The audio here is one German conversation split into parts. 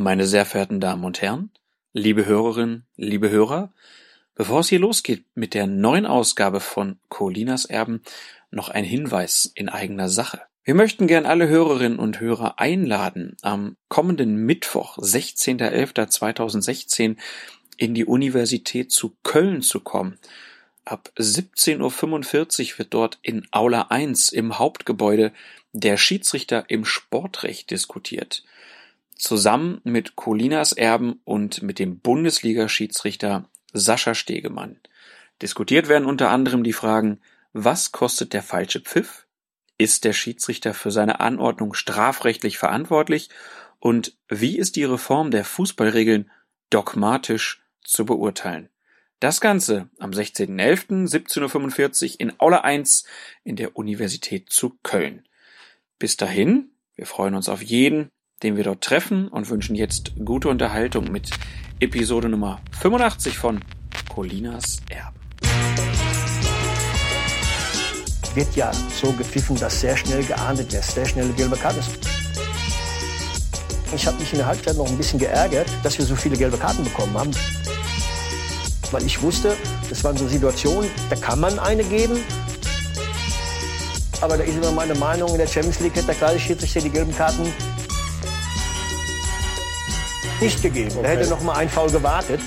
Meine sehr verehrten Damen und Herren, liebe Hörerinnen, liebe Hörer, bevor es hier losgeht mit der neuen Ausgabe von Colinas Erben, noch ein Hinweis in eigener Sache. Wir möchten gern alle Hörerinnen und Hörer einladen, am kommenden Mittwoch, 16.11.2016, in die Universität zu Köln zu kommen. Ab 17.45 Uhr wird dort in Aula 1 im Hauptgebäude der Schiedsrichter im Sportrecht diskutiert. Zusammen mit Colinas Erben und mit dem Bundesliga-Schiedsrichter Sascha Stegemann. Diskutiert werden unter anderem die Fragen, was kostet der falsche Pfiff? Ist der Schiedsrichter für seine Anordnung strafrechtlich verantwortlich? Und wie ist die Reform der Fußballregeln dogmatisch zu beurteilen? Das Ganze am 16.11. 17.45 Uhr in Aula 1 in der Universität zu Köln. Bis dahin, wir freuen uns auf jeden, den wir dort treffen und wünschen jetzt gute Unterhaltung mit Episode Nummer 85 von Colinas Erben. wird ja so gepfiffen, dass sehr schnell geahndet wird, sehr schnell gelbe Karte ist. Ich habe mich in der Halbzeit noch ein bisschen geärgert, dass wir so viele gelbe Karten bekommen haben. Weil ich wusste, das waren so Situationen, da kann man eine geben. Aber da ist immer meine Meinung, in der Champions League hätte der kleine Schiedsrichter die gelben Karten nicht gegeben. Okay. Er hätte noch mal ein Foul gewartet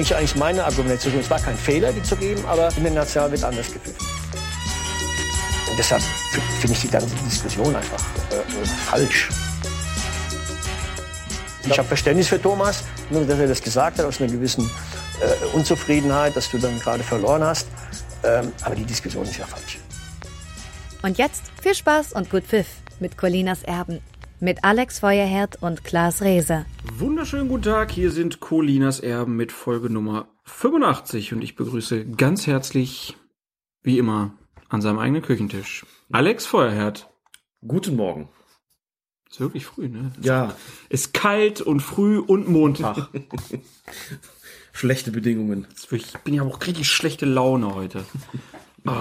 ich eigentlich meine Argumentation. Es war kein Fehler, die zu geben, aber in der National wird anders gepfiffen. Und deshalb finde ich die ganze Diskussion einfach äh, äh falsch. Ich habe Verständnis für Thomas, nur dass er das gesagt hat, aus einer gewissen äh, Unzufriedenheit, dass du dann gerade verloren hast. Ähm, aber die Diskussion ist ja falsch. Und jetzt viel Spaß und gut Pfiff mit Colinas Erben mit Alex Feuerherd und Klaas Rehse. Wunderschönen guten Tag, hier sind Colinas Erben mit Folge Nummer 85 und ich begrüße ganz herzlich, wie immer, an seinem eigenen Küchentisch. Alex Feuerherd. Guten Morgen. Ist wirklich früh, ne? Ja. Ist kalt und früh und Montag. Schlechte Bedingungen. Ich bin ja auch richtig schlechte Laune heute. Oh,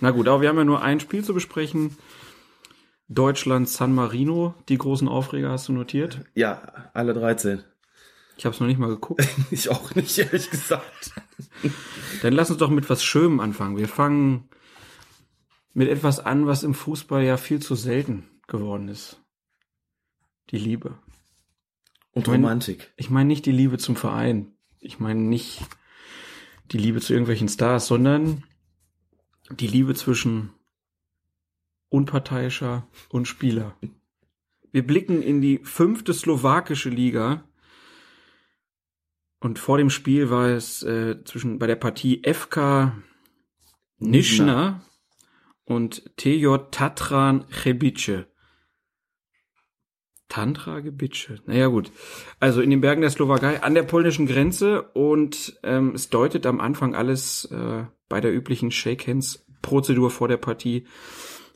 na gut, aber wir haben ja nur ein Spiel zu besprechen. Deutschland San Marino, die großen Aufreger hast du notiert? Ja, alle 13. Ich habe es noch nicht mal geguckt. ich auch nicht, ehrlich gesagt. Dann lass uns doch mit was Schönem anfangen. Wir fangen mit etwas an, was im Fußball ja viel zu selten geworden ist. Die Liebe. Und Romantik. Ich meine nicht die Liebe zum Verein. Ich meine nicht die Liebe zu irgendwelchen Stars, sondern die Liebe zwischen unparteiischer und Spieler. Wir blicken in die fünfte slowakische Liga. Und vor dem Spiel war es äh, zwischen bei der Partie FK Nischna und TJ Tatran Chebice. Tantra Gebice. Naja gut. Also in den Bergen der Slowakei an der polnischen Grenze und ähm, es deutet am Anfang alles äh, bei der üblichen Shake Hands Prozedur vor der Partie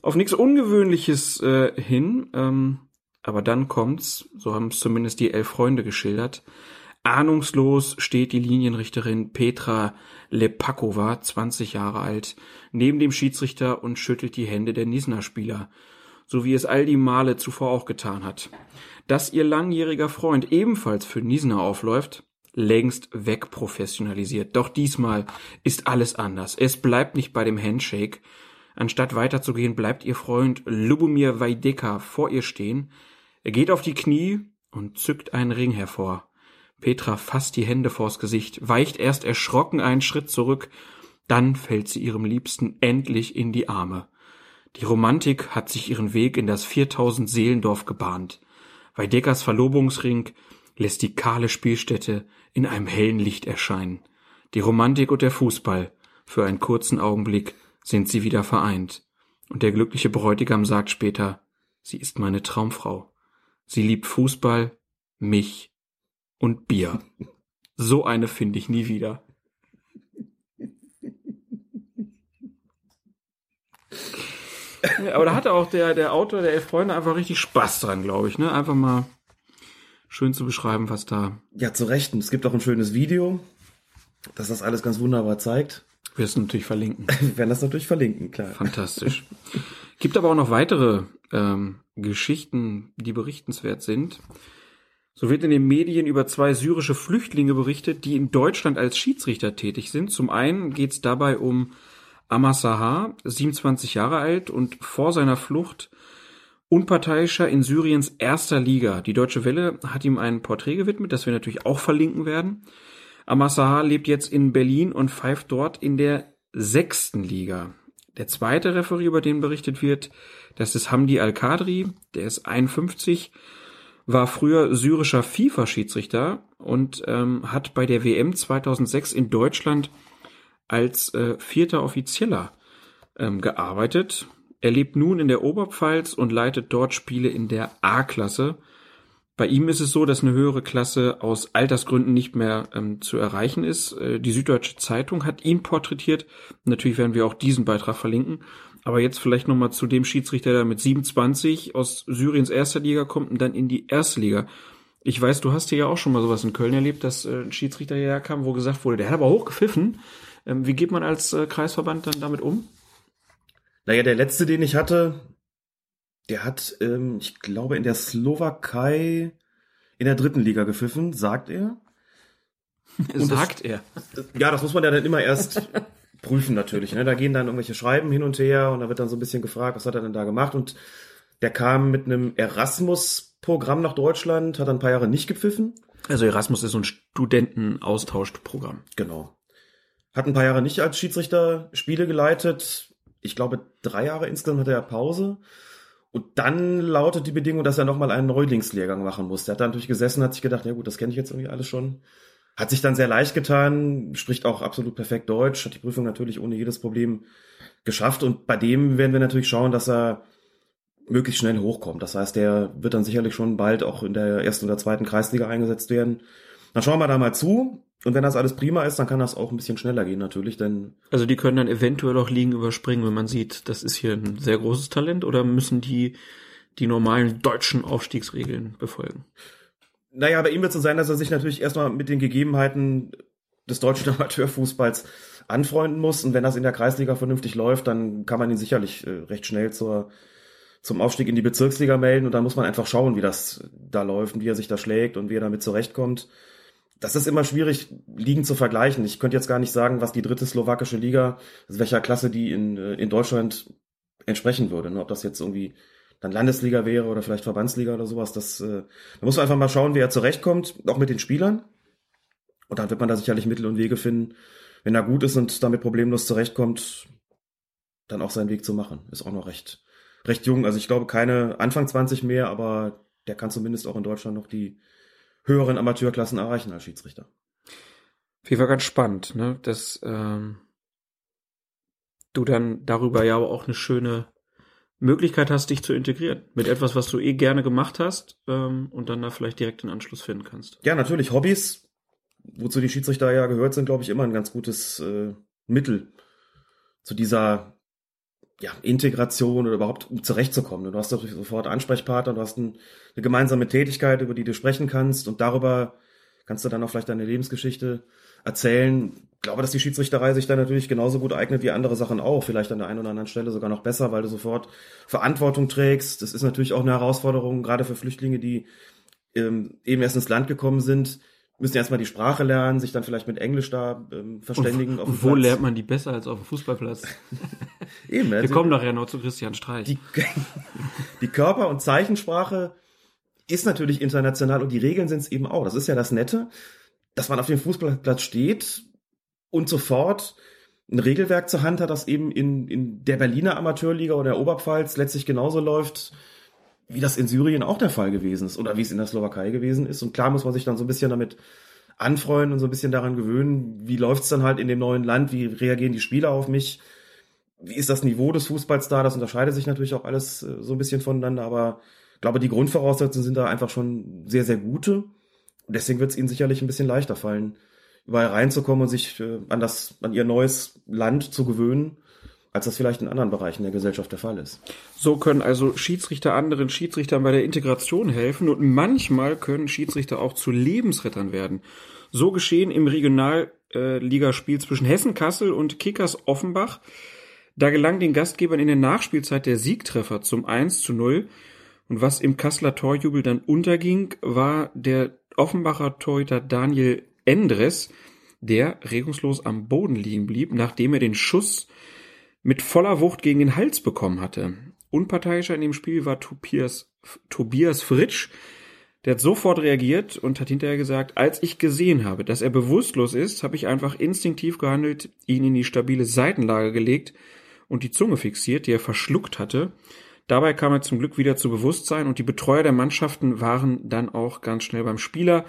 auf nichts Ungewöhnliches äh, hin. Ähm, aber dann kommt's, so haben es zumindest die elf Freunde geschildert. Ahnungslos steht die Linienrichterin Petra Lepakova, 20 Jahre alt, neben dem Schiedsrichter und schüttelt die Hände der Nisna-Spieler, so wie es all die Male zuvor auch getan hat. Dass ihr langjähriger Freund ebenfalls für Nisna aufläuft, längst wegprofessionalisiert. Doch diesmal ist alles anders. Es bleibt nicht bei dem Handshake, Anstatt weiterzugehen, bleibt ihr Freund Lubomir Vajdeka vor ihr stehen. Er geht auf die Knie und zückt einen Ring hervor. Petra fasst die Hände vors Gesicht, weicht erst erschrocken einen Schritt zurück, dann fällt sie ihrem Liebsten endlich in die Arme. Die Romantik hat sich ihren Weg in das 4000 Seelendorf gebahnt. Weideckers Verlobungsring lässt die kahle Spielstätte in einem hellen Licht erscheinen. Die Romantik und der Fußball für einen kurzen Augenblick sind sie wieder vereint, und der glückliche Bräutigam sagt später, sie ist meine Traumfrau. Sie liebt Fußball, mich und Bier. So eine finde ich nie wieder. Aber da hatte auch der, der Autor der Elf Freunde einfach richtig Spaß dran, glaube ich. Ne? Einfach mal schön zu beschreiben, was da. Ja, zu Recht. Und es gibt auch ein schönes Video, das das alles ganz wunderbar zeigt. Wir es natürlich verlinken. Wir werden das natürlich verlinken, klar. Fantastisch. Gibt aber auch noch weitere ähm, Geschichten, die berichtenswert sind. So wird in den Medien über zwei syrische Flüchtlinge berichtet, die in Deutschland als Schiedsrichter tätig sind. Zum einen geht es dabei um Amar Sahar, 27 Jahre alt und vor seiner Flucht unparteiischer in Syriens erster Liga. Die Deutsche Welle hat ihm ein Porträt gewidmet, das wir natürlich auch verlinken werden. Amar Sahar lebt jetzt in Berlin und pfeift dort in der sechsten Liga. Der zweite Referee, über den berichtet wird, das ist Hamdi Al-Kadri, der ist 51, war früher syrischer FIFA-Schiedsrichter und ähm, hat bei der WM 2006 in Deutschland als äh, vierter Offizieller ähm, gearbeitet. Er lebt nun in der Oberpfalz und leitet dort Spiele in der A-Klasse. Bei ihm ist es so, dass eine höhere Klasse aus Altersgründen nicht mehr ähm, zu erreichen ist. Äh, die Süddeutsche Zeitung hat ihn porträtiert. Natürlich werden wir auch diesen Beitrag verlinken. Aber jetzt vielleicht nochmal zu dem Schiedsrichter, der mit 27 aus Syriens erster Liga kommt und dann in die erste Liga. Ich weiß, du hast hier ja auch schon mal sowas in Köln erlebt, dass äh, ein Schiedsrichter hierher kam, wo gesagt wurde, der hat aber hochgepfiffen. Ähm, wie geht man als äh, Kreisverband dann damit um? Naja, der letzte, den ich hatte, der hat, ähm, ich glaube, in der Slowakei in der dritten Liga gepfiffen, sagt er. Und sagt das, er. Ja, das muss man ja dann immer erst prüfen natürlich. Ne? Da gehen dann irgendwelche Schreiben hin und her und da wird dann so ein bisschen gefragt, was hat er denn da gemacht? Und der kam mit einem Erasmus-Programm nach Deutschland, hat dann ein paar Jahre nicht gepfiffen. Also Erasmus ist so ein Studentenaustauschprogramm. Genau. Hat ein paar Jahre nicht als Schiedsrichter Spiele geleitet. Ich glaube, drei Jahre insgesamt hatte er Pause. Und dann lautet die Bedingung, dass er nochmal einen Neulingslehrgang machen muss. Der hat da natürlich gesessen, hat sich gedacht, ja gut, das kenne ich jetzt irgendwie alles schon. Hat sich dann sehr leicht getan, spricht auch absolut perfekt Deutsch, hat die Prüfung natürlich ohne jedes Problem geschafft. Und bei dem werden wir natürlich schauen, dass er möglichst schnell hochkommt. Das heißt, der wird dann sicherlich schon bald auch in der ersten oder zweiten Kreisliga eingesetzt werden. Dann schauen wir da mal zu. Und wenn das alles prima ist, dann kann das auch ein bisschen schneller gehen natürlich, denn. Also die können dann eventuell auch Ligen überspringen, wenn man sieht, das ist hier ein sehr großes Talent, oder müssen die die normalen deutschen Aufstiegsregeln befolgen? Naja, bei ihm wird es so sein, dass er sich natürlich erstmal mit den Gegebenheiten des deutschen Amateurfußballs anfreunden muss. Und wenn das in der Kreisliga vernünftig läuft, dann kann man ihn sicherlich äh, recht schnell zur, zum Aufstieg in die Bezirksliga melden. Und dann muss man einfach schauen, wie das da läuft und wie er sich da schlägt und wie er damit zurechtkommt das ist immer schwierig, Ligen zu vergleichen. Ich könnte jetzt gar nicht sagen, was die dritte slowakische Liga, also welcher Klasse die in, äh, in Deutschland entsprechen würde. Ne? Ob das jetzt irgendwie dann Landesliga wäre oder vielleicht Verbandsliga oder sowas. Das, äh, da muss man einfach mal schauen, wie er zurechtkommt, auch mit den Spielern. Und dann wird man da sicherlich Mittel und Wege finden, wenn er gut ist und damit problemlos zurechtkommt, dann auch seinen Weg zu machen. Ist auch noch recht, recht jung. Also ich glaube keine Anfang 20 mehr, aber der kann zumindest auch in Deutschland noch die, höheren Amateurklassen erreichen als Schiedsrichter. Wie war ganz spannend, ne? Dass ähm, du dann darüber ja auch eine schöne Möglichkeit hast, dich zu integrieren mit etwas, was du eh gerne gemacht hast ähm, und dann da vielleicht direkt den Anschluss finden kannst. Ja, natürlich. Hobbys, wozu die Schiedsrichter ja gehört, sind, glaube ich, immer ein ganz gutes äh, Mittel zu dieser ja, Integration oder überhaupt um zurechtzukommen. Du hast natürlich sofort Ansprechpartner, du hast ein, eine gemeinsame Tätigkeit, über die du sprechen kannst und darüber kannst du dann auch vielleicht deine Lebensgeschichte erzählen. Ich glaube, dass die Schiedsrichterei sich da natürlich genauso gut eignet wie andere Sachen auch. Vielleicht an der einen oder anderen Stelle sogar noch besser, weil du sofort Verantwortung trägst. Das ist natürlich auch eine Herausforderung, gerade für Flüchtlinge, die ähm, eben erst ins Land gekommen sind, müssen erstmal die Sprache lernen, sich dann vielleicht mit Englisch da ähm, verständigen. Und, auf wo Platz. lernt man die besser als auf dem Fußballplatz? Eben. Wir also kommen nachher noch zu Christian Streich. Die, die Körper- und Zeichensprache ist natürlich international und die Regeln sind es eben auch. Das ist ja das Nette, dass man auf dem Fußballplatz steht und sofort ein Regelwerk zur Hand hat, das eben in, in der Berliner Amateurliga oder der Oberpfalz letztlich genauso läuft wie das in Syrien auch der Fall gewesen ist oder wie es in der Slowakei gewesen ist. Und klar muss man sich dann so ein bisschen damit anfreuen und so ein bisschen daran gewöhnen, wie läuft's dann halt in dem neuen Land, wie reagieren die Spieler auf mich, wie ist das Niveau des Fußballs da, das unterscheidet sich natürlich auch alles äh, so ein bisschen voneinander, aber ich glaube, die Grundvoraussetzungen sind da einfach schon sehr, sehr gute. Und deswegen wird es ihnen sicherlich ein bisschen leichter fallen, überall reinzukommen und sich äh, an das, an ihr neues Land zu gewöhnen als das vielleicht in anderen Bereichen der Gesellschaft der Fall ist. So können also Schiedsrichter anderen Schiedsrichtern bei der Integration helfen und manchmal können Schiedsrichter auch zu Lebensrettern werden. So geschehen im Regionalligaspiel zwischen Hessen Kassel und Kickers Offenbach. Da gelang den Gastgebern in der Nachspielzeit der Siegtreffer zum 1 zu 0. Und was im Kasseler Torjubel dann unterging, war der Offenbacher Torhüter Daniel Endres, der regungslos am Boden liegen blieb, nachdem er den Schuss mit voller Wucht gegen den Hals bekommen hatte. Unparteiischer in dem Spiel war Tobias, Tobias Fritsch, der hat sofort reagiert und hat hinterher gesagt, als ich gesehen habe, dass er bewusstlos ist, habe ich einfach instinktiv gehandelt, ihn in die stabile Seitenlage gelegt und die Zunge fixiert, die er verschluckt hatte. Dabei kam er zum Glück wieder zu Bewusstsein und die Betreuer der Mannschaften waren dann auch ganz schnell beim Spieler,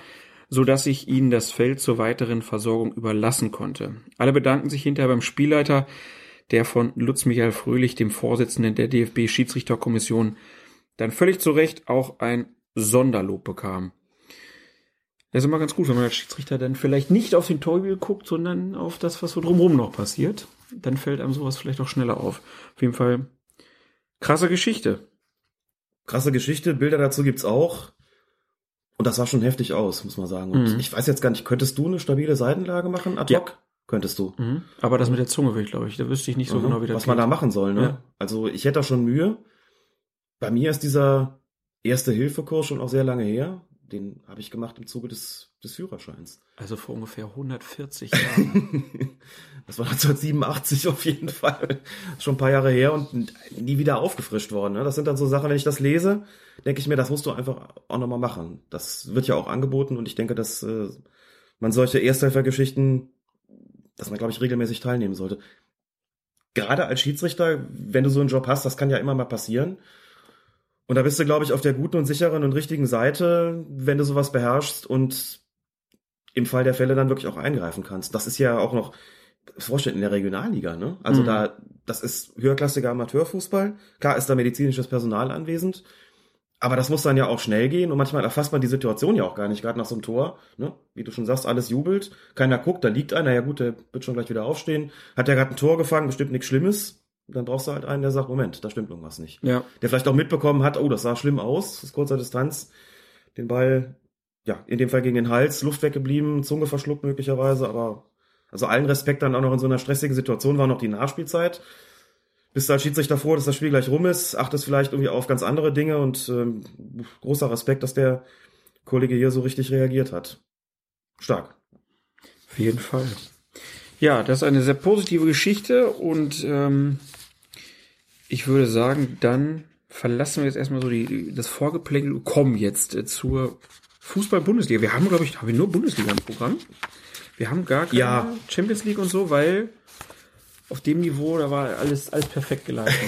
so dass ich ihnen das Feld zur weiteren Versorgung überlassen konnte. Alle bedanken sich hinterher beim Spielleiter, der von Lutz Michael Fröhlich, dem Vorsitzenden der DFB Schiedsrichterkommission, dann völlig zu Recht auch ein Sonderlob bekam. Das ist immer ganz gut, wenn man als Schiedsrichter dann vielleicht nicht auf den Torwheel guckt, sondern auf das, was so drumherum noch passiert. Dann fällt einem sowas vielleicht auch schneller auf. Auf jeden Fall krasse Geschichte. Krasse Geschichte, Bilder dazu gibt's auch. Und das sah schon heftig aus, muss man sagen. Und Mhm. ich weiß jetzt gar nicht, könntest du eine stabile Seitenlage machen ad Ja. Könntest du. Mhm. Aber das mit der Zunge will ich, glaube ich, da wüsste ich nicht so Mhm. genau, wie das was man da geht. machen soll. Ne? Ja. Also ich hätte da schon Mühe. Bei mir ist dieser Erste-Hilfe-Kurs schon auch sehr lange her. Den habe ich gemacht im Zuge des, des Führerscheins. Also vor ungefähr 140 Jahren. das war 1987 auf jeden Fall. Schon ein paar Jahre her und nie wieder aufgefrischt worden. Ne? Das sind dann so Sachen, wenn ich das lese, denke ich mir, das musst du einfach auch nochmal machen. Das wird ja auch angeboten und ich denke, dass äh, man solche Ersthelfergeschichten, dass man, glaube ich, regelmäßig teilnehmen sollte. Gerade als Schiedsrichter, wenn du so einen Job hast, das kann ja immer mal passieren. Und da bist du, glaube ich, auf der guten und sicheren und richtigen Seite, wenn du sowas beherrschst und im Fall der Fälle dann wirklich auch eingreifen kannst. Das ist ja auch noch vorstellen in der Regionalliga, ne? Also Mhm. da, das ist höherklassiger Amateurfußball. Klar ist da medizinisches Personal anwesend, aber das muss dann ja auch schnell gehen und manchmal erfasst man die Situation ja auch gar nicht, gerade nach so einem Tor, ne? Wie du schon sagst, alles jubelt, keiner guckt, da liegt einer, ja gut, der wird schon gleich wieder aufstehen, hat ja gerade ein Tor gefangen, bestimmt nichts Schlimmes. Dann brauchst du halt einen, der sagt, Moment, da stimmt irgendwas nicht ja. der vielleicht auch mitbekommen hat, oh, das sah schlimm aus, aus kurzer Distanz, den Ball, ja, in dem Fall gegen den Hals, Luft weggeblieben, Zunge verschluckt möglicherweise, aber also allen Respekt dann auch noch in so einer stressigen Situation war noch die Nachspielzeit. Bist als Schiedsrichter froh, dass das Spiel gleich rum ist, achtest vielleicht irgendwie auf ganz andere Dinge und ähm, großer Respekt, dass der Kollege hier so richtig reagiert hat. Stark. Auf jeden Fall. Ja, das ist eine sehr positive Geschichte und ähm, ich würde sagen, dann verlassen wir jetzt erstmal so die, das Vorgeplänkel und kommen jetzt äh, zur Fußball-Bundesliga. Wir haben, glaube ich, haben wir nur Bundesliga im Programm. Wir haben gar keine Ja. Champions League und so, weil auf dem Niveau, da war alles, alles perfekt gelaufen.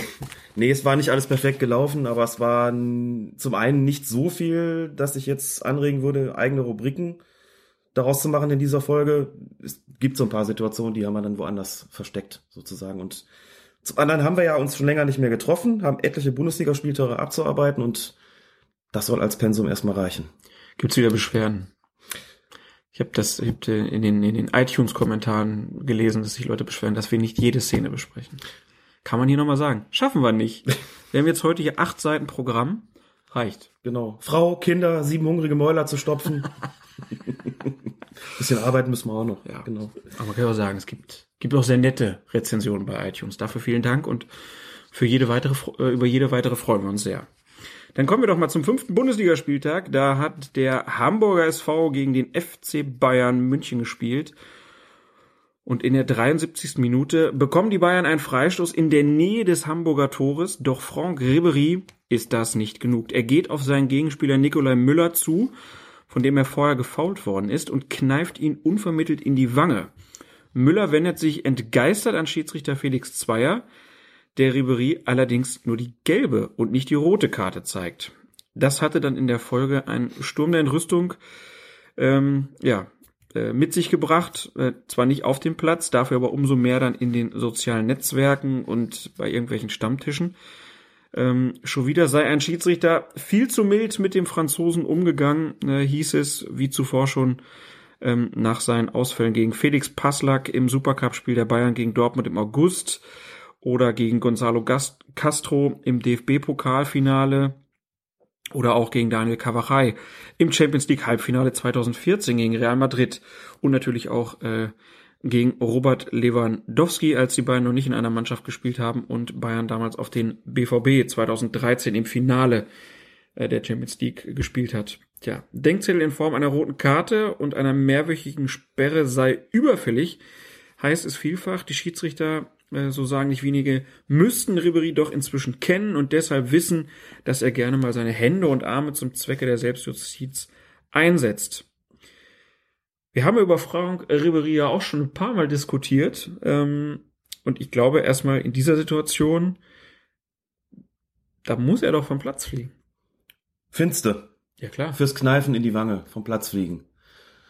Nee, es war nicht alles perfekt gelaufen, aber es war zum einen nicht so viel, dass ich jetzt anregen würde, eigene Rubriken daraus zu machen in dieser Folge. Es gibt so ein paar Situationen, die haben wir dann woanders versteckt, sozusagen. Und zum anderen haben wir ja uns schon länger nicht mehr getroffen, haben etliche Bundesligaspieltage abzuarbeiten und das soll als Pensum erstmal reichen. Gibt's wieder Beschwerden? Ich habe das ich hab in den, in den iTunes-Kommentaren gelesen, dass sich Leute beschweren, dass wir nicht jede Szene besprechen. Kann man hier nochmal sagen. Schaffen wir nicht. Wir haben jetzt heute hier acht Seiten Programm. Reicht. Genau. Frau, Kinder, sieben hungrige Mäuler zu stopfen. Bisschen arbeiten müssen wir auch noch. Ja. genau. Aber man kann auch sagen, es gibt, gibt auch sehr nette Rezensionen bei iTunes. Dafür vielen Dank und für jede weitere, äh, über jede weitere freuen wir uns sehr. Dann kommen wir doch mal zum fünften Bundesligaspieltag. Da hat der Hamburger SV gegen den FC Bayern München gespielt. Und in der 73. Minute bekommen die Bayern einen Freistoß in der Nähe des Hamburger Tores. Doch Franck Ribéry ist das nicht genug. Er geht auf seinen Gegenspieler Nikolai Müller zu, von dem er vorher gefault worden ist, und kneift ihn unvermittelt in die Wange. Müller wendet sich entgeistert an Schiedsrichter Felix Zweier, der Ribery allerdings nur die gelbe und nicht die rote Karte zeigt. Das hatte dann in der Folge einen Sturm der Entrüstung ähm, ja, äh, mit sich gebracht. Äh, zwar nicht auf dem Platz, dafür aber umso mehr dann in den sozialen Netzwerken und bei irgendwelchen Stammtischen. Ähm, schon wieder sei ein Schiedsrichter viel zu mild mit dem Franzosen umgegangen, äh, hieß es, wie zuvor schon ähm, nach seinen Ausfällen gegen Felix Passlack im Supercup-Spiel der Bayern gegen Dortmund im August oder gegen Gonzalo Gast Castro im DFB-Pokalfinale oder auch gegen Daniel Cavachai im Champions League Halbfinale 2014 gegen Real Madrid und natürlich auch äh, gegen Robert Lewandowski, als die beiden noch nicht in einer Mannschaft gespielt haben und Bayern damals auf den BVB 2013 im Finale äh, der Champions League gespielt hat. Tja, Denkzettel in Form einer roten Karte und einer mehrwöchigen Sperre sei überfällig, heißt es vielfach. Die Schiedsrichter, so sagen nicht wenige, müssten Ribery doch inzwischen kennen und deshalb wissen, dass er gerne mal seine Hände und Arme zum Zwecke der Selbstjustiz einsetzt. Wir haben über Franck Ribery ja auch schon ein paar Mal diskutiert. Ähm, und ich glaube erstmal in dieser Situation, da muss er doch vom Platz fliegen. Finste. Ja, klar. Fürs Kneifen in die Wange, vom Platz fliegen.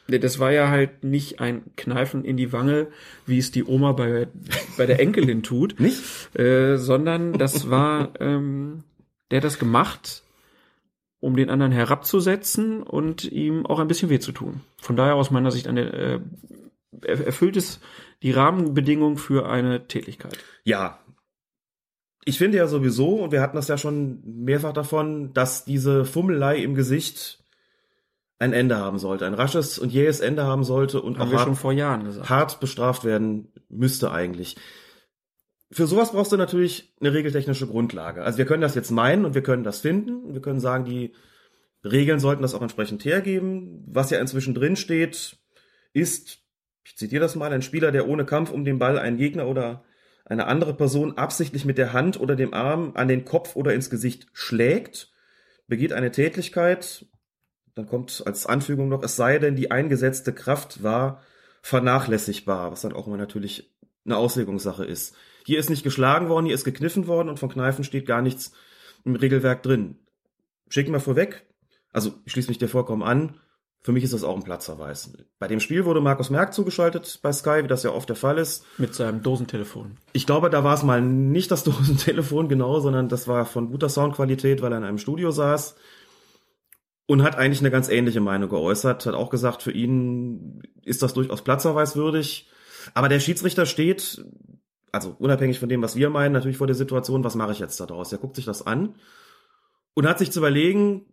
Das war ja halt nicht ein Kneifen in die Wange, wie es die Oma bei, bei der Enkelin tut. Nicht? Äh, sondern das war, ähm, der hat das gemacht, um den anderen herabzusetzen und ihm auch ein bisschen weh zu tun. Von daher aus meiner Sicht eine, äh, erfüllt es die Rahmenbedingungen für eine Tätigkeit. Ja. Ich finde ja sowieso, und wir hatten das ja schon mehrfach davon, dass diese Fummelei im Gesicht ein Ende haben sollte, ein rasches und jähes Ende haben sollte und Haben auch hart, schon vor Jahren gesagt. hart bestraft werden müsste eigentlich. Für sowas brauchst du natürlich eine regeltechnische Grundlage. Also wir können das jetzt meinen und wir können das finden. Wir können sagen, die Regeln sollten das auch entsprechend hergeben. Was ja inzwischen drin steht, ist, ich zitiere das mal, ein Spieler, der ohne Kampf um den Ball einen Gegner oder eine andere Person absichtlich mit der Hand oder dem Arm an den Kopf oder ins Gesicht schlägt, begeht eine Tätigkeit, dann kommt als Anfügung noch, es sei denn, die eingesetzte Kraft war vernachlässigbar, was dann auch immer natürlich eine Auslegungssache ist. Hier ist nicht geschlagen worden, hier ist gekniffen worden und von Kneifen steht gar nichts im Regelwerk drin. Schicken wir vorweg, also ich schließe mich dir vollkommen an, für mich ist das auch ein Platzverweis. Bei dem Spiel wurde Markus Merck zugeschaltet bei Sky, wie das ja oft der Fall ist. Mit seinem Dosentelefon. Ich glaube, da war es mal nicht das Dosentelefon genau, sondern das war von guter Soundqualität, weil er in einem Studio saß und hat eigentlich eine ganz ähnliche Meinung geäußert. Hat auch gesagt, für ihn ist das durchaus platzerweiswürdig. Aber der Schiedsrichter steht, also unabhängig von dem, was wir meinen, natürlich vor der Situation, was mache ich jetzt daraus? Er guckt sich das an und hat sich zu überlegen,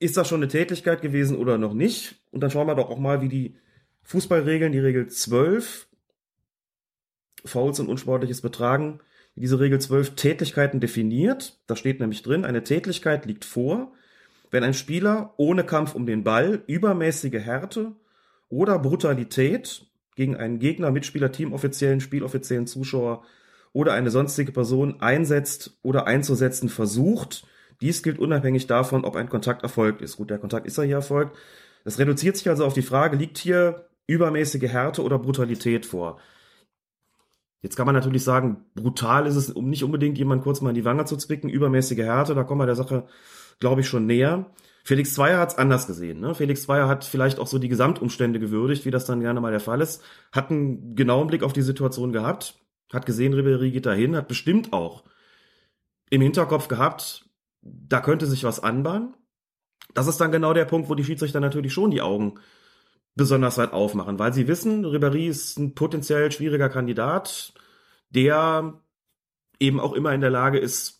ist das schon eine Tätigkeit gewesen oder noch nicht? Und dann schauen wir doch auch mal, wie die Fußballregeln, die Regel 12, Fouls und unsportliches Betragen, diese Regel 12 Tätigkeiten definiert. Da steht nämlich drin, eine Tätigkeit liegt vor, wenn ein Spieler ohne Kampf um den Ball übermäßige Härte oder Brutalität gegen einen Gegner, Mitspieler, Teamoffiziellen, Spieloffiziellen, Zuschauer oder eine sonstige Person einsetzt oder einzusetzen versucht. Dies gilt unabhängig davon, ob ein Kontakt erfolgt ist. Gut, der Kontakt ist ja hier erfolgt. Das reduziert sich also auf die Frage, liegt hier übermäßige Härte oder Brutalität vor? Jetzt kann man natürlich sagen, brutal ist es, um nicht unbedingt jemand kurz mal in die Wange zu zwicken, übermäßige Härte, da kommen wir der Sache, glaube ich, schon näher. Felix Zweier hat es anders gesehen. Ne? Felix Zweier hat vielleicht auch so die Gesamtumstände gewürdigt, wie das dann gerne mal der Fall ist, hat einen genauen Blick auf die Situation gehabt, hat gesehen, Ribéry geht dahin, hat bestimmt auch im Hinterkopf gehabt, da könnte sich was anbahnen. Das ist dann genau der Punkt, wo die Schiedsrichter natürlich schon die Augen besonders weit aufmachen, weil sie wissen, Ribéry ist ein potenziell schwieriger Kandidat, der eben auch immer in der Lage ist,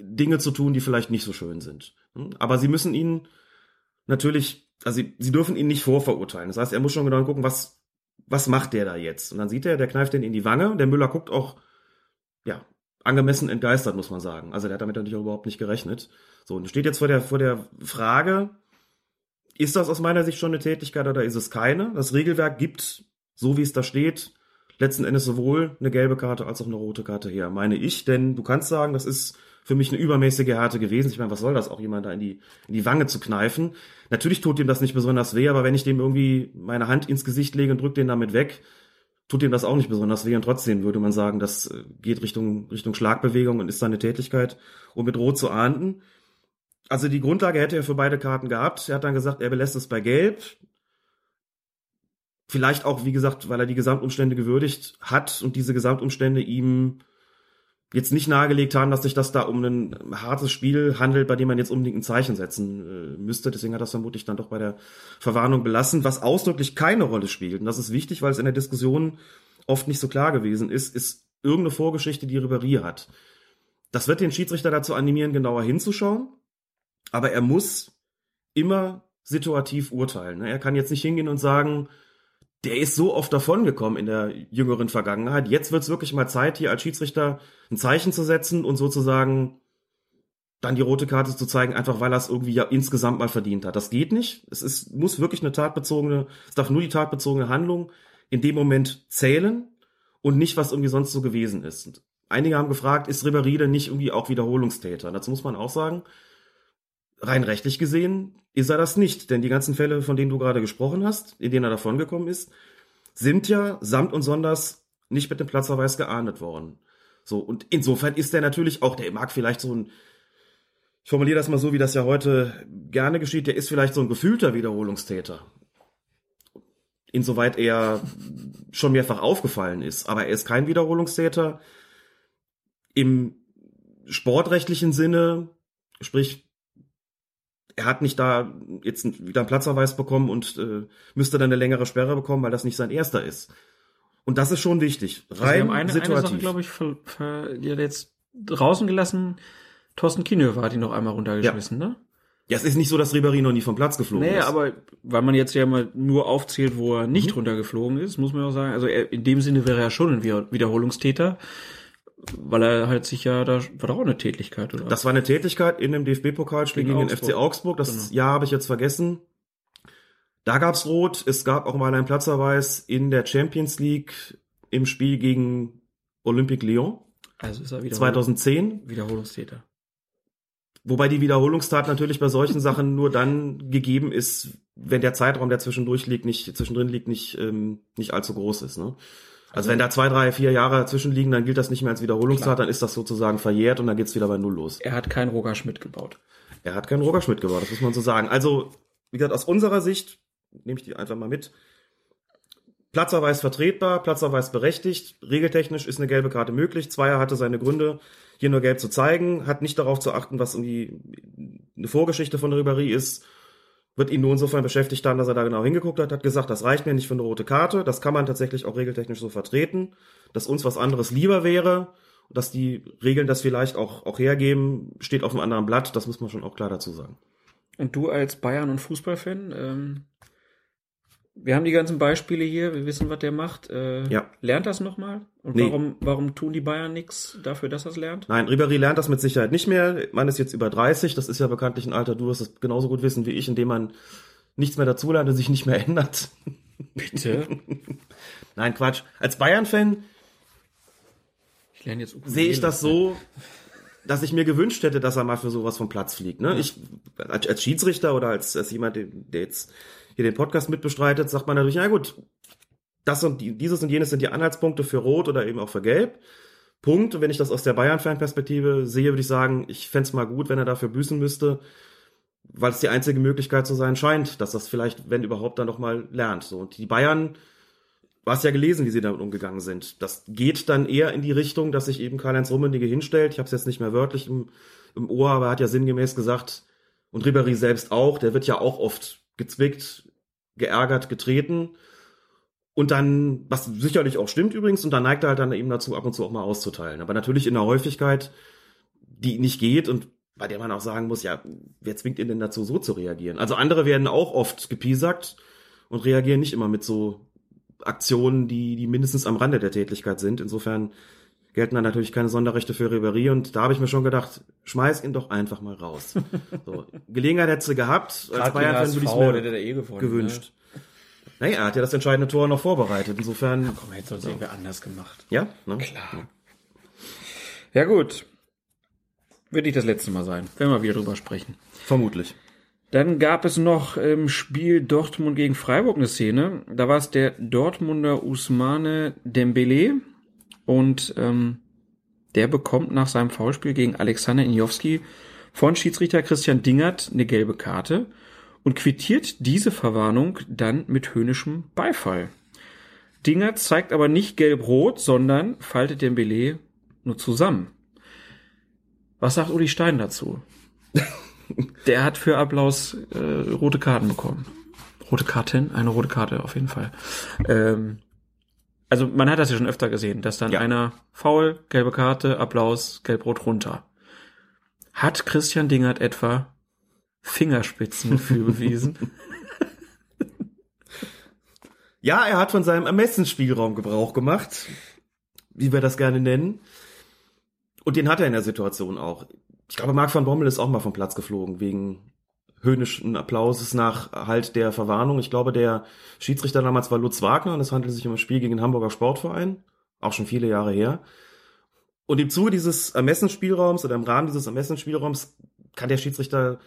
Dinge zu tun, die vielleicht nicht so schön sind. Aber sie müssen ihn natürlich, also sie, sie dürfen ihn nicht vorverurteilen. Das heißt, er muss schon genau gucken, was, was macht der da jetzt? Und dann sieht er, der kneift den in die Wange. Der Müller guckt auch, ja, angemessen entgeistert, muss man sagen. Also der hat damit natürlich auch überhaupt nicht gerechnet. So, und steht jetzt vor der, vor der Frage, ist das aus meiner Sicht schon eine Tätigkeit oder ist es keine? Das Regelwerk gibt, so wie es da steht, letzten Endes sowohl eine gelbe Karte als auch eine rote Karte her, meine ich. Denn du kannst sagen, das ist für mich eine übermäßige Härte gewesen. Ich meine, was soll das auch, jemand da in die, in die Wange zu kneifen? Natürlich tut ihm das nicht besonders weh, aber wenn ich dem irgendwie meine Hand ins Gesicht lege und drücke den damit weg, tut ihm das auch nicht besonders weh und trotzdem würde man sagen, das äh, geht Richtung, Richtung Schlagbewegung und ist seine Tätigkeit, um mit Rot zu ahnden. Also die Grundlage hätte er für beide Karten gehabt. Er hat dann gesagt, er belässt es bei Gelb. Vielleicht auch, wie gesagt, weil er die Gesamtumstände gewürdigt hat und diese Gesamtumstände ihm jetzt nicht nahegelegt haben, dass sich das da um ein hartes Spiel handelt, bei dem man jetzt unbedingt ein Zeichen setzen äh, müsste. Deswegen hat das vermutlich dann doch bei der Verwarnung belassen, was ausdrücklich keine Rolle spielt. Und das ist wichtig, weil es in der Diskussion oft nicht so klar gewesen ist, ist irgendeine Vorgeschichte, die Ribéry hat. Das wird den Schiedsrichter dazu animieren, genauer hinzuschauen. Aber er muss immer situativ urteilen. Er kann jetzt nicht hingehen und sagen, der ist so oft davongekommen in der jüngeren Vergangenheit. Jetzt wird's wirklich mal Zeit, hier als Schiedsrichter ein Zeichen zu setzen und sozusagen dann die rote Karte zu zeigen, einfach weil er es irgendwie ja insgesamt mal verdient hat. Das geht nicht. Es ist, muss wirklich eine tatbezogene, es darf nur die tatbezogene Handlung in dem Moment zählen und nicht, was irgendwie sonst so gewesen ist. Und einige haben gefragt, ist Ribéry denn nicht irgendwie auch Wiederholungstäter? Dazu muss man auch sagen, rein rechtlich gesehen ist er das nicht. Denn die ganzen Fälle, von denen du gerade gesprochen hast, in denen er davongekommen ist, sind ja samt und sonders nicht mit dem Platzverweis geahndet worden. So, und insofern ist der natürlich auch, der mag vielleicht so ein ich formuliere das mal so, wie das ja heute gerne geschieht, der ist vielleicht so ein gefühlter Wiederholungstäter. Insoweit er schon mehrfach aufgefallen ist. Aber er ist kein Wiederholungstäter im sportrechtlichen Sinne, sprich, er hat nicht da jetzt wieder einen Platzverweis bekommen und äh, müsste dann eine längere Sperre bekommen, weil das nicht sein erster ist. Und das ist schon wichtig. Rein also eine, situativ. Eine Sache, glaube ich, die hat jetzt draußen gelassen Thorsten Kienhöfer hat ihn noch einmal runtergeschmissen, ja. ne? Ja, es ist nicht so, dass Ribéry noch nie vom Platz geflogen nee, ist. Nee, aber weil man jetzt ja mal nur aufzählt, wo er nicht mhm. runtergeflogen ist, muss man auch sagen, also er, in dem Sinne wäre er schon ein Wiederholungstäter, weil er halt sich ja, da war doch auch eine Tätigkeit, oder? Das war eine Tätigkeit in dem DFB-Pokalspiel gegen, gegen den FC Augsburg. Das genau. Jahr habe ich jetzt vergessen. Da gab's Rot. Es gab auch mal einen Platzverweis in der Champions League im Spiel gegen Olympique Lyon. Also ist er wieder 2010. Wiederholungstäter. Wobei die Wiederholungstat natürlich bei solchen Sachen nur dann gegeben ist, wenn der Zeitraum, der zwischendurch liegt, nicht, zwischendrin liegt, nicht, ähm, nicht allzu groß ist. Ne? Also wenn da zwei, drei, vier Jahre dazwischen liegen, dann gilt das nicht mehr als Wiederholungstat, dann ist das sozusagen verjährt und dann geht's wieder bei Null los. Er hat keinen Roger Schmidt gebaut. Er hat keinen Roger Schmidt gebaut, das muss man so sagen. Also, wie gesagt, aus unserer Sicht, nehme ich die einfach mal mit, Platzerweis vertretbar, Platzerweis berechtigt, regeltechnisch ist eine gelbe Karte möglich, Zweier hatte seine Gründe, hier nur gelb zu zeigen, hat nicht darauf zu achten, was irgendwie eine Vorgeschichte von Ribéry ist, wird ihn nur insofern beschäftigt haben, dass er da genau hingeguckt hat, hat gesagt, das reicht mir nicht für eine rote Karte, das kann man tatsächlich auch regeltechnisch so vertreten, dass uns was anderes lieber wäre, dass die Regeln das vielleicht auch, auch hergeben, steht auf einem anderen Blatt, das muss man schon auch klar dazu sagen. Und du als Bayern- und Fußballfan, ähm, wir haben die ganzen Beispiele hier, wir wissen, was der macht. Äh, ja. Lernt das nochmal? Und nee. warum, warum tun die Bayern nichts dafür, dass er es lernt? Nein, Ribéry lernt das mit Sicherheit nicht mehr. Man ist jetzt über 30, das ist ja bekanntlich ein Alter, du wirst es genauso gut wissen wie ich, indem man nichts mehr dazulernt und sich nicht mehr ändert. Bitte? Nein, Quatsch. Als Bayern-Fan sehe ich das so, dass ich mir gewünscht hätte, dass er mal für sowas vom Platz fliegt. Ne? Ich als, Schiedsrichter oder als, als jemand, der jetzt hier den Podcast mitbestreitet, sagt man natürlich, na gut, das und die, dieses und jenes sind die Anhaltspunkte für Rot oder eben auch für Gelb. Punkt. Und wenn ich das aus der Bayern-Fan-Perspektive sehe, würde ich sagen, ich fände mal gut, wenn er dafür büßen müsste, weil es die einzige Möglichkeit zu sein scheint, dass das vielleicht, wenn überhaupt, dann noch mal lernt. So und die Bayern, du hast ja gelesen, wie sie damit umgegangen sind. Das geht dann eher in die Richtung, dass sich eben Karl-Heinz Rummenigge hinstellt. Ich habe es jetzt nicht mehr wörtlich im, im Ohr, aber er hat ja sinngemäß gesagt und Ribéry selbst auch. Der wird ja auch oft gezwickt, geärgert, getreten. Und dann, was sicherlich auch stimmt übrigens, und dann neigt er halt dann eben dazu, ab und zu auch mal auszuteilen. Aber natürlich in einer Häufigkeit, die nicht geht und bei der man auch sagen muss, ja, wer zwingt ihn denn dazu, so zu reagieren? Also andere werden auch oft gepiesackt und reagieren nicht immer mit so Aktionen, die, die mindestens am Rande der Tätigkeit sind. Insofern gelten dann natürlich keine Sonderrechte für Ribery und da habe ich mir schon gedacht, schmeiß ihn doch einfach mal raus. So, Gelegenheit hätte sie gehabt, als Bayern-Fan würde ich mir eh gewonnen, gewünscht. Ne? Naja, er hat ja das entscheidende Tor noch vorbereitet, insofern. Ja, komm, hätte es so. irgendwie anders gemacht. Ja? Ne? Klar. Ja gut. Wird nicht das letzte Mal sein, wenn wir wieder drüber sprechen. Vermutlich. Dann gab es noch im Spiel Dortmund gegen Freiburg eine Szene. Da war es der Dortmunder Usmane Dembele, und ähm, der bekommt nach seinem Foulspiel gegen Alexander Injowski von Schiedsrichter Christian Dingert eine gelbe Karte und quittiert diese Verwarnung dann mit höhnischem Beifall. Dingert zeigt aber nicht gelb-rot, sondern faltet den Belay nur zusammen. Was sagt Uli Stein dazu? Der hat für Applaus äh, rote Karten bekommen. Rote Karten? Eine rote Karte auf jeden Fall. Ähm, also man hat das ja schon öfter gesehen, dass dann ja. einer faul, gelbe Karte, Applaus, gelb-rot runter. Hat Christian Dingert etwa Fingerspitzengefühl bewiesen? Ja, er hat von seinem Ermessensspielraum Gebrauch gemacht, wie wir das gerne nennen. Und den hat er in der Situation auch. Ich glaube, Marc van Bommel ist auch mal vom Platz geflogen, wegen höhnischen Applauses nach halt der Verwarnung. Ich glaube, der Schiedsrichter damals war Lutz Wagner und es handelte sich um ein Spiel gegen den Hamburger Sportverein, auch schon viele Jahre her. Und im Zuge dieses Ermessensspielraums oder im Rahmen dieses Ermessensspielraums kann der Schiedsrichter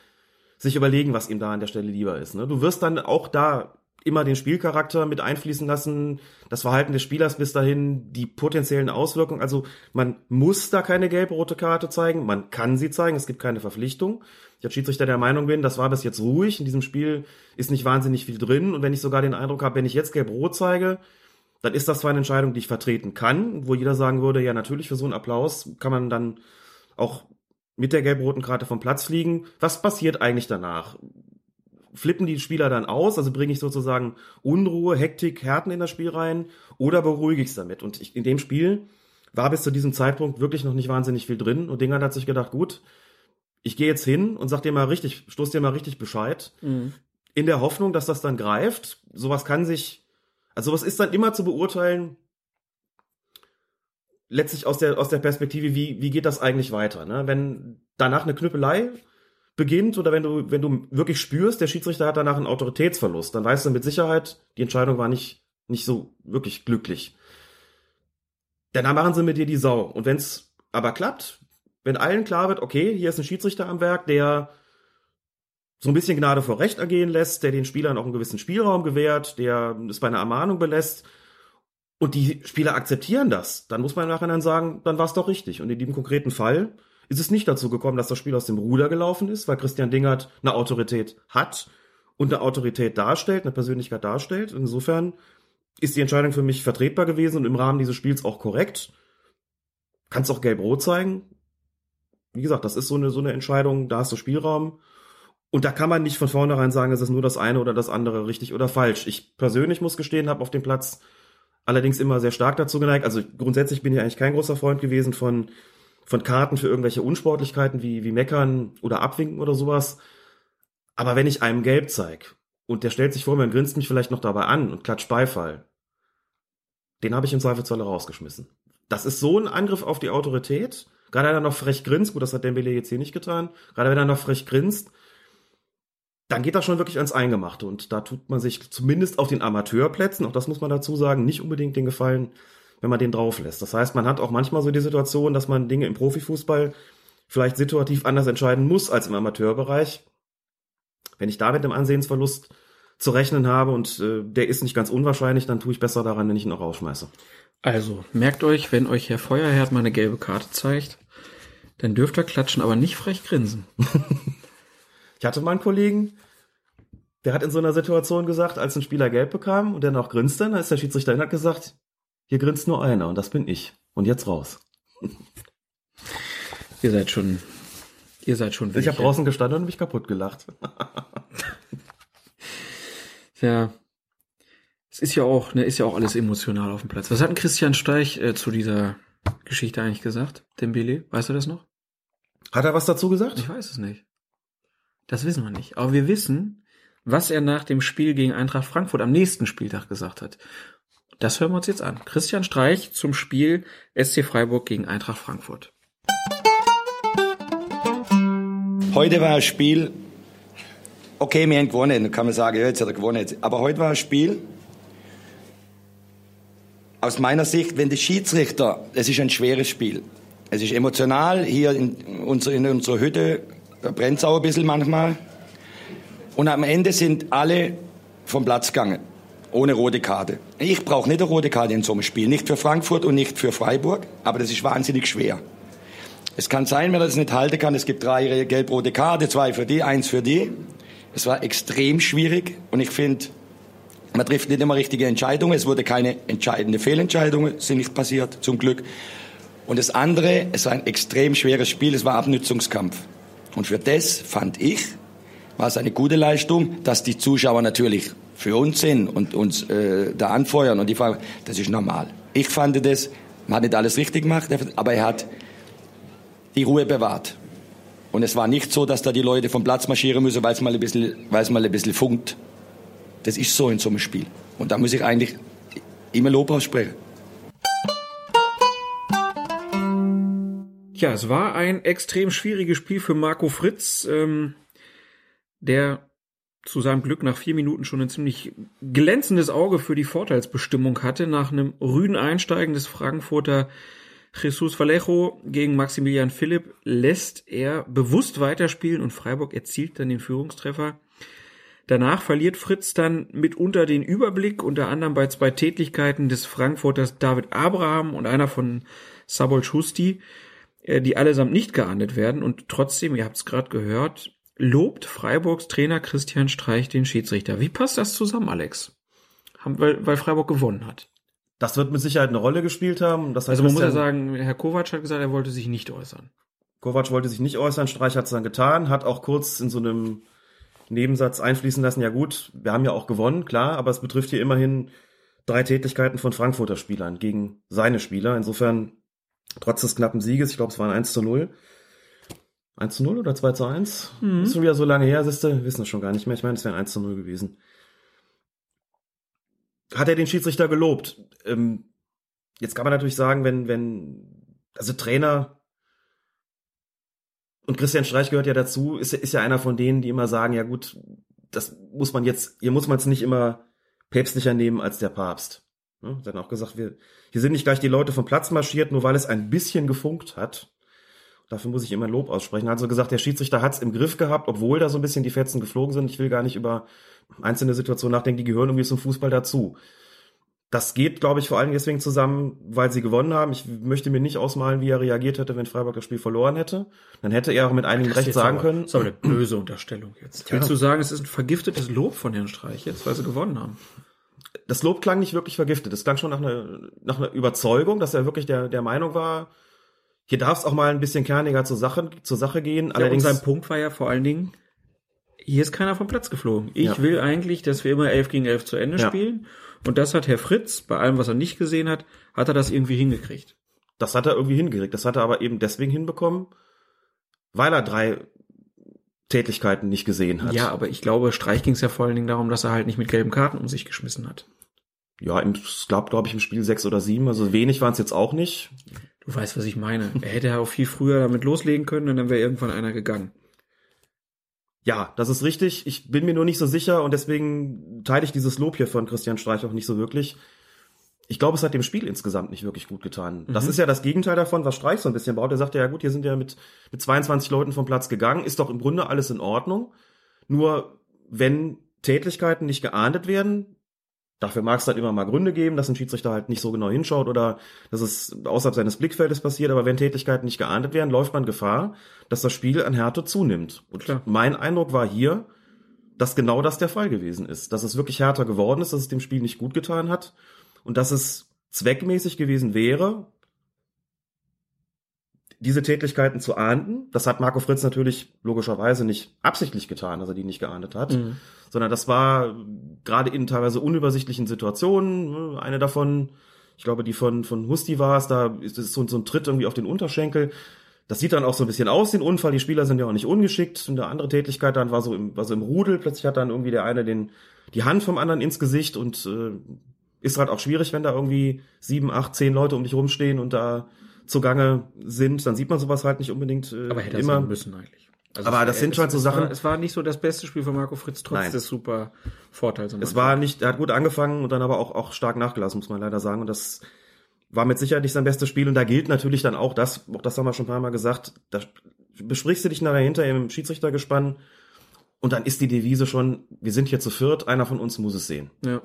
sich überlegen, was ihm da an der Stelle lieber ist. Ne? Du wirst dann auch da immer den Spielcharakter mit einfließen lassen, das Verhalten des Spielers bis dahin, die potenziellen Auswirkungen. Also man muss da keine gelb-rote Karte zeigen, man kann sie zeigen, es gibt keine Verpflichtung. Ich als Schiedsrichter der Meinung bin, das war bis jetzt ruhig, in diesem Spiel ist nicht wahnsinnig viel drin und wenn ich sogar den Eindruck habe, wenn ich jetzt gelb-rot zeige, dann ist das zwar eine Entscheidung, die ich vertreten kann, wo jeder sagen würde, ja natürlich für so einen Applaus kann man dann auch mit der gelb-roten Karte vom Platz fliegen. Was passiert eigentlich danach? Flippen die Spieler dann aus, also bringe ich sozusagen Unruhe, Hektik, Härten in das Spiel rein oder beruhige ich es damit? Und ich, in dem Spiel war bis zu diesem Zeitpunkt wirklich noch nicht wahnsinnig viel drin und Dingert hat sich gedacht, gut, ich gehe jetzt hin und sag dir mal richtig, stoß dir mal richtig Bescheid, mhm. in der Hoffnung, dass das dann greift. Sowas kann sich, also sowas ist dann immer zu beurteilen, letztlich aus der, aus der Perspektive, wie, wie geht das eigentlich weiter? Ne? Wenn danach eine Knüppelei beginnt oder wenn du, wenn du wirklich spürst, der Schiedsrichter hat danach einen Autoritätsverlust, dann weißt du mit Sicherheit, die Entscheidung war nicht, nicht so wirklich glücklich. Dann machen sie mit dir die Sau. Und wenn es aber klappt, wenn allen klar wird, okay, hier ist ein Schiedsrichter am Werk, der so ein bisschen Gnade vor Recht ergehen lässt, der den Spielern auch einen gewissen Spielraum gewährt, der es bei einer Ermahnung belässt, und die Spieler akzeptieren das, dann muss man nachher dann sagen, dann war es doch richtig. Und in diesem konkreten Fall ist es nicht dazu gekommen, dass das Spiel aus dem Ruder gelaufen ist, weil Christian Dingert eine Autorität hat und eine Autorität darstellt, eine Persönlichkeit darstellt. Insofern ist die Entscheidung für mich vertretbar gewesen und im Rahmen dieses Spiels auch korrekt. Kannst auch gelb-rot zeigen. Wie gesagt, das ist so eine, so eine Entscheidung, da hast du Spielraum. Und da kann man nicht von vornherein sagen, es ist nur das eine oder das andere richtig oder falsch. Ich persönlich muss gestehen, habe auf dem Platz allerdings immer sehr stark dazu geneigt. Also grundsätzlich bin ich eigentlich kein großer Freund gewesen von von Karten für irgendwelche Unsportlichkeiten wie, wie Meckern oder Abwinken oder sowas. Aber wenn ich einem gelb zeig und der stellt sich vor mir und grinst mich vielleicht noch dabei an und klatscht Beifall, den habe ich im Zweifelsfalle rausgeschmissen. Das ist so ein Angriff auf die Autorität. Gerade wenn er noch frech grinst, gut, das hat Dembele jetzt hier nicht getan, gerade wenn er noch frech grinst, dann geht das schon wirklich ans Eingemachte. Und da tut man sich zumindest auf den Amateurplätzen, auch das muss man dazu sagen, nicht unbedingt den Gefallen, wenn man den drauf lässt. Das heißt, man hat auch manchmal so die Situation, dass man Dinge im Profifußball vielleicht situativ anders entscheiden muss als im Amateurbereich. Wenn ich da mit einem Ansehensverlust zu rechnen habe und äh, der ist nicht ganz unwahrscheinlich, dann tue ich besser daran, wenn ich ihn auch rausschmeiße. Also, merkt euch, wenn euch Herr Feuerherd mal eine gelbe Karte zeigt, dann dürft ihr klatschen, aber nicht frech grinsen. ich hatte mal einen Kollegen, der hat in so einer Situation gesagt, als ein Spieler gelb bekam und der noch grinste, dann ist der Schiedsrichter hin hat gesagt, hier grinst nur einer und das bin ich. Und jetzt raus. ihr seid schon, ihr seid schon. Ich habe draußen gestanden und mich kaputt gelacht. ja. Es ist ja auch, ne, ist ja auch alles emotional auf dem Platz. Was hat denn Christian Steich äh, zu dieser Geschichte eigentlich gesagt? Dembele, weißt du das noch? Hat er was dazu gesagt? Ich weiß es nicht. Das wissen wir nicht. Aber wir wissen, was er nach dem Spiel gegen Eintracht Frankfurt am nächsten Spieltag gesagt hat. Das hören wir uns jetzt an. Christian Streich zum Spiel SC Freiburg gegen Eintracht Frankfurt. Heute war ein Spiel, okay, wir haben gewonnen, dann kann man sagen, jetzt hat er gewonnen. Aber heute war ein Spiel, aus meiner Sicht, wenn der Schiedsrichter, es ist ein schweres Spiel. Es ist emotional, hier in, unser, in unserer Hütte brennt es auch ein bisschen manchmal. Und am Ende sind alle vom Platz gegangen ohne rote Karte. Ich brauche nicht eine rote Karte in so einem Spiel, nicht für Frankfurt und nicht für Freiburg, aber das ist wahnsinnig schwer. Es kann sein, wenn er das nicht halten kann, es gibt drei gelb-rote Karte, zwei für die, eins für die. Es war extrem schwierig und ich finde, man trifft nicht immer richtige Entscheidungen. Es wurde keine entscheidende Fehlentscheidungen, sind nicht passiert, zum Glück. Und das andere, es war ein extrem schweres Spiel, es war Abnützungskampf. Und für das fand ich, war es eine gute Leistung, dass die Zuschauer natürlich für uns sind und uns äh, da anfeuern. Und die fragen, das ist normal. Ich fand das, man hat nicht alles richtig gemacht, aber er hat die Ruhe bewahrt. Und es war nicht so, dass da die Leute vom Platz marschieren müssen, weil es mal ein bisschen, weil es mal ein bisschen funkt. Das ist so in so einem Spiel. Und da muss ich eigentlich immer Lob aussprechen. Ja, es war ein extrem schwieriges Spiel für Marco Fritz, ähm, der zu seinem Glück nach vier Minuten schon ein ziemlich glänzendes Auge für die Vorteilsbestimmung hatte. Nach einem rüden Einsteigen des Frankfurter Jesus Vallejo gegen Maximilian Philipp lässt er bewusst weiterspielen und Freiburg erzielt dann den Führungstreffer. Danach verliert Fritz dann mitunter den Überblick, unter anderem bei zwei Tätigkeiten des Frankfurters David Abraham und einer von Sabol Schusti, äh, die allesamt nicht geahndet werden. Und trotzdem, ihr habt es gerade gehört, lobt Freiburgs Trainer Christian Streich den Schiedsrichter. Wie passt das zusammen, Alex? Weil, weil Freiburg gewonnen hat. Das wird mit Sicherheit eine Rolle gespielt haben. Also man muss ja sagen, Herr Kovac hat gesagt, er wollte sich nicht äußern. Kovac wollte sich nicht äußern, Streich hat es dann getan, hat auch kurz in so einem Nebensatz einfließen lassen, ja gut, wir haben ja auch gewonnen, klar, aber es betrifft hier immerhin drei Tätigkeiten von Frankfurter Spielern gegen seine Spieler. Insofern, trotz des knappen Sieges, ich glaube, es waren 1 zu 0. 1 zu 0 oder 2 zu 1? Mhm. Ist schon wieder so lange her, siehste, wissen es schon gar nicht mehr. Ich meine, es wäre 1 zu 0 gewesen hat er den Schiedsrichter gelobt. Ähm, jetzt kann man natürlich sagen, wenn, wenn, also Trainer und Christian Streich gehört ja dazu, ist, ist ja einer von denen, die immer sagen, ja gut, das muss man jetzt, hier muss man es nicht immer päpstlicher nehmen als der Papst. Ja, dann auch gesagt, wir, hier sind nicht gleich die Leute vom Platz marschiert, nur weil es ein bisschen gefunkt hat. Dafür muss ich immer Lob aussprechen. Also gesagt, der Schiedsrichter hat es im Griff gehabt, obwohl da so ein bisschen die Fetzen geflogen sind. Ich will gar nicht über einzelne Situationen nachdenken, die gehören irgendwie zum Fußball dazu. Das geht, glaube ich, vor allem deswegen zusammen, weil sie gewonnen haben. Ich möchte mir nicht ausmalen, wie er reagiert hätte, wenn Freiburg das Spiel verloren hätte. Dann hätte er auch mit einigem Recht sagen aber, können. Das ist aber eine böse Unterstellung jetzt. Ja. Willst du sagen, es ist ein vergiftetes Lob von Herrn Streich jetzt, weil sie gewonnen haben? Das Lob klang nicht wirklich vergiftet. Es klang schon nach einer, nach einer Überzeugung, dass er wirklich der, der Meinung war, hier darf es auch mal ein bisschen kerniger zur Sache, zur Sache gehen. Ja, Allerdings und sein Punkt war ja vor allen Dingen, hier ist keiner vom Platz geflogen. Ich ja. will eigentlich, dass wir immer elf gegen elf zu Ende ja. spielen. Und das hat Herr Fritz, bei allem, was er nicht gesehen hat, hat er das irgendwie hingekriegt. Das hat er irgendwie hingekriegt. Das hat er aber eben deswegen hinbekommen, weil er drei Tätigkeiten nicht gesehen hat. Ja, aber ich glaube, Streich ging es ja vor allen Dingen darum, dass er halt nicht mit gelben Karten um sich geschmissen hat. Ja, es gab, glaube ich, im Spiel sechs oder sieben, also wenig waren es jetzt auch nicht. Du weißt, was ich meine. Er hätte ja auch viel früher damit loslegen können und dann wäre irgendwann einer gegangen. Ja, das ist richtig. Ich bin mir nur nicht so sicher und deswegen teile ich dieses Lob hier von Christian Streich auch nicht so wirklich. Ich glaube, es hat dem Spiel insgesamt nicht wirklich gut getan. Mhm. Das ist ja das Gegenteil davon, was Streich so ein bisschen baut. Er sagte ja gut, hier sind ja mit, mit 22 Leuten vom Platz gegangen, ist doch im Grunde alles in Ordnung. Nur wenn Tätigkeiten nicht geahndet werden, Dafür mag es halt immer mal Gründe geben, dass ein Schiedsrichter halt nicht so genau hinschaut oder dass es außerhalb seines Blickfeldes passiert. Aber wenn Tätigkeiten nicht geahndet werden, läuft man Gefahr, dass das Spiel an Härte zunimmt. Und Klar. mein Eindruck war hier, dass genau das der Fall gewesen ist. Dass es wirklich härter geworden ist, dass es dem Spiel nicht gut getan hat und dass es zweckmäßig gewesen wäre, diese Tätigkeiten zu ahnden. Das hat Marco Fritz natürlich logischerweise nicht absichtlich getan, dass er die nicht geahndet hat, mhm. sondern das war gerade in teilweise unübersichtlichen Situationen. Eine davon, ich glaube, die von, von Husti war es, da ist es so, so ein Tritt irgendwie auf den Unterschenkel. Das sieht dann auch so ein bisschen aus, den Unfall. Die Spieler sind ja auch nicht ungeschickt. Und eine andere Tätigkeit dann war so im, war so im Rudel. Plötzlich hat dann irgendwie der eine den, die Hand vom anderen ins Gesicht und äh, ist halt auch schwierig, wenn da irgendwie sieben, acht, zehn Leute um dich rumstehen und da zugange sind, dann sieht man sowas halt nicht unbedingt äh, aber hätte immer. Sein müssen eigentlich. Also aber das sind schon so Sachen. War, es war nicht so das beste Spiel von Marco Fritz, trotz Nein. des super Vorteils. Es war nicht, er hat gut angefangen und dann aber auch, auch stark nachgelassen, muss man leider sagen. Und das war mit Sicherheit nicht sein bestes Spiel. Und da gilt natürlich dann auch das, auch das haben wir schon ein paar Mal gesagt, da besprichst du dich nachher hinter im Schiedsrichtergespann und dann ist die Devise schon, wir sind hier zu viert, einer von uns muss es sehen. Ja.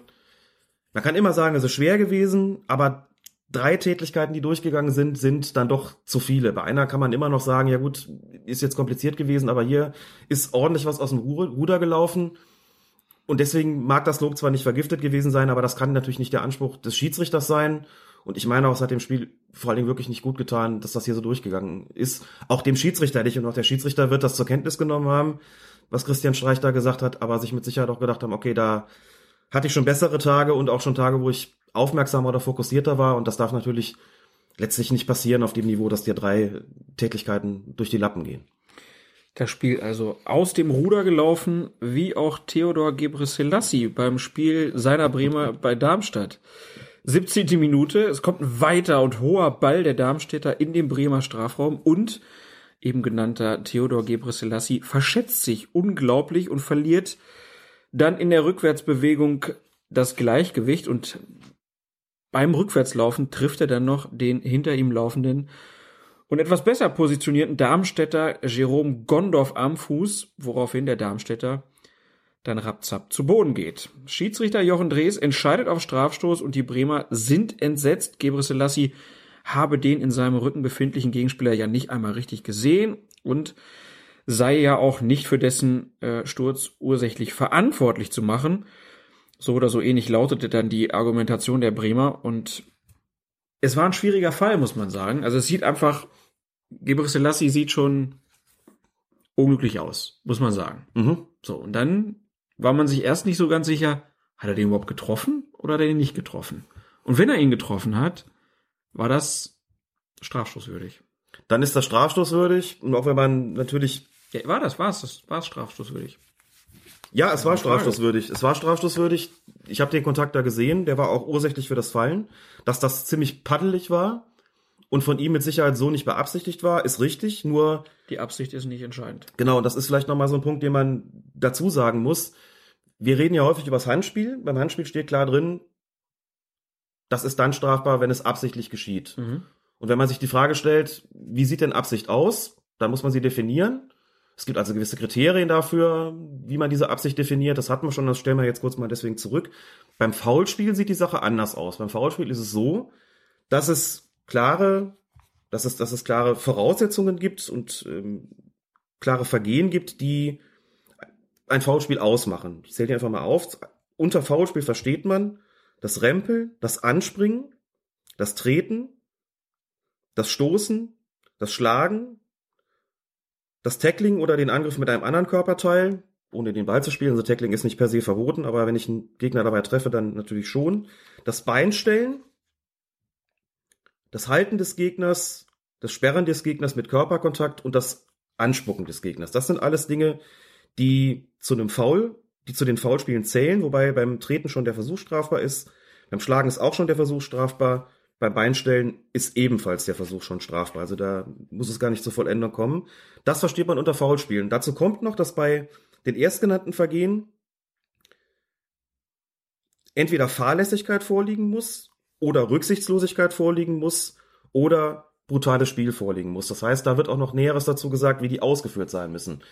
Man kann immer sagen, es ist schwer gewesen, aber drei Tätigkeiten, die durchgegangen sind, sind dann doch zu viele. Bei einer kann man immer noch sagen, ja gut, ist jetzt kompliziert gewesen, aber hier ist ordentlich was aus dem Ruder gelaufen. Und deswegen mag das Lob zwar nicht vergiftet gewesen sein, aber das kann natürlich nicht der Anspruch des Schiedsrichters sein. Und ich meine auch, es hat dem Spiel vor allen Dingen wirklich nicht gut getan, dass das hier so durchgegangen ist. Auch dem Schiedsrichter nicht. Und auch der Schiedsrichter wird das zur Kenntnis genommen haben, was Christian Streich da gesagt hat, aber sich mit Sicherheit auch gedacht haben, okay, da hatte ich schon bessere Tage und auch schon Tage, wo ich aufmerksamer oder fokussierter war. Und das darf natürlich letztlich nicht passieren auf dem Niveau, dass dir drei Tätigkeiten durch die Lappen gehen. Das Spiel also aus dem Ruder gelaufen, wie auch Theodor Gebrselassie beim Spiel seiner Bremer bei Darmstadt. 17. Minute, es kommt ein weiter und hoher Ball der Darmstädter in den Bremer Strafraum und eben genannter Theodor Gebrselassie verschätzt sich unglaublich und verliert dann in der Rückwärtsbewegung das Gleichgewicht und beim Rückwärtslaufen trifft er dann noch den hinter ihm laufenden und etwas besser positionierten Darmstädter Jerome Gondorf am Fuß, woraufhin der Darmstädter dann rapzapp zu Boden geht. Schiedsrichter Jochen Drees entscheidet auf Strafstoß und die Bremer sind entsetzt. Gebre Selassie habe den in seinem Rücken befindlichen Gegenspieler ja nicht einmal richtig gesehen und sei ja auch nicht für dessen äh, Sturz ursächlich verantwortlich zu machen. So oder so ähnlich lautete dann die Argumentation der Bremer und es war ein schwieriger Fall, muss man sagen. Also es sieht einfach, Gebre Selassie sieht schon unglücklich aus, muss man sagen. Mhm. So, und dann war man sich erst nicht so ganz sicher, hat er den überhaupt getroffen oder hat er ihn nicht getroffen? Und wenn er ihn getroffen hat, war das strafstoßwürdig. Dann ist das strafstoßwürdig und auch wenn man natürlich Ja, war das, war es, das war strafstoßwürdig. Ja, es war strafstoßwürdig. Es war strafstoßwürdig. Ich habe den Kontakt da gesehen, der war auch ursächlich für das Fallen. Dass das ziemlich paddelig war und von ihm mit Sicherheit so nicht beabsichtigt war, ist richtig. Nur, Die Absicht ist nicht entscheidend. genau, das ist vielleicht nochmal so ein Punkt, den man dazu sagen muss. Wir reden ja häufig über das Handspiel. Beim Handspiel steht klar drin, das ist dann strafbar, wenn es absichtlich geschieht. Mhm. Und wenn man sich die Frage stellt, wie sieht denn Absicht aus, dann muss man sie definieren. Es gibt also gewisse Kriterien dafür, wie man diese Absicht definiert. Das hatten wir schon, das stellen wir jetzt kurz mal deswegen zurück. Beim Foulspiel sieht die Sache anders aus. Beim Foulspiel ist es so, dass es klare, dass es, dass es klare Voraussetzungen gibt und ähm, klare Vergehen gibt, die ein Foulspiel ausmachen. Ich zähle die einfach mal auf. Unter Foulspiel versteht man das Rempeln, das Anspringen, das Treten, das Stoßen, das Schlagen, das Tackling oder den Angriff mit einem anderen Körperteil, ohne den Ball zu spielen. Also Tackling ist nicht per se verboten, aber wenn ich einen Gegner dabei treffe, dann natürlich schon. Das Beinstellen, das Halten des Gegners, das Sperren des Gegners mit Körperkontakt und das Anspucken des Gegners. Das sind alles Dinge, die zu einem Foul, die zu den Foulspielen zählen, wobei beim Treten schon der Versuch strafbar ist. Beim Schlagen ist auch schon der Versuch strafbar. Beim Beinstellen ist ebenfalls der Versuch schon strafbar. Also da muss es gar nicht zur Vollendung kommen. Das versteht man unter Foulspielen. Dazu kommt noch, dass bei den erstgenannten Vergehen entweder Fahrlässigkeit vorliegen muss oder Rücksichtslosigkeit vorliegen muss oder brutales Spiel vorliegen muss. Das heißt, da wird auch noch Näheres dazu gesagt, wie die ausgeführt sein müssen.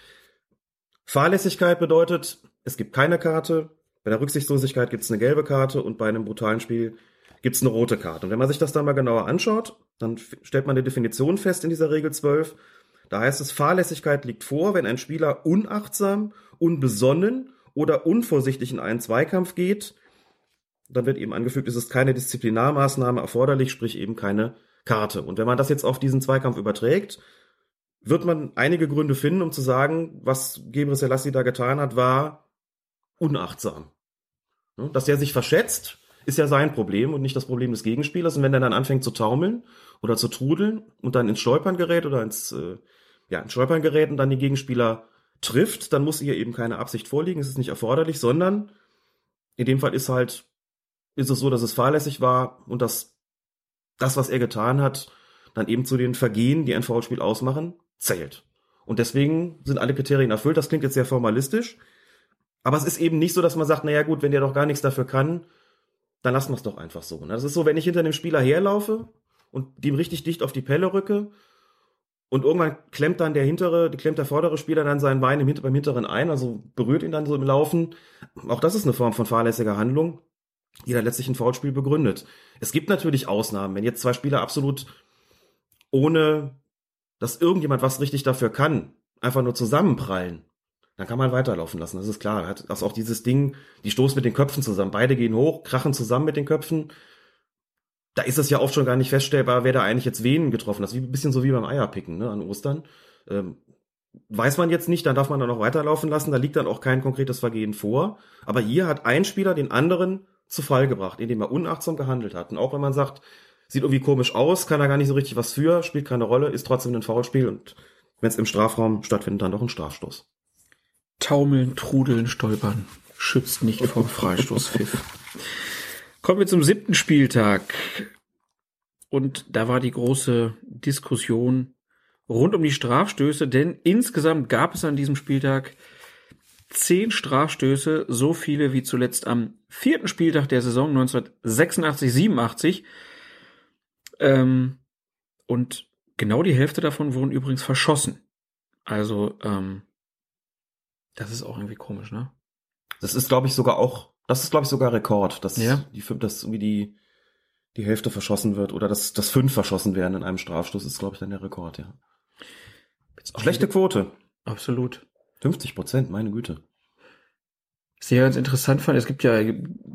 Fahrlässigkeit bedeutet, es gibt keine Karte, bei der Rücksichtslosigkeit gibt es eine gelbe Karte und bei einem brutalen Spiel gibt es eine rote Karte. Und wenn man sich das dann mal genauer anschaut, dann stellt man eine Definition fest in dieser Regel 12. Da heißt es, Fahrlässigkeit liegt vor, wenn ein Spieler unachtsam, unbesonnen oder unvorsichtig in einen Zweikampf geht. Dann wird eben angefügt, es ist keine Disziplinarmaßnahme erforderlich, sprich eben keine Karte. Und wenn man das jetzt auf diesen Zweikampf überträgt, wird man einige Gründe finden, um zu sagen, was Gebre Selassie da getan hat, war unachtsam. Ne? Dass er sich verschätzt, ist ja sein Problem und nicht das Problem des Gegenspielers. Und wenn er dann anfängt zu taumeln oder zu trudeln und dann ins Stolpern gerät oder ins, äh, ja, ins Stolpern gerät und dann den Gegenspieler trifft, dann muss hier eben keine Absicht vorliegen, es ist nicht erforderlich, sondern in dem Fall ist halt, ist es so, dass es fahrlässig war und dass das, was er getan hat, dann eben zu den Vergehen, die ein Foulspiel ausmachen, zählt. Und deswegen sind alle Kriterien erfüllt. Das klingt jetzt sehr formalistisch. Aber es ist eben nicht so, dass man sagt, naja gut, wenn der doch gar nichts dafür kann, dann lassen wir es doch einfach so. ne? Das ist so, wenn ich hinter dem Spieler herlaufe und dem richtig dicht auf die Pelle rücke und irgendwann klemmt dann der hintere, klemmt der vordere Spieler dann sein Bein im, beim hinteren ein, also berührt ihn dann so im Laufen. Auch das ist eine Form von fahrlässiger Handlung, die dann letztlich ein Foulspiel begründet. Es gibt natürlich Ausnahmen, wenn jetzt zwei Spieler absolut ohne, dass irgendjemand was richtig dafür kann, einfach nur zusammenprallen, dann kann man weiterlaufen lassen. Das ist klar. Hat das auch dieses Ding, die stoßen mit den Köpfen zusammen. Beide gehen hoch, krachen zusammen mit den Köpfen. Da ist es ja oft schon gar nicht feststellbar, wer da eigentlich jetzt wen getroffen hat. Wie, ein bisschen so wie beim Eierpicken ne, an Ostern. Ähm, weiß man jetzt nicht, dann darf man dann auch weiterlaufen lassen. Da liegt dann auch kein konkretes Vergehen vor. Aber hier hat ein Spieler den anderen zu Fall gebracht, indem er unachtsam gehandelt hat. Und auch wenn man sagt, sieht irgendwie komisch aus, kann er gar nicht so richtig was für, spielt keine Rolle, ist trotzdem ein Foulspiel und wenn es im Strafraum stattfindet, dann doch ein Strafstoß. Taumeln, trudeln, stolpern schützt nicht vom Freistoßpfiff. Kommen wir zum siebten Spieltag. Und da war die große Diskussion rund um die Strafstöße, denn insgesamt gab es an diesem Spieltag zehn Strafstöße, so viele wie zuletzt am vierten Spieltag der Saison 1986-87. Ähm, und genau die Hälfte davon wurden übrigens verschossen. Also, ähm, das ist auch irgendwie komisch, ne? Das ist, glaube ich, sogar auch, das ist, glaube ich, sogar Rekord, dass Ja. die fünf, dass irgendwie die, die Hälfte verschossen wird oder dass, dass fünf verschossen werden in einem Strafstoß, ist, glaube ich, dann der Rekord, ja. Schlechte Quote. Absolut. 50 Prozent, meine Güte. Was ich ganz interessant fand, es gibt ja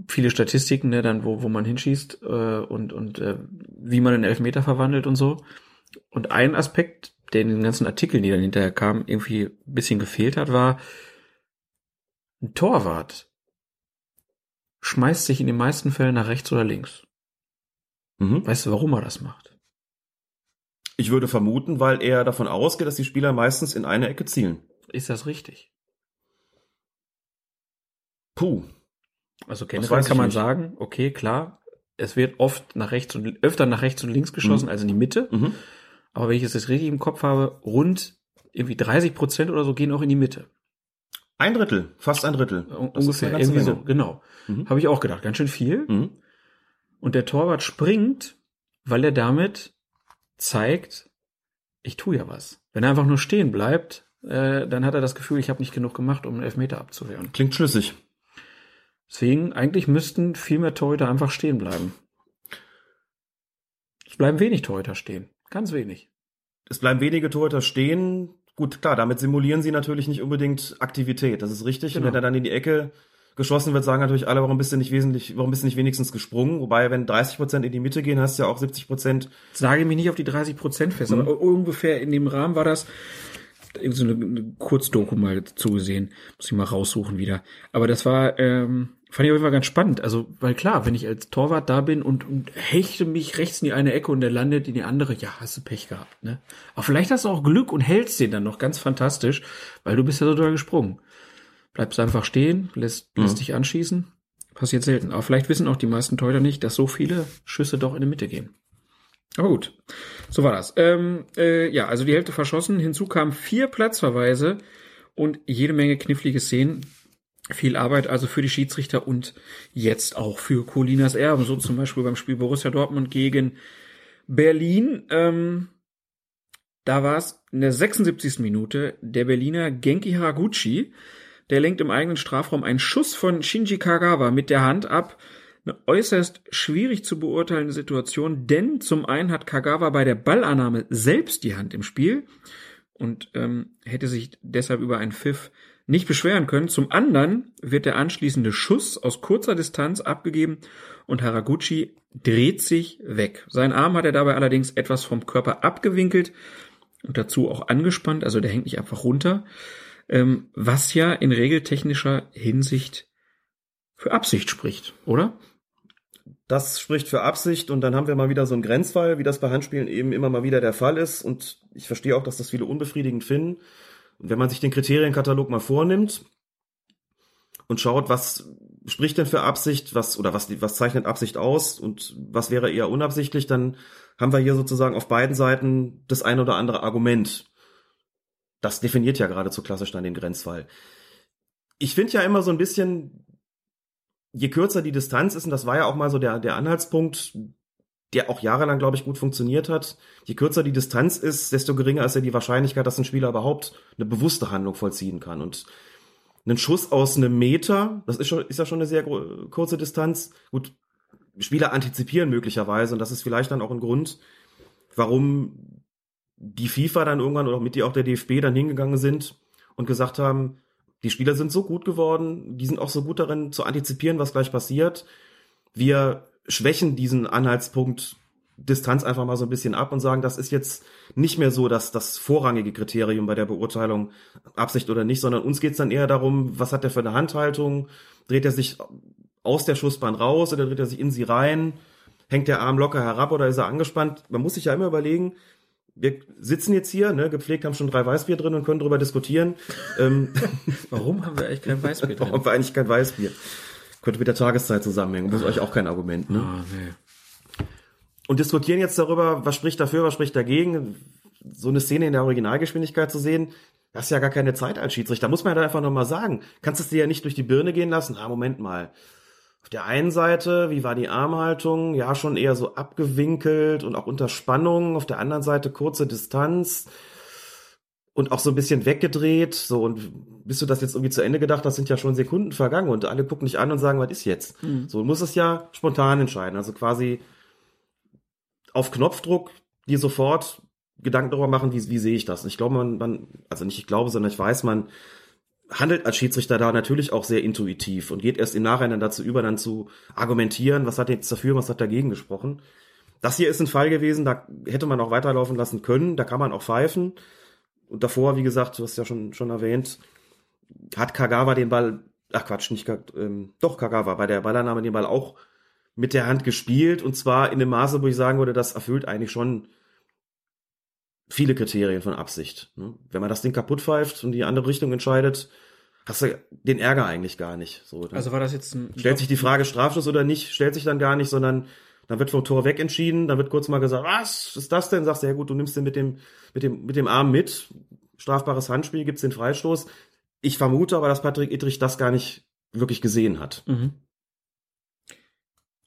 viele Statistiken, ne, dann wo, wo man hinschießt äh, und, und äh, wie man einen Elfmeter verwandelt und so. Und ein Aspekt, der in den ganzen Artikeln, die dann hinterher kamen, irgendwie ein bisschen gefehlt hat, war, ein Torwart schmeißt sich in den meisten Fällen nach rechts oder links. Mhm. Weißt du, warum er das macht? Ich würde vermuten, weil er davon ausgeht, dass die Spieler meistens in eine Ecke zielen. Ist das richtig? Puh. Also generell kann man nicht. sagen, okay, klar, es wird oft nach rechts und öfter nach rechts und links geschossen als in die Mitte. Mhm. Aber wenn ich es jetzt richtig im Kopf habe, rund irgendwie 30 Prozent oder so gehen auch in die Mitte. Ein Drittel, fast ein Drittel. Das Ungefähr, irgendwie so, genau. Mhm. Habe ich auch gedacht, ganz schön viel. Mhm. Und der Torwart springt, weil er damit zeigt, ich tue ja was. Wenn er einfach nur stehen bleibt, äh, dann hat er das Gefühl, ich habe nicht genug gemacht, um einen Elfmeter abzuwehren. Klingt schlüssig. Deswegen, eigentlich müssten viel mehr Torhüter einfach stehen bleiben. Es bleiben wenig Torhüter stehen. Ganz wenig. Es bleiben wenige Torhüter stehen. Gut, klar, damit simulieren sie natürlich nicht unbedingt Aktivität. Das ist richtig. Und Genau. wenn er dann in die Ecke geschossen wird, sagen natürlich alle, warum bist du nicht wesentlich, warum bist du nicht wenigstens gesprungen? Wobei, wenn 30 Prozent in die Mitte gehen, hast du ja auch 70 Prozent. Sage mich nicht auf die 30 Prozent fest, Mhm. aber ungefähr in dem Rahmen war das. Irgend so eine, eine Kurzdoku mal zugesehen. Muss ich mal raussuchen wieder. Aber das war, ähm, fand ich auf jeden Fall ganz spannend. Also, weil klar, wenn ich als Torwart da bin und, und hechte mich rechts in die eine Ecke und der landet in die andere, ja, hast du Pech gehabt, ne? Aber vielleicht hast du auch Glück und hältst den dann noch ganz fantastisch, weil du bist ja so doll gesprungen. Bleibst einfach stehen, lässt, Mhm. lässt dich anschießen. Passiert selten. Aber vielleicht wissen auch die meisten Torhüter nicht, dass so viele Schüsse doch in die Mitte gehen. Aber gut, so war das. Ähm, äh, ja, also die Hälfte verschossen. Hinzu kamen vier Platzverweise und jede Menge knifflige Szenen. Viel Arbeit also für die Schiedsrichter und jetzt auch für Colinas Erben. So zum Beispiel beim Spiel Borussia Dortmund gegen Berlin. Ähm, da war es in der 76. Minute der Berliner Genki Haraguchi. Der lenkt im eigenen Strafraum einen Schuss von Shinji Kagawa mit der Hand ab. Eine äußerst schwierig zu beurteilende Situation, denn zum einen hat Kagawa bei der Ballannahme selbst die Hand im Spiel und ähm, hätte sich deshalb über einen Pfiff nicht beschweren können. Zum anderen wird der anschließende Schuss aus kurzer Distanz abgegeben und Haraguchi dreht sich weg. Sein Arm hat er dabei allerdings etwas vom Körper abgewinkelt und dazu auch angespannt, also der hängt nicht einfach runter, ähm, was ja in regeltechnischer Hinsicht für Absicht spricht, oder? Das spricht für Absicht und dann haben wir mal wieder so einen Grenzfall, wie das bei Handspielen eben immer mal wieder der Fall ist. Und ich verstehe auch, dass das viele unbefriedigend finden. Und wenn man sich den Kriterienkatalog mal vornimmt und schaut, was spricht denn für Absicht, was oder was, was zeichnet Absicht aus und was wäre eher unabsichtlich, dann haben wir hier sozusagen auf beiden Seiten das ein oder andere Argument. Das definiert ja geradezu klassisch dann den Grenzfall. Ich finde ja immer so ein bisschen, je kürzer die Distanz ist, und das war ja auch mal so der, der Anhaltspunkt, der auch jahrelang, glaube ich, gut funktioniert hat, je kürzer die Distanz ist, desto geringer ist ja die Wahrscheinlichkeit, dass ein Spieler überhaupt eine bewusste Handlung vollziehen kann. Und ein Schuss aus einem Meter, das ist, schon, ist ja schon eine sehr kurze Distanz. Gut, Spieler antizipieren möglicherweise, und das ist vielleicht dann auch ein Grund, warum die FIFA dann irgendwann oder mit die auch der DFB dann hingegangen sind und gesagt haben, die Spieler sind so gut geworden, die sind auch so gut darin zu antizipieren, was gleich passiert. Wir schwächen diesen Anhaltspunkt Distanz einfach mal so ein bisschen ab und sagen, das ist jetzt nicht mehr so dass das vorrangige Kriterium bei der Beurteilung, Absicht oder nicht, sondern uns geht's dann eher darum, was hat der für eine Handhaltung, dreht er sich aus der Schussbahn raus oder dreht er sich in sie rein, hängt der Arm locker herab oder ist er angespannt? Man muss sich ja immer überlegen, wir sitzen jetzt hier, ne, gepflegt haben schon drei Weißbier drin und können darüber diskutieren. ähm, Warum haben wir eigentlich kein Weißbier warum haben wir eigentlich kein Weißbier? Könnte mit der Tageszeit zusammenhängen. Das ist euch auch kein Argument, ne? Ah, nee. Und diskutieren jetzt darüber, was spricht dafür, was spricht dagegen. So eine Szene in der Originalgeschwindigkeit zu sehen, das ist ja gar keine Zeit als Schiedsrichter. Muss man ja einfach nochmal sagen. Kannst es dir ja nicht durch die Birne gehen lassen. Ah, Moment mal. Auf der einen Seite, wie war die Armhaltung? Ja, schon eher so abgewinkelt und auch unter Spannung. Auf der anderen Seite kurze Distanz und auch so ein bisschen weggedreht. So, und bis du das jetzt irgendwie zu Ende gedacht hast, sind ja schon Sekunden vergangen und alle gucken dich an und sagen, was ist jetzt? So, du musst es ja spontan entscheiden. Also quasi auf Knopfdruck dir sofort Gedanken darüber machen, wie, wie sehe ich das? Und ich glaube, man, man, also nicht ich glaube, sondern ich weiß, man handelt als Schiedsrichter da natürlich auch sehr intuitiv und geht erst im Nachhinein dazu über, dann zu argumentieren, was hat jetzt dafür, was hat dagegen gesprochen. Das hier ist ein Fall gewesen, da hätte man auch weiterlaufen lassen können, da kann man auch pfeifen. Und davor, wie gesagt, du hast ja schon, schon erwähnt, hat Kagawa den Ball, ach Quatsch, nicht, ähm, doch Kagawa, bei der Ballannahme den Ball auch mit der Hand gespielt und zwar in dem Maße, wo ich sagen würde, das erfüllt eigentlich schon viele Kriterien von Absicht. Ne? Wenn man das Ding kaputt pfeift und die andere Richtung entscheidet, hast du den Ärger eigentlich gar nicht. So, dann Also war das jetzt ein. stellt sich die Frage Strafschuss oder nicht, stellt sich dann gar nicht, sondern dann wird vom Tor weg entschieden, dann wird kurz mal gesagt, was ist das denn? Sagst du, ja gut, du nimmst den mit dem, mit dem, mit dem Arm mit, strafbares Handspiel, gibt's den Freistoß. Ich vermute aber, dass Patrick Ittrich das gar nicht wirklich gesehen hat. Mhm.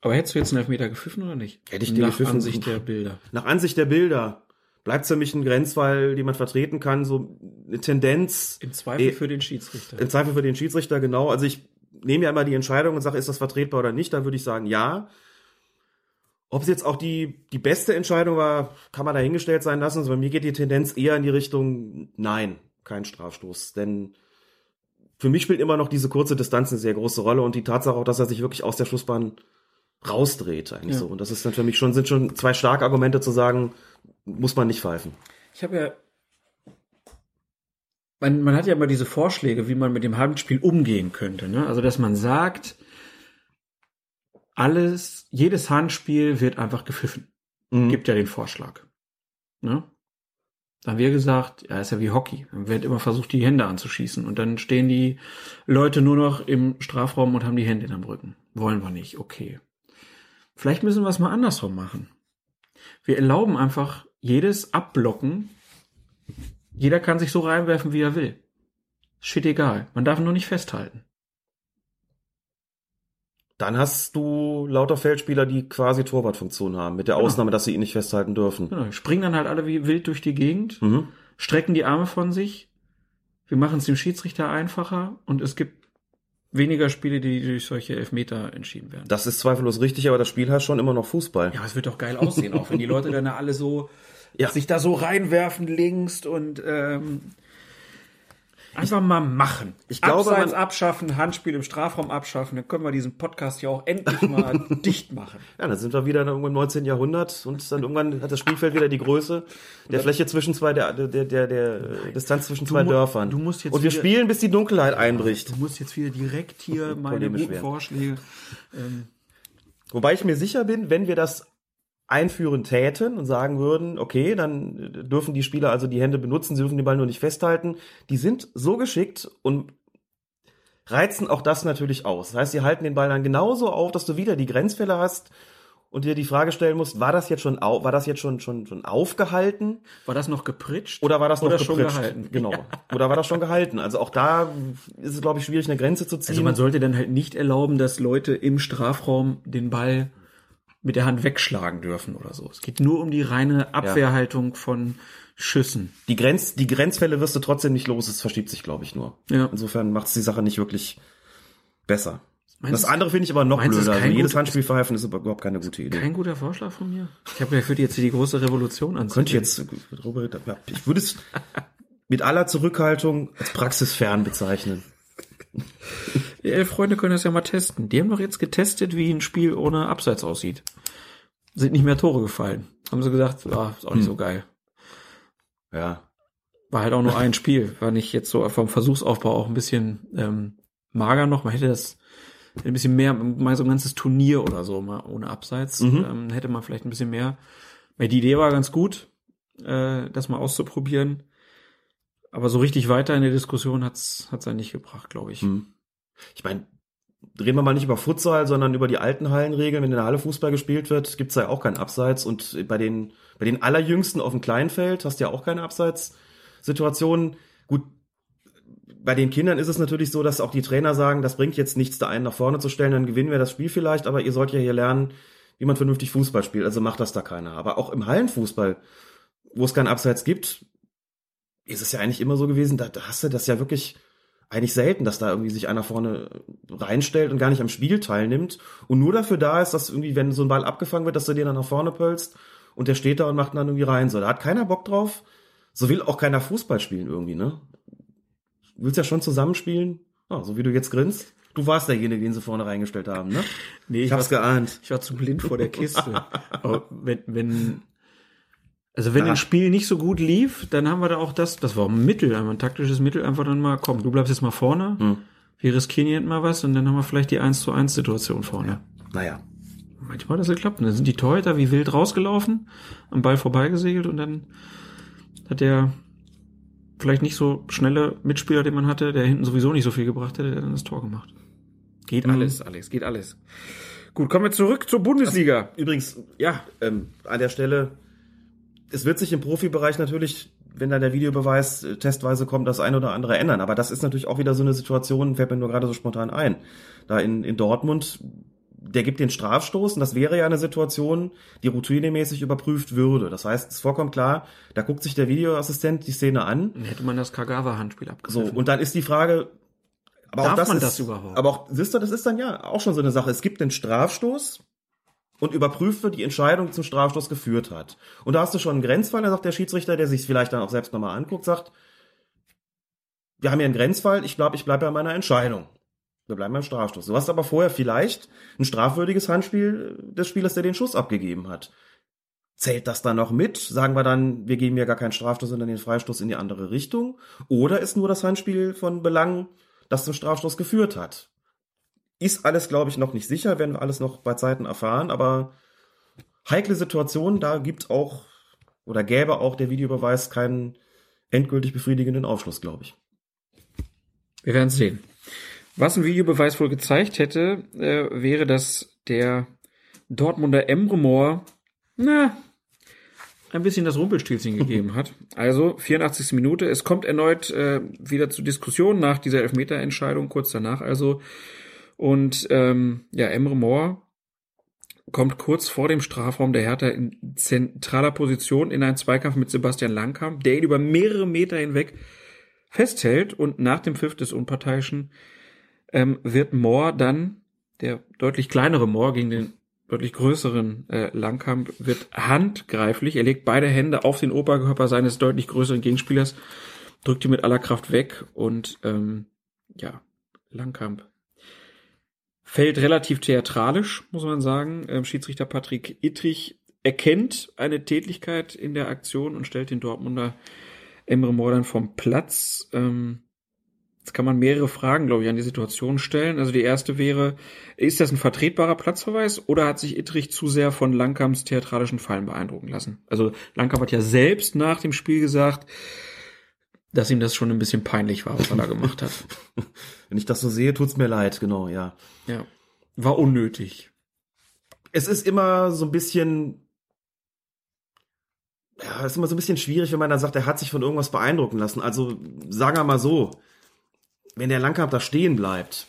Aber hättest du jetzt einen Elfmeter gepfiffen oder nicht? Hätte ich den Nach gepfiffen. Ansicht der Bilder. Nach Ansicht der Bilder bleibt für mich ein Grenzfall, den man vertreten kann, so eine Tendenz. Im Zweifel Eh, für den Schiedsrichter. Im Zweifel für den Schiedsrichter, genau. Also ich nehme ja immer die Entscheidung und sage, ist das vertretbar oder nicht, dann würde ich sagen, ja. Ob es jetzt auch die, die beste Entscheidung war, kann man dahingestellt sein lassen. Also bei mir geht die Tendenz eher in die Richtung, nein, kein Strafstoß. Denn für mich spielt immer noch diese kurze Distanz eine sehr große Rolle und die Tatsache auch, dass er sich wirklich aus der Schussbahn rausdreht eigentlich Ja. so. Und das ist dann für mich schon, sind schon zwei starke Argumente zu sagen, muss man nicht pfeifen. Ich habe ja. Man, man hat ja immer diese Vorschläge, wie man mit dem Handspiel umgehen könnte. Ne? Also, dass man sagt, alles, jedes Handspiel wird einfach gepfiffen. Mhm. Gibt ja den Vorschlag. Ne? Dann haben wir gesagt, ja, ist ja wie Hockey. Dann wird immer versucht, die Hände anzuschießen. Und dann stehen die Leute nur noch im Strafraum und haben die Hände in am Rücken. Wollen wir nicht, okay. Vielleicht müssen wir es mal andersrum machen. Wir erlauben einfach jedes Abblocken. Jeder kann sich so reinwerfen, wie er will. Shit egal. Man darf nur nicht festhalten. Dann hast du lauter Feldspieler, die quasi Torwartfunktion haben, mit der Genau. Ausnahme, dass sie ihn nicht festhalten dürfen. Genau, springen dann halt alle wie wild durch die Gegend, Mhm. strecken die Arme von sich. Wir machen es dem Schiedsrichter einfacher und es gibt weniger Spiele, die durch solche Elfmeter entschieden werden. Das ist zweifellos richtig, aber das Spiel heißt schon immer noch Fußball. ja, es wird doch geil aussehen, auch wenn die Leute dann alle so Ja. sich da so reinwerfen links und ähm, einfach mal machen. Ich glaube, Abseits man- abschaffen, Handspiel im Strafraum abschaffen, dann können wir diesen Podcast ja auch endlich mal dicht machen. Ja, dann sind wir wieder irgendwo im 19. Jahrhundert und dann irgendwann hat das Spielfeld wieder die Größe der Fläche zwischen zwei, der, der, der, der Distanz zwischen zwei Dörfern. du musst jetzt und wir wieder- spielen, bis die Dunkelheit einbricht. Du musst jetzt wieder direkt hier meine guten. Vorschläge. Ähm, Wobei ich mir sicher bin, wenn wir das einführen täten und sagen würden, okay, dann dürfen die Spieler also die Hände benutzen, sie dürfen den Ball nur nicht festhalten. Die sind so geschickt und reizen auch das natürlich aus. Das heißt, sie halten den Ball dann genauso auf, dass du wieder die Grenzfälle hast und dir die Frage stellen musst, war das jetzt schon, au war das jetzt schon, schon, schon aufgehalten? war das noch gepritscht? Oder war das noch Oder schon gepritscht? gehalten? Genau. Oder war das schon gehalten? Also auch da ist es, glaube ich, schwierig, eine Grenze zu ziehen. Also man sollte dann halt nicht erlauben, dass Leute im Strafraum den Ball mit der Hand wegschlagen dürfen oder so. Es geht nur um die reine Abwehrhaltung von Schüssen. die, Grenz, die Grenzfälle wirst du trotzdem nicht los, es verschiebt sich, glaube ich, nur. Ja. Insofern macht es die Sache nicht wirklich besser. Meinst das andere finde ich aber noch blöder. Also jedes Handspiel verhelfen ist überhaupt keine gute Idee. Kein guter Vorschlag von mir. Ich habe ja für die jetzt hier die große Revolution an. Könnte jetzt ja, ich würde es mit aller Zurückhaltung als praxisfern bezeichnen. Die elf Freunde können das ja mal testen. Die haben doch jetzt getestet, wie ein Spiel ohne Abseits aussieht. Sind nicht mehr Tore gefallen. Haben sie gesagt, ah, ist auch nicht so geil. Ja. War halt auch nur ein Spiel. War nicht jetzt so vom Versuchsaufbau auch ein bisschen ähm, mager noch. Man hätte das ein bisschen mehr, mal so ein ganzes Turnier oder so, mal ohne Abseits, ähm, hätte man vielleicht ein bisschen mehr. Weil die Idee war ganz gut. äh, das mal auszuprobieren. Aber so richtig weiter in der Diskussion hat's hat's er nicht gebracht, glaube ich. Hm. Ich meine, reden wir mal nicht über Futsal, sondern über die alten Hallenregeln. Wenn in der Halle Fußball gespielt wird, gibt's da ja auch keinen Abseits. Und bei den, bei den allerjüngsten auf dem Kleinfeld hast du ja auch keine Abseitssituationen. Gut, bei den Kindern ist es natürlich so, dass auch die Trainer sagen, das bringt jetzt nichts, da einen nach vorne zu stellen, dann gewinnen wir das Spiel vielleicht, aber ihr sollt ja hier lernen, wie man vernünftig Fußball spielt. Also macht das da keiner. Aber auch im Hallenfußball, wo es keinen Abseits gibt, ist es ja eigentlich immer so gewesen, da, da hast du das ja wirklich eigentlich selten, dass da irgendwie sich einer vorne reinstellt und gar nicht am Spiel teilnimmt und nur dafür da ist, dass irgendwie, wenn so ein Ball abgefangen wird, dass du den dann nach vorne pölst und der steht da und macht dann irgendwie rein. So, da hat keiner Bock drauf. So will auch keiner Fußball spielen irgendwie, ne? Du willst ja schon zusammenspielen. Oh, so wie du jetzt grinst. Du warst derjenige, den sie vorne reingestellt haben, ne? Nee, ich, Ich hab's war, geahnt. ich war zu blind vor der Kiste. Wenn, wenn, also wenn Ja. ein Spiel nicht so gut lief, dann haben wir da auch das, das war ein Mittel, ein taktisches Mittel, einfach dann mal, komm, du bleibst jetzt mal vorne, Hm. wir riskieren hier mal was und dann haben wir vielleicht die 1 zu 1 Situation vorne. Naja. Manchmal hat das geklappt. Und dann sind die Torhüter wie wild rausgelaufen, am Ball vorbeigesegelt und dann hat der vielleicht nicht so schnelle Mitspieler, den man hatte, der hinten sowieso nicht so viel gebracht hätte, der dann das Tor gemacht. Geht Mhm. alles, Alex, geht alles. Gut, kommen wir zurück zur Bundesliga. Übrigens, Ja, ähm, an der Stelle, es wird sich im Profibereich natürlich, wenn dann der Videobeweis äh, testweise kommt, das ein oder andere ändern. Aber das ist natürlich auch wieder so eine Situation, fällt mir nur gerade so spontan ein. Da in, in Dortmund, der gibt den Strafstoß und das wäre ja eine Situation, die routinemäßig überprüft würde. Das heißt, es ist vollkommen klar, da guckt sich der Videoassistent die Szene an dann hätte man das Kagawa-Handspiel so, abgegriffen. und dann ist die Frage, aber Darf auch das man ist, das überhaupt? Aber auch, siehst du, das ist dann ja auch schon so eine Sache. Es gibt den Strafstoß und überprüft wird die Entscheidung zum Strafstoß geführt hat. Und da hast du schon einen Grenzfall, da sagt der Schiedsrichter, der sich vielleicht dann auch selbst nochmal anguckt, sagt, wir haben hier einen Grenzfall, ich glaube, ich bleibe bei meiner Entscheidung. Wir bleiben beim Strafstoß. Du hast aber vorher vielleicht ein strafwürdiges Handspiel des Spielers, der den Schuss abgegeben hat. Zählt das dann noch mit? Sagen wir dann, wir geben ja gar keinen Strafstoß, sondern den Freistoß in die andere Richtung? Oder ist nur das Handspiel von Belang, das zum Strafstoß geführt hat? Ist alles, glaube ich, noch nicht sicher, werden wir alles noch bei Zeiten erfahren, aber heikle Situation, da gibt auch oder gäbe auch der Videobeweis keinen endgültig befriedigenden Aufschluss, glaube ich. Wir werden sehen. Was ein Videobeweis wohl gezeigt hätte, äh, wäre, dass der Dortmunder Emre Moore, na, ein bisschen das Rumpelstilzchen gegeben hat. Also 84. Minute. Es kommt erneut äh, wieder zu Diskussionen nach dieser Elfmeterentscheidung, kurz danach also. Und ähm, ja, Emre Moore kommt kurz vor dem Strafraum der Hertha in zentraler Position in einen Zweikampf mit Sebastian Langkamp, der ihn über mehrere Meter hinweg festhält und nach dem Pfiff des Unparteiischen ähm, wird Moore dann, der deutlich kleinere Moore gegen den deutlich größeren äh, Langkamp, wird handgreiflich. Er legt beide Hände auf den Oberkörper seines deutlich größeren Gegenspielers, drückt ihn mit aller Kraft weg und ähm, ja, Langkamp fällt relativ theatralisch, muss man sagen. Ähm, Schiedsrichter Patrick Ittrich erkennt eine Tätlichkeit in der Aktion und stellt den Dortmunder Emre Moore dann vom Platz. Ähm, jetzt kann man mehrere Fragen, glaube ich, an die Situation stellen. Also die erste wäre, ist das ein vertretbarer Platzverweis oder hat sich Ittrich zu sehr von Langkamps theatralischen Fallen beeindrucken lassen? Also Langkamp hat ja selbst nach dem Spiel gesagt, dass ihm das schon ein bisschen peinlich war, was er da gemacht hat. Wenn ich das so sehe, tut's mir leid, genau, ja. Ja. War unnötig. Es ist immer so ein bisschen, ja, es ist immer so ein bisschen schwierig, wenn man dann sagt, er hat sich von irgendwas beeindrucken lassen. Also, sagen wir mal so, wenn der Langkamp da stehen bleibt,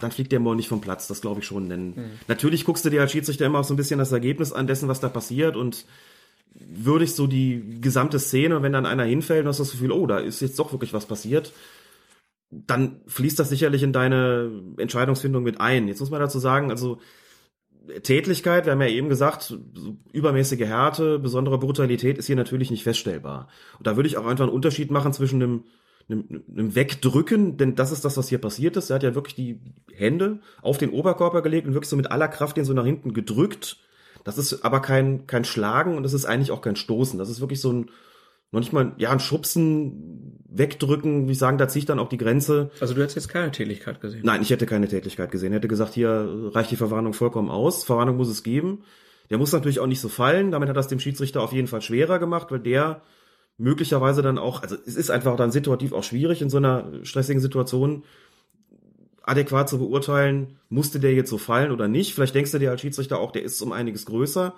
dann fliegt der Moore nicht vom Platz, das glaube ich schon. Denn natürlich guckst du dir als Schiedsrichter immer auch so ein bisschen das Ergebnis an dessen, was da passiert und würdigst so die gesamte Szene wenn dann einer hinfällt und hast das Gefühl, oh, da ist jetzt doch wirklich was passiert, dann fließt das sicherlich in deine Entscheidungsfindung mit ein. Jetzt muss man dazu sagen, also Tätlichkeit, wir haben ja eben gesagt, übermäßige Härte, besondere Brutalität ist hier natürlich nicht feststellbar. Und da würde ich auch einfach einen Unterschied machen zwischen einem, einem, einem Wegdrücken, denn das ist das, was hier passiert ist. Er hat ja wirklich die Hände auf den Oberkörper gelegt und wirklich so mit aller Kraft den so nach hinten gedrückt. Das ist aber kein, kein Schlagen und das ist eigentlich auch kein Stoßen. Das ist wirklich so ein, noch nicht mal, ja, ein Schubsen, Wegdrücken, wie ich sagen, da ziehe ich dann auch die Grenze. Also du hättest jetzt keine Tätigkeit gesehen. Nein, ich hätte keine Tätigkeit gesehen. Ich hätte gesagt, hier reicht die Verwarnung vollkommen aus. Verwarnung muss es geben. Der muss natürlich auch nicht so fallen. Damit hat das dem Schiedsrichter auf jeden Fall schwerer gemacht, weil der möglicherweise dann auch, also es ist einfach dann situativ auch schwierig in so einer stressigen Situation adäquat zu beurteilen, musste der jetzt so fallen oder nicht. Vielleicht denkst du dir als Schiedsrichter auch, der ist um einiges größer.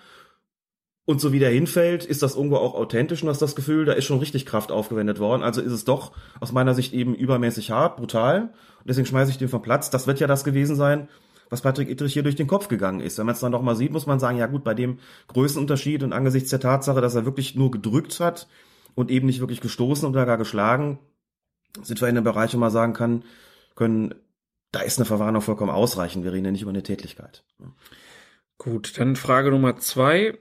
Und so wie der hinfällt, ist das irgendwo auch authentisch und hast das Gefühl, da ist schon richtig Kraft aufgewendet worden. Also ist es doch aus meiner Sicht eben übermäßig hart, brutal. Und deswegen schmeiße ich den vom Platz. Das wird ja das gewesen sein, was Patrick Ittrich hier durch den Kopf gegangen ist. Wenn man es dann doch mal sieht, muss man sagen, ja gut, bei dem Größenunterschied und angesichts der Tatsache, dass er wirklich nur gedrückt hat und eben nicht wirklich gestoßen oder gar geschlagen, sind wir in einem Bereich, wo man sagen kann, können, da ist eine Verwarnung vollkommen ausreichend. Wir reden ja nicht über eine Tätlichkeit. Gut, dann Frage Nummer zwei.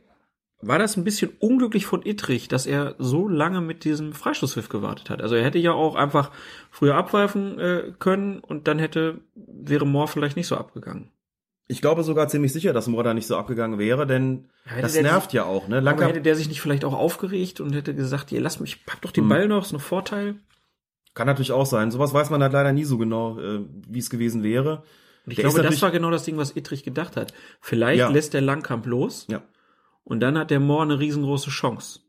War das ein bisschen unglücklich von Ittrich, dass er so lange mit diesem Freistoßpfiff gewartet hat? Also er hätte ja auch einfach früher abpfeifen äh, können und dann hätte, wäre Moore vielleicht nicht so abgegangen. Ich glaube sogar ziemlich sicher, dass Moore da nicht so abgegangen wäre, denn Hätte das nervt sich- ja auch. Ne? Lange hätte der sich nicht vielleicht auch aufgeregt und hätte gesagt, ihr lasst mich, pack doch den Ball noch, ist ein Vorteil. kann natürlich auch sein. Sowas weiß man halt leider nie so genau, äh, wie es gewesen wäre. Und ich Der glaube, das war genau das Ding, was Ittrich gedacht hat. Vielleicht Ja. lässt der Langkamp los Ja. Und dann hat der Moore eine riesengroße Chance.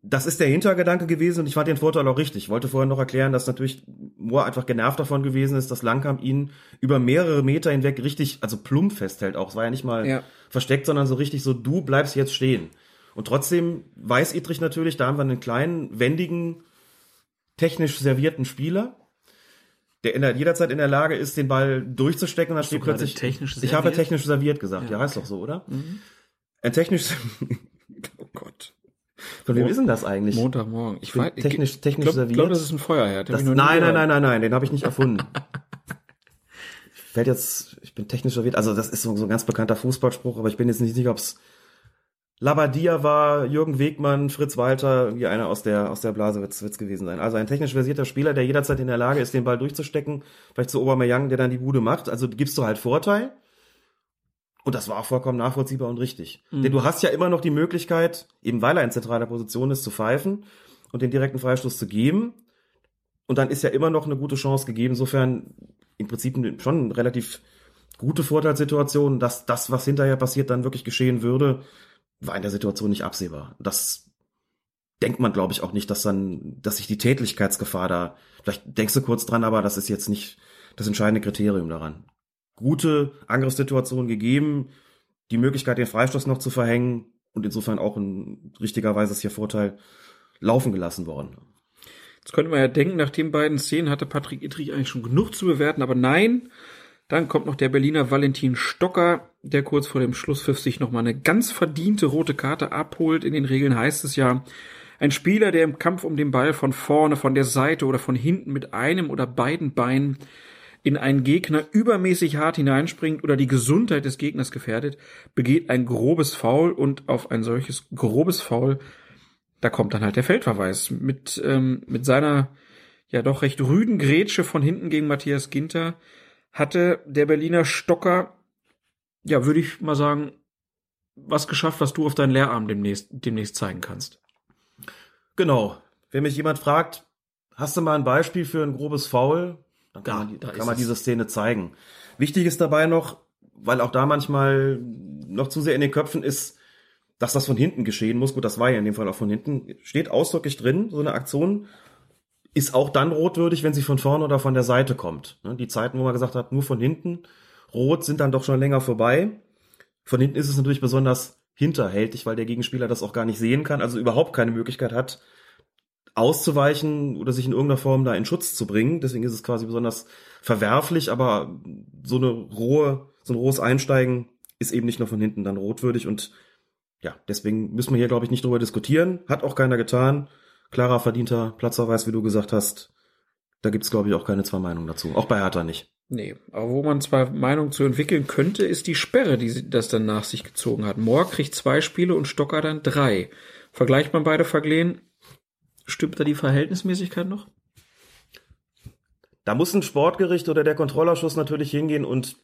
Das ist der Hintergedanke gewesen und ich fand den Vorteil auch richtig. Ich wollte vorher noch erklären, dass natürlich Moore einfach genervt davon gewesen ist, dass Langkamp ihn über mehrere Meter hinweg richtig, also plump festhält auch. Es war ja nicht mal Ja. versteckt, sondern so richtig so, du bleibst jetzt stehen. Und trotzdem weiß Idrich natürlich, da haben wir einen kleinen, wendigen, technisch servierten Spieler, der in der, jederzeit in der Lage ist, den Ball durchzustecken und dann steht plötzlich. technisch ich habe technisch serviert gesagt. Ja, Ja, heißt okay. doch so, oder? Mhm. Ein technisch. oh Gott. Von wem ist denn das eigentlich? Montagmorgen. Ich bin weiß, technisch- ich technisch glaub, serviert. glaub, das ist ein Feuerherd. Das, nein, nein, nein, nein, nein, den habe ich nicht erfunden. Fällt jetzt, ich bin technisch serviert, also das ist so, so ein ganz bekannter Fußballspruch, aber ich bin jetzt nicht sicher, ob's Labadia war, Jürgen Wegmann, Fritz Walter, wie einer aus der, aus der Blase wird's, wird's gewesen sein. Also ein technisch versierter Spieler, der jederzeit in der Lage ist, den Ball durchzustecken, vielleicht zu Aubameyang, der dann die Bude macht. Also gibst du halt Vorteil. Und das war auch vollkommen nachvollziehbar und richtig. Mhm. Denn du hast ja immer noch die Möglichkeit, eben weil er in zentraler Position ist, zu pfeifen und den direkten Freistoß zu geben. Und dann ist ja immer noch eine gute Chance gegeben. Insofern im Prinzip schon eine relativ gute Vorteilssituation, dass das, was hinterher passiert, dann wirklich geschehen würde, war in der Situation nicht absehbar. Das denkt man, glaube ich, auch nicht, dass dann, dass sich die Tätlichkeitsgefahr da, vielleicht denkst du kurz dran, aber das ist jetzt nicht das entscheidende Kriterium daran. Gute Angriffssituation gegeben, die Möglichkeit, den Freistoß noch zu verhängen und insofern auch ein richtigerweise ist hier Vorteil laufen gelassen worden. Jetzt könnte man ja denken, nach den beiden Szenen hatte Patrick Ittrich eigentlich schon genug zu bewerten, aber nein. Dann kommt noch der Berliner Valentin Stocker, der kurz vor dem Schlusspfiff sich nochmal eine ganz verdiente rote Karte abholt. In den Regeln heißt es ja, ein Spieler, der im Kampf um den Ball von vorne, von der Seite oder von hinten mit einem oder beiden Beinen in einen Gegner übermäßig hart hineinspringt oder die Gesundheit des Gegners gefährdet, begeht ein grobes Foul und auf ein solches grobes Foul, da kommt dann halt der Feldverweis mit, ähm, mit seiner ja doch recht rüden Grätsche von hinten gegen Matthias Ginter hatte der Berliner Stocker, ja, würde ich mal sagen, was geschafft, was du auf deinen Lehrarm demnächst, demnächst zeigen kannst. Genau. Wenn mich jemand fragt, hast du mal ein Beispiel für ein grobes Foul? Dann kann Da, man, da kann man es. diese Szene zeigen. Wichtig ist dabei noch, weil auch da manchmal noch zu sehr in den Köpfen ist, dass das von hinten geschehen muss. Gut, das war ja in dem Fall auch von hinten. Steht ausdrücklich drin, so eine Aktion ist auch dann rotwürdig, wenn sie von vorne oder von der Seite kommt. Ne, Die Zeiten, wo man gesagt hat, nur von hinten rot, sind dann doch schon länger vorbei. Von hinten ist es natürlich besonders hinterhältig, weil der Gegenspieler das auch gar nicht sehen kann, also überhaupt keine Möglichkeit hat, auszuweichen oder sich in irgendeiner Form da in Schutz zu bringen. Deswegen ist es quasi besonders verwerflich, aber so eine rohe, so ein rohes Einsteigen ist eben nicht nur von hinten dann rotwürdig und ja, deswegen müssen wir hier, glaube ich, nicht drüber diskutieren. Hat auch keiner getan. Klarer verdienter Platzverweis, wie du gesagt hast. Da gibt's glaube ich, auch keine zwei Meinungen dazu. Auch bei Hertha nicht. Nee, aber wo man zwei Meinungen zu entwickeln könnte, ist die Sperre, die das dann nach sich gezogen hat. Moore kriegt zwei Spiele und Stocker dann drei. Vergleicht man beide Vergehen, stimmt da die Verhältnismäßigkeit noch? Da muss ein Sportgericht oder der Kontrollausschuss natürlich hingehen und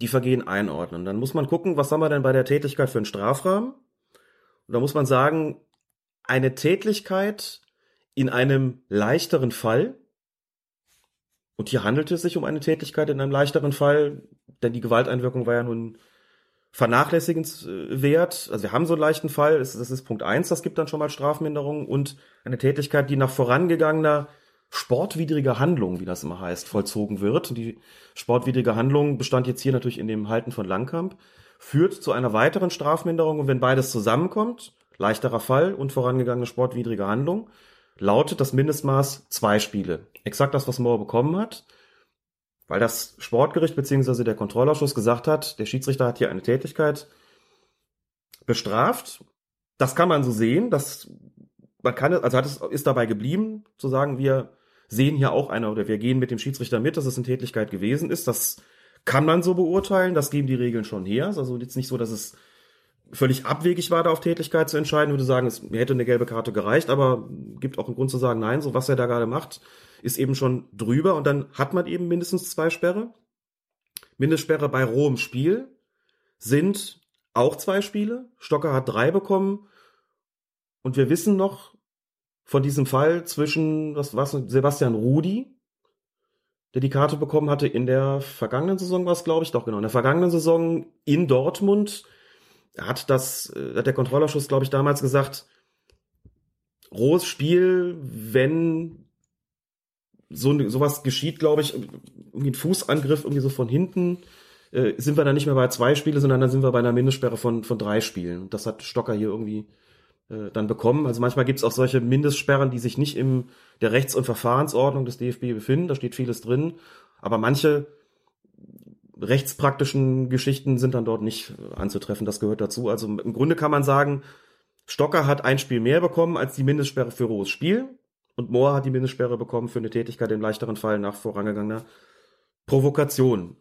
die Vergehen einordnen. Dann muss man gucken, was haben wir denn bei der Tätigkeit für einen Strafrahmen? Und da muss man sagen, eine Tätigkeit in einem leichteren Fall, und hier handelt es sich um eine Tätigkeit in einem leichteren Fall, denn die Gewalteinwirkung war ja nun vernachlässigenswert. Also wir haben so einen leichten Fall, das, ist Punkt eins, das gibt dann schon mal Strafminderung und eine Tätigkeit, die nach vorangegangener sportwidriger Handlung, wie das immer heißt, vollzogen wird. Die sportwidrige Handlung bestand jetzt hier natürlich in dem Halten von Langkamp, führt zu einer weiteren Strafminderung und wenn beides zusammenkommt, leichterer Fall und vorangegangene sportwidrige Handlung, lautet das Mindestmaß zwei Spiele. Exakt das, was Moore bekommen hat weil das Sportgericht beziehungsweise der Kontrollausschuss gesagt hat, der Schiedsrichter hat hier eine Tätigkeit bestraft. Das kann man so sehen, dass man kann, also hat es, ist dabei geblieben, zu sagen, wir sehen hier auch eine oder wir gehen mit dem Schiedsrichter mit, dass es eine Tätigkeit gewesen ist. Das kann man so beurteilen, das geben die Regeln schon her. Also jetzt nicht so, dass es völlig abwegig war, da auf Tätigkeit zu entscheiden. Würde sagen, es mir hätte eine gelbe Karte gereicht, aber gibt auch einen Grund zu sagen, nein, so was er da gerade macht, ist eben schon drüber und dann hat man eben mindestens zwei Sperre. Mindestsperre bei rohem Spiel sind auch zwei Spiele. Stocker hat drei bekommen und wir wissen noch von diesem Fall zwischen was was Sebastian Rudi, der die Karte bekommen hatte in der vergangenen Saison war es glaube ich doch genau in der vergangenen Saison in Dortmund hat das äh, hat der Kontrollausschuss glaube ich damals gesagt rohes Spiel, wenn so sowas geschieht, glaube ich, irgendwie ein Fußangriff irgendwie so von hinten, äh, sind wir dann nicht mehr bei zwei Spiele, sondern dann sind wir bei einer Mindestsperre von, von drei Spielen. Das hat Stocker hier irgendwie äh, dann bekommen. Also manchmal gibt es auch solche Mindestsperren, die sich nicht im der Rechts- und Verfahrensordnung des DFB befinden. Da steht vieles drin. Aber manche rechtspraktischen Geschichten sind dann dort nicht anzutreffen. Das gehört dazu. Also im Grunde kann man sagen, Stocker hat ein Spiel mehr bekommen als die Mindestsperre für rohes Spiel. Und Moore hat die Mindestsperre bekommen für eine Tätigkeit im leichteren Fall nach vorangegangener Provokation.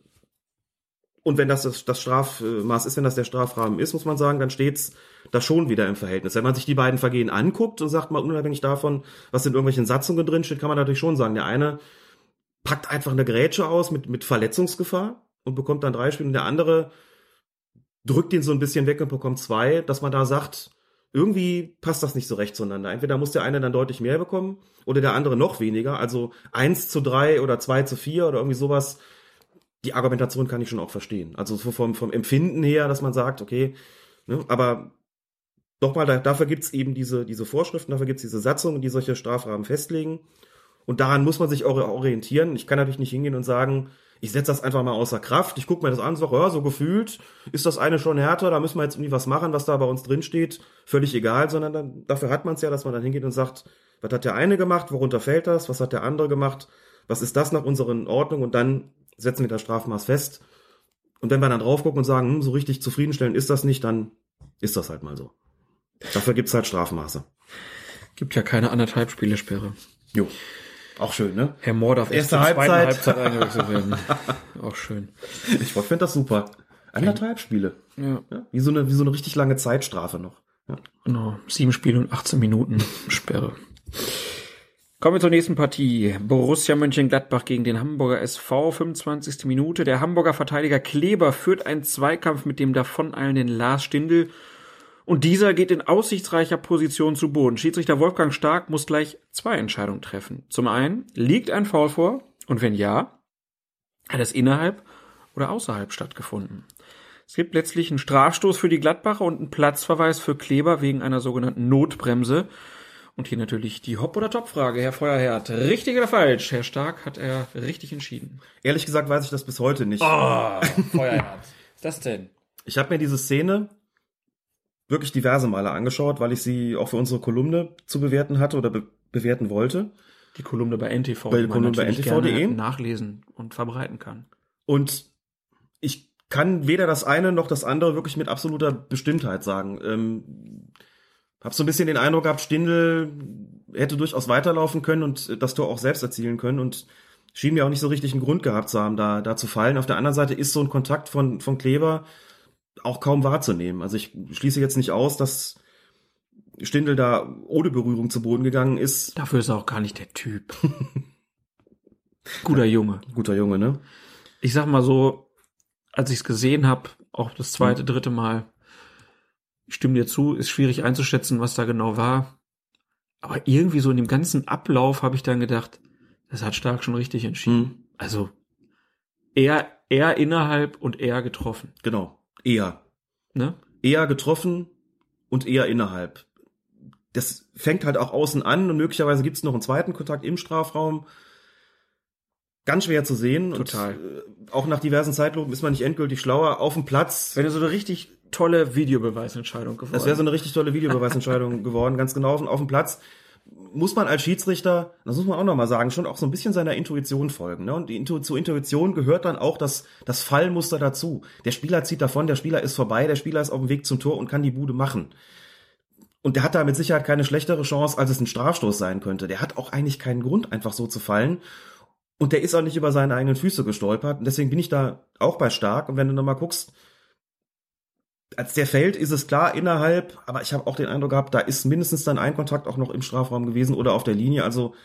Und wenn das das Strafmaß ist, wenn das der Strafrahmen ist, muss man sagen, dann steht's da schon wieder im Verhältnis. Wenn man sich die beiden Vergehen anguckt und sagt mal unabhängig davon, was in irgendwelchen Satzungen drin steht, kann man natürlich schon sagen, der eine packt einfach eine Grätsche aus mit, mit Verletzungsgefahr und bekommt dann drei Spiele und der andere drückt ihn so ein bisschen weg und bekommt zwei, dass man da sagt, irgendwie passt das nicht so recht zueinander. Entweder muss der eine dann deutlich mehr bekommen oder der andere noch weniger. Also eins zu drei oder zwei zu vier oder irgendwie sowas. Die Argumentation kann ich schon auch verstehen. Also vom, vom Empfinden her, dass man sagt, okay, ne, aber doch mal, dafür gibt's eben diese, diese Vorschriften, dafür gibt's diese Satzungen, die solche Strafrahmen festlegen. Und daran muss man sich auch orientieren. Ich kann natürlich nicht hingehen und sagen, ich setze das einfach mal außer Kraft. Ich gucke mir das an und sage, ja, so gefühlt ist das eine schon härter, da müssen wir jetzt irgendwie was machen, was da bei uns drin steht. Völlig egal, sondern dann, dafür hat man es ja, dass man dann hingeht und sagt, was hat der eine gemacht, worunter fällt das, was hat der andere gemacht, was ist das nach unseren Ordnungen und dann setzen wir das Strafmaß fest. Und wenn wir dann drauf gucken und sagen, hm, so richtig zufriedenstellend ist das nicht, dann ist das halt mal so. Dafür gibt's halt Strafmaße. Gibt ja keine anderthalb Spielesperre. Jo. Auch schön, ne? Herr Mohr darf erste erst Halbzeit. Halbzeit eingewechselt werden. Auch schön. Ich finde das super. Anderthalb Spiele. Ja. ja. Wie so eine, wie so eine richtig lange Zeitstrafe noch. Ja. Genau. Sieben Spiele und 18 Minuten Sperre. Kommen wir zur nächsten Partie. Borussia Mönchengladbach gegen den Hamburger SV, 25. Minute. Der Hamburger Verteidiger Kleber führt einen Zweikampf mit dem davoneilenden Lars Stindl und dieser geht in aussichtsreicher Position zu Boden. Schiedsrichter Wolfgang Stark muss gleich zwei Entscheidungen treffen. Zum einen, liegt ein Foul vor? Und wenn ja, hat es innerhalb oder außerhalb stattgefunden? Es gibt letztlich einen Strafstoß für die Gladbacher und einen Platzverweis für Kleber wegen einer sogenannten Notbremse. Und hier natürlich die Hopp- oder Top-Frage, Herr Feuerherd. Richtig oder falsch? Herr Stark hat er richtig entschieden. Ehrlich gesagt weiß ich das bis heute nicht. Oh, Feuerherd. Was das denn? Ich habe mir diese Szene wirklich diverse Male angeschaut, weil ich sie auch für unsere Kolumne zu bewerten hatte oder be bewerten wollte. Die Kolumne bei NTV, bei die Kolumne bei NTV.de nachlesen und verbreiten kann. Und ich kann weder das eine noch das andere wirklich mit absoluter Bestimmtheit sagen. Ähm, hab so ein bisschen den Eindruck gehabt, Stindl hätte durchaus weiterlaufen können und das Tor auch selbst erzielen können und schien mir auch nicht so richtig einen Grund gehabt zu haben, da, da zu fallen. Auf der anderen Seite ist so ein Kontakt von, von Kleber auch kaum wahrzunehmen. Also ich schließe jetzt nicht aus, dass Stindel da ohne Berührung zu Boden gegangen ist. Dafür ist er auch gar nicht der Typ. Guter Junge. Guter Junge, ne? Ich sag mal so, als ich es gesehen habe, auch das zweite, dritte Mal, ich stimme dir zu, ist schwierig einzuschätzen, was da genau war. Aber irgendwie so in dem ganzen Ablauf habe ich dann gedacht, das hat Stark schon richtig entschieden. Mhm. Also er, er innerhalb und er getroffen. Genau. Eher. Ne? eher getroffen und eher innerhalb. Das fängt halt auch außen an und möglicherweise gibt es noch einen zweiten Kontakt im Strafraum. Ganz schwer zu sehen. Total. Und, äh, auch nach diversen Zeitlupen ist man nicht endgültig schlauer. Auf dem Platz. Wenn du so eine richtig tolle Videobeweisentscheidung geworden. Das wäre so eine richtig tolle Videobeweisentscheidung geworden, ganz genau. Und auf dem Platz muss man als Schiedsrichter, das muss man auch nochmal sagen, schon auch so ein bisschen seiner Intuition folgen. Ne? Und die Intu zur Intuition gehört dann auch das, das Fallmuster dazu. Der Spieler zieht davon, der Spieler ist vorbei, der Spieler ist auf dem Weg zum Tor und kann die Bude machen. Und der hat da mit Sicherheit keine schlechtere Chance, als es ein Strafstoß sein könnte. Der hat auch eigentlich keinen Grund, einfach so zu fallen. Und der ist auch nicht über seine eigenen Füße gestolpert. Und deswegen bin ich da auch bei stark. Und wenn du nochmal guckst, als der fällt, ist es klar innerhalb, aber ich habe auch den Eindruck gehabt, da ist mindestens dann ein Kontakt auch noch im Strafraum gewesen oder auf der Linie. Also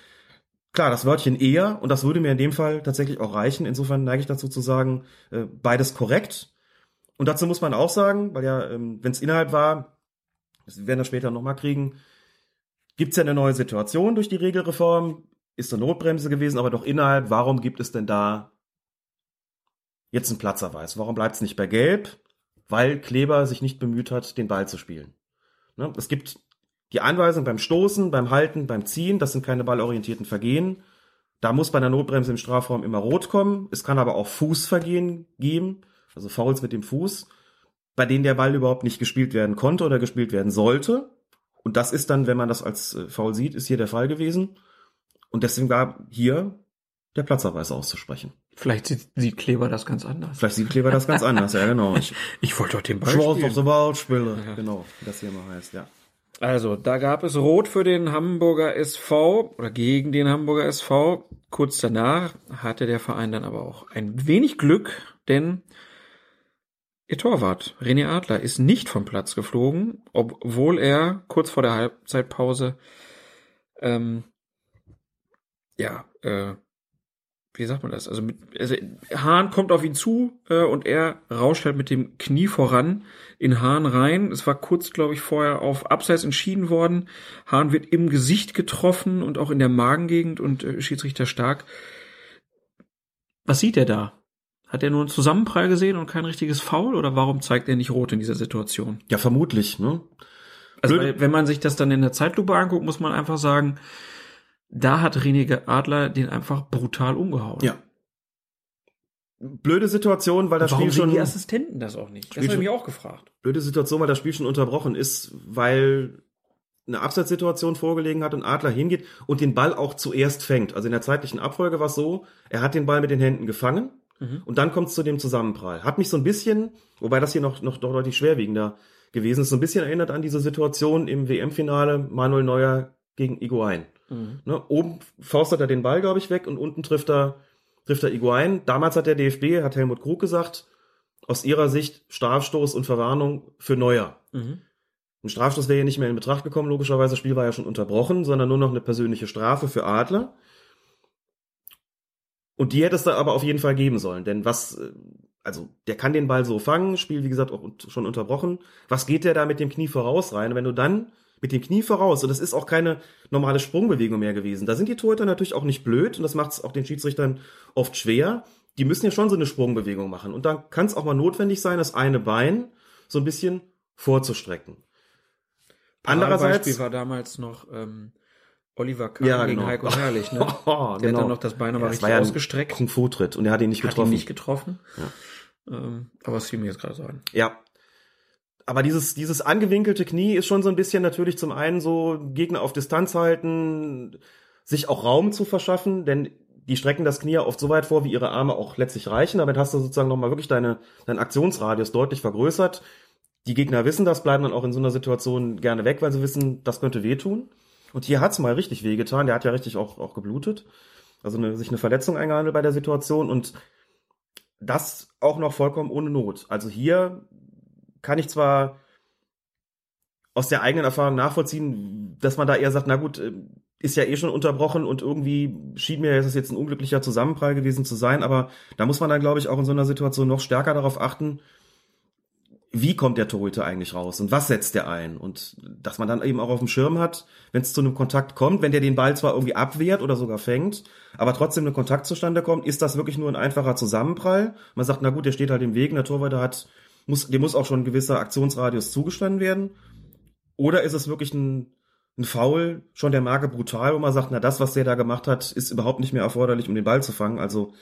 klar, das Wörtchen eher, und das würde mir in dem Fall tatsächlich auch reichen. Insofern neige ich dazu zu sagen, äh, beides korrekt. Und dazu muss man auch sagen, weil ja, ähm, wenn es innerhalb war, das werden wir später nochmal kriegen, gibt's ja eine neue Situation durch die Regelreform, ist eine Notbremse gewesen, aber doch innerhalb, warum gibt es denn da jetzt einen Platzerweis? Warum bleibt es nicht bei Gelb? Weil Kleber sich nicht bemüht hat, den Ball zu spielen. Ne? Es gibt die Anweisung beim Stoßen, beim Halten, beim Ziehen, das sind keine ballorientierten Vergehen. Da muss bei einer Notbremse im Strafraum immer rot kommen. Es kann aber auch Fußvergehen geben, also Fouls mit dem Fuß, bei denen der Ball überhaupt nicht gespielt werden konnte oder gespielt werden sollte. Und das ist dann, wenn man das als äh, Foul sieht, ist hier der Fall gewesen. Und deswegen war hier der Platzerweis auszusprechen. Vielleicht sieht, sieht Kleber das ganz anders. Vielleicht sieht Kleber das ganz anders, ja genau. Ich, Ich wollte doch den Ball Schwarz spielen. auf the Ball spiele. Genau, wie das hier mal heißt, ja. Also, da gab es Rot für den Hamburger SV oder gegen den Hamburger SV. Kurz danach hatte der Verein dann aber auch ein wenig Glück, denn ihr Torwart René Adler ist nicht vom Platz geflogen, obwohl er kurz vor der Halbzeitpause ähm, ja, äh, wie sagt man das? Also, mit, also Hahn kommt auf ihn zu äh, und er rauscht halt mit dem Knie voran in Hahn rein. Es war kurz, glaube ich, vorher auf Abseits entschieden worden. Hahn wird im Gesicht getroffen und auch in der Magengegend und äh, Schiedsrichter stark. Was sieht er da? Hat er nur einen Zusammenprall gesehen und kein richtiges Foul oder warum zeigt er nicht rot in dieser Situation? Ja, vermutlich, ne? Also, weil, wenn man sich das dann in der Zeitlupe anguckt, muss man einfach sagen, da hat René Adler den einfach brutal umgehauen. Ja. Blöde Situation, weil das Warum Spiel sehen schon die Assistenten das auch nicht? Das Spiel habe ich mich auch gefragt. blöde Situation, weil das Spiel schon unterbrochen ist, weil eine Abseitssituation vorgelegen hat und Adler hingeht und den Ball auch zuerst fängt. Also in der zeitlichen Abfolge war es so, er hat den Ball mit den Händen gefangen und dann kommt es zu dem Zusammenprall. Hat mich so ein bisschen, wobei das hier noch, noch doch deutlich schwerwiegender gewesen ist, so ein bisschen erinnert an diese Situation im WM-Finale Manuel Neuer gegen Iguain. Ne, oben faustet er den Ball, glaube ich, weg und unten trifft er, trifft er Iguain. Damals hat der DFB, hat Helmut Krug gesagt, aus ihrer Sicht Strafstoß und Verwarnung für Neuer. Mhm. Ein Strafstoß wäre ja nicht mehr in Betracht gekommen, logischerweise, das Spiel war ja schon unterbrochen, sondern nur noch eine persönliche Strafe für Adler. Und die hätte es da aber auf jeden Fall geben sollen, denn was, äh, also der kann den Ball so fangen, Spiel wie gesagt auch schon unterbrochen. Was geht der da mit dem Knie voraus rein? Wenn du dann mit dem Knie voraus, und das ist auch keine normale Sprungbewegung mehr gewesen, da sind die Torhüter natürlich auch nicht blöd und das macht es auch den Schiedsrichtern oft schwer. Die müssen ja schon so eine Sprungbewegung machen und dann kann es auch mal notwendig sein, das eine Bein so ein bisschen vorzustrecken. Andererseits, Beispiel war damals noch ähm, Oliver Kahn Ja, gegen genau. Heiko Herrlich. Ne? Oh, Der genau. hat dann noch das Bein aber Ja, richtig ja ein ausgestreckt. Kung Fu Tritt und er hat ihn nicht Hat getroffen. ihn nicht getroffen. Ähm, aber es fiel mir jetzt gerade so ein. Ja. Aber dieses, dieses angewinkelte Knie ist schon so ein bisschen natürlich zum einen so Gegner auf Distanz halten, sich auch Raum zu verschaffen, denn die strecken das Knie ja oft so weit vor, wie ihre Arme auch letztlich reichen. Damit hast du sozusagen nochmal wirklich deine, deinen Aktionsradius deutlich vergrößert. Die Gegner wissen das, bleiben dann auch in so einer Situation gerne weg, weil sie wissen, das könnte wehtun. Und hier hat's mal richtig wehgetan. Der hat ja richtig auch, auch geblutet. Also eine, sich eine Verletzung eingehandelt bei der Situation und das auch noch vollkommen ohne Not. Also hier kann ich zwar aus der eigenen Erfahrung nachvollziehen, dass man da eher sagt, na gut, äh, ist ja eh schon unterbrochen und irgendwie schien mir es jetzt ein unglücklicher Zusammenprall gewesen zu sein, aber da muss man dann, glaube ich, auch in so einer Situation noch stärker darauf achten, wie kommt der Torhüter eigentlich raus und was setzt der ein und dass man dann eben auch auf dem Schirm hat, wenn es zu einem Kontakt kommt, wenn der den Ball zwar irgendwie abwehrt oder sogar fängt, aber trotzdem ein Kontakt zustande kommt, ist das wirklich nur ein einfacher Zusammenprall. Man sagt, na gut, der steht halt im Weg, der Torwart hat muss, dem muss auch schon ein gewisser Aktionsradius zugestanden werden. Oder ist es wirklich ein, ein Foul schon der Marke brutal, wo man sagt, na das, was der da gemacht hat, ist überhaupt nicht mehr erforderlich, um den Ball zu fangen. Also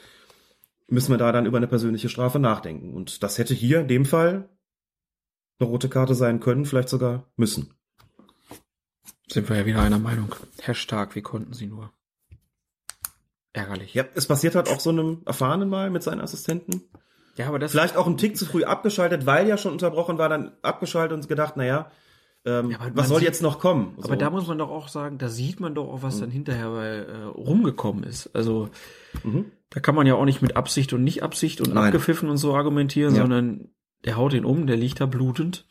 müssen wir da dann über eine persönliche Strafe nachdenken. Und das hätte hier in dem Fall eine rote Karte sein können, vielleicht sogar müssen. Sind wir ja wieder einer Meinung. Herr Stark, wie konnten Sie nur? Ärgerlich. Ja, es passiert halt auch so einem Erfahrenen mal mit seinen Assistenten. Ja, aber das Vielleicht auch einen Tick zu früh abgeschaltet, weil ja schon unterbrochen war, dann abgeschaltet und gedacht, naja, ähm, Ja, was soll sieht- jetzt noch kommen? Aber da muss man doch auch sagen, da sieht man doch auch, was dann hinterher bei, äh, rumgekommen ist. Also da kann man ja auch nicht mit Absicht und nicht Absicht und Nein. abgepfiffen und so argumentieren, Ja. sondern der haut ihn um, der liegt da blutend.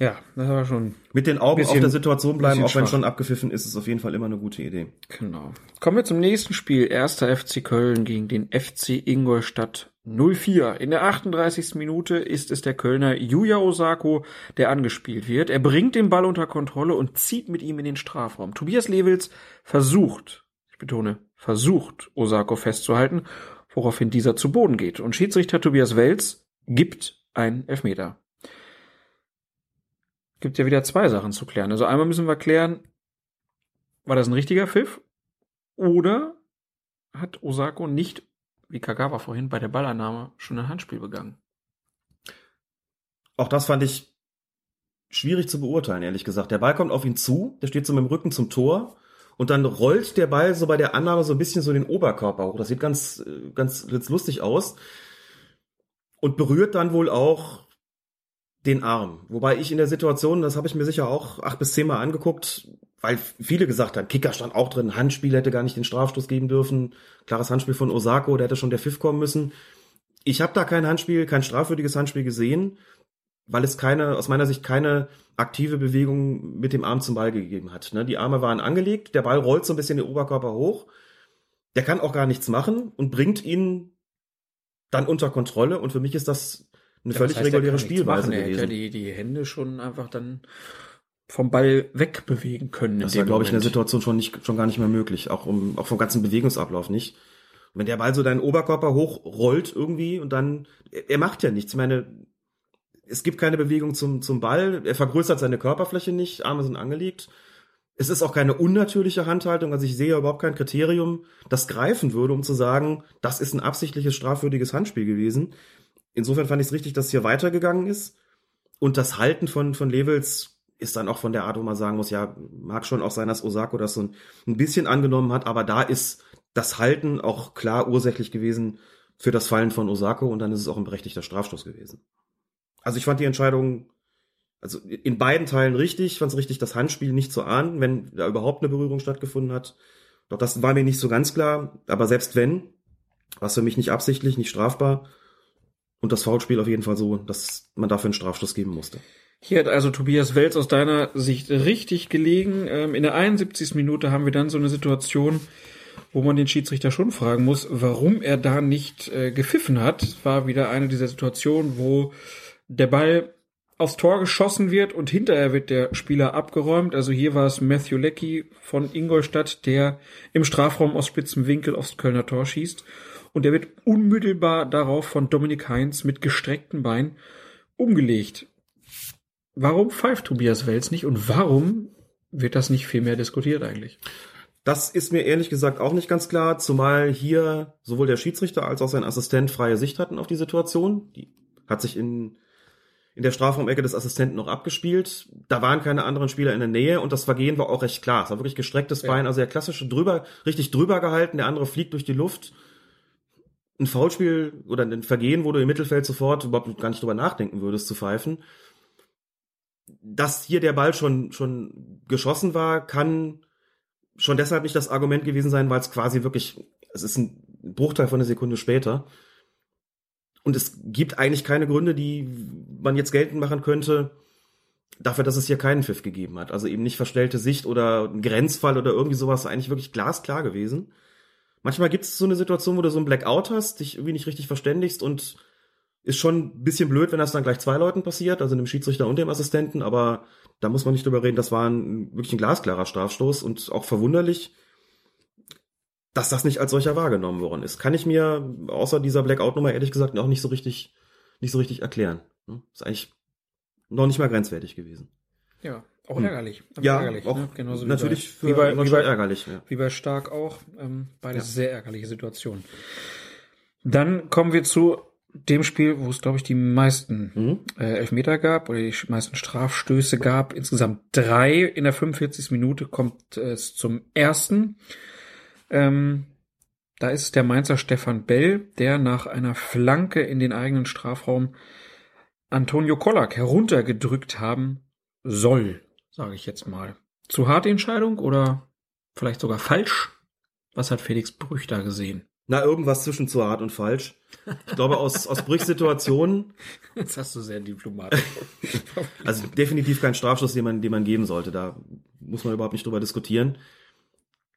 Ja, das war schon mit den Augen bisschen- auf der Situation bleiben, auch wenn schon abgepfiffen ist, ist auf jeden Fall immer eine gute Idee. Genau. Kommen wir zum nächsten Spiel. Erster FC Köln gegen den FC Ingolstadt 04. In der 38. Minute ist es der Kölner Yuya Osako, der angespielt wird. Er bringt den Ball unter Kontrolle und zieht mit ihm in den Strafraum. Tobias Lewels versucht, ich betone, versucht, Osako festzuhalten, woraufhin dieser zu Boden geht. Und Schiedsrichter Tobias Wels gibt einen Elfmeter. Gibt ja wieder zwei Sachen zu klären. Also einmal müssen wir klären, war das ein richtiger Pfiff? Oder hat Osako nicht, wie Kagawa vorhin, bei der Ballannahme schon ein Handspiel begangen? Auch das fand ich schwierig zu beurteilen, ehrlich gesagt. Der Ball kommt auf ihn zu, der steht so mit dem Rücken zum Tor und dann rollt der Ball so bei der Annahme so ein bisschen so den Oberkörper hoch. Das sieht ganz, äh, ganz, ganz lustig aus und berührt dann wohl auch den Arm. Wobei ich in der Situation, das habe ich mir sicher auch acht bis zehnmal angeguckt, weil viele gesagt haben, Kicker stand auch drin, Handspiel hätte gar nicht den Strafstoß geben dürfen, klares Handspiel von Osako, da hätte schon der Pfiff kommen müssen. Ich habe da kein Handspiel, kein strafwürdiges Handspiel gesehen, weil es keine, aus meiner Sicht keine aktive Bewegung mit dem Arm zum Ball gegeben hat. Ne? Die Arme waren angelegt, der Ball rollt so ein bisschen den Oberkörper hoch, der kann auch gar nichts machen und bringt ihn dann unter Kontrolle und für mich ist das eine völlig reguläre Spielweise Er hätte ja gewesen. die, die Hände schon einfach dann vom Ball wegbewegen können. Das war, glaube ich, in der. Situation schon nicht, schon gar nicht mehr möglich. Auch um, auch vom ganzen Bewegungsablauf nicht. Und wenn der Ball so deinen Oberkörper hochrollt irgendwie und dann, er, er macht ja nichts. Ich meine, es gibt keine Bewegung zum, zum Ball. Er vergrößert seine Körperfläche nicht. Arme sind angelegt. Es ist auch keine unnatürliche Handhaltung. Also ich sehe überhaupt kein Kriterium, das greifen würde, um zu sagen, das ist ein absichtliches strafwürdiges Handspiel gewesen. Insofern fand ich es richtig, dass es hier weitergegangen ist. Und das Halten von, von Levels ist dann auch von der Art, wo man sagen muss, ja, mag schon auch sein, dass Osako das so ein, ein bisschen angenommen hat, aber da ist das Halten auch klar ursächlich gewesen für das Fallen von Osako und dann ist es auch ein berechtigter Strafstoß gewesen. Also ich fand die Entscheidung, also in beiden Teilen richtig, ich fand es richtig, das Handspiel nicht zu ahnen, wenn da überhaupt eine Berührung stattgefunden hat. Doch das war mir nicht so ganz klar, aber selbst wenn, war es für mich nicht absichtlich, nicht strafbar und das Foulspiel auf jeden Fall so, dass man dafür einen Strafstoß geben musste. Hier hat also Tobias Welz aus deiner Sicht richtig gelegen. Ähm, in der 71. Minute haben wir dann so eine Situation, wo man den Schiedsrichter schon fragen muss, warum er da nicht äh, gepfiffen hat. Es war wieder eine dieser Situationen, wo der Ball aufs Tor geschossen wird und hinterher wird der Spieler abgeräumt. Also hier war es Matthew Leckie von Ingolstadt, der im Strafraum aus spitzem Winkel aufs Kölner Tor schießt. Und der wird unmittelbar darauf von Dominik Heinz mit gestreckten Beinen umgelegt. Warum pfeift Tobias Welz nicht und warum wird das nicht viel mehr diskutiert eigentlich? Das ist mir ehrlich gesagt auch nicht ganz klar, zumal hier sowohl der Schiedsrichter als auch sein Assistent freie Sicht hatten auf die Situation. Die hat sich in, in der Strafraumecke des Assistenten noch abgespielt. Da waren keine anderen Spieler in der Nähe und das Vergehen war auch recht klar. Es war wirklich gestrecktes Bein, also der klassische drüber, richtig drüber gehalten, der andere fliegt durch die Luft. Ein Foulspiel oder ein Vergehen, wo du im Mittelfeld sofort überhaupt gar nicht drüber nachdenken würdest zu pfeifen. Dass hier der Ball schon, schon geschossen war, kann schon deshalb nicht das Argument gewesen sein, weil es quasi wirklich, es ist ein Bruchteil von einer Sekunde später. Und es gibt eigentlich keine Gründe, die man jetzt geltend machen könnte, dafür, dass es hier keinen Pfiff gegeben hat. Also eben nicht verstellte Sicht oder ein Grenzfall oder irgendwie sowas, eigentlich wirklich glasklar gewesen. Manchmal gibt es so eine Situation, wo du so ein Blackout hast, dich irgendwie nicht richtig verständigst und ist schon ein bisschen blöd, wenn das dann gleich zwei Leuten passiert, also dem Schiedsrichter und dem Assistenten, aber da muss man nicht drüber reden, das war ein, wirklich ein glasklarer Strafstoß und auch verwunderlich, dass das nicht als solcher wahrgenommen worden ist. Kann ich mir außer dieser Blackout-Nummer ehrlich gesagt auch nicht so richtig nicht so richtig erklären. Ne? Ist eigentlich noch nicht mal grenzwertig gewesen. Ja, auch ärgerlich. Aber Ja, ärgerlich, auch ne? Genauso natürlich für wie bei, wie bei, ärgerlich. Ja. Wie bei Stark auch. Ähm, beides sehr ärgerliche Situationen. Dann kommen wir zu dem Spiel, wo es, glaube ich, die meisten Mhm. äh, Elfmeter gab oder die meisten Strafstöße gab. Insgesamt drei. In der 45. Minute kommt es zum ersten. Ähm, da ist der Mainzer Stefan Bell, der nach einer Flanke in den eigenen Strafraum Antonio Kollack heruntergedrückt haben soll, sage ich jetzt mal. Zu harte Entscheidung oder vielleicht sogar falsch? Was hat Felix Brüch da gesehen? Na, irgendwas zwischen zu hart und falsch. Ich glaube, aus, aus Brüchsituationen, Jetzt hast du sehr diplomatisch. also definitiv kein Strafschuss, den man, den man geben sollte. Da muss man überhaupt nicht drüber diskutieren.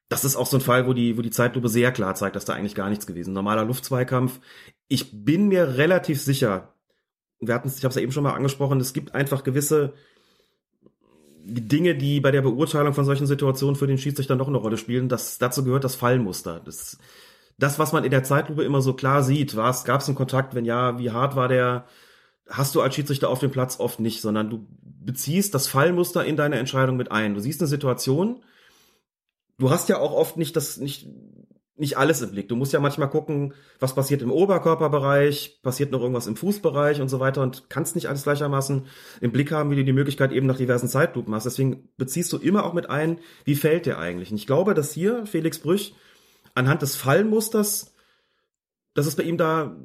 Das ist auch so ein Fall, wo die, wo die Zeitlupe sehr klar zeigt, dass da eigentlich gar nichts gewesen. Normaler Luftzweikampf. Ich bin mir relativ sicher, wir hatten es, ich habe es ja eben schon mal angesprochen, es gibt einfach gewisse Dinge, die bei der Beurteilung von solchen Situationen für den Schiedsrichter noch eine Rolle spielen. Das, dazu gehört das Fallmuster. Das, das, was man in der Zeitlupe immer so klar sieht, war es, gab es einen Kontakt, wenn ja, wie hart war der, hast du als Schiedsrichter auf dem Platz oft nicht, sondern du beziehst das Fallmuster in deine Entscheidung mit ein. Du siehst eine Situation, du hast ja auch oft nicht das, nicht, nicht alles im Blick. Du musst ja manchmal gucken, was passiert im Oberkörperbereich, passiert noch irgendwas im Fußbereich und so weiter und kannst nicht alles gleichermaßen im Blick haben, wie du die Möglichkeit eben nach diversen Zeitlupen hast. Deswegen beziehst du immer auch mit ein, wie fällt der eigentlich? Und ich glaube, dass hier Felix Brüch anhand des Fallmusters, dass es bei ihm da,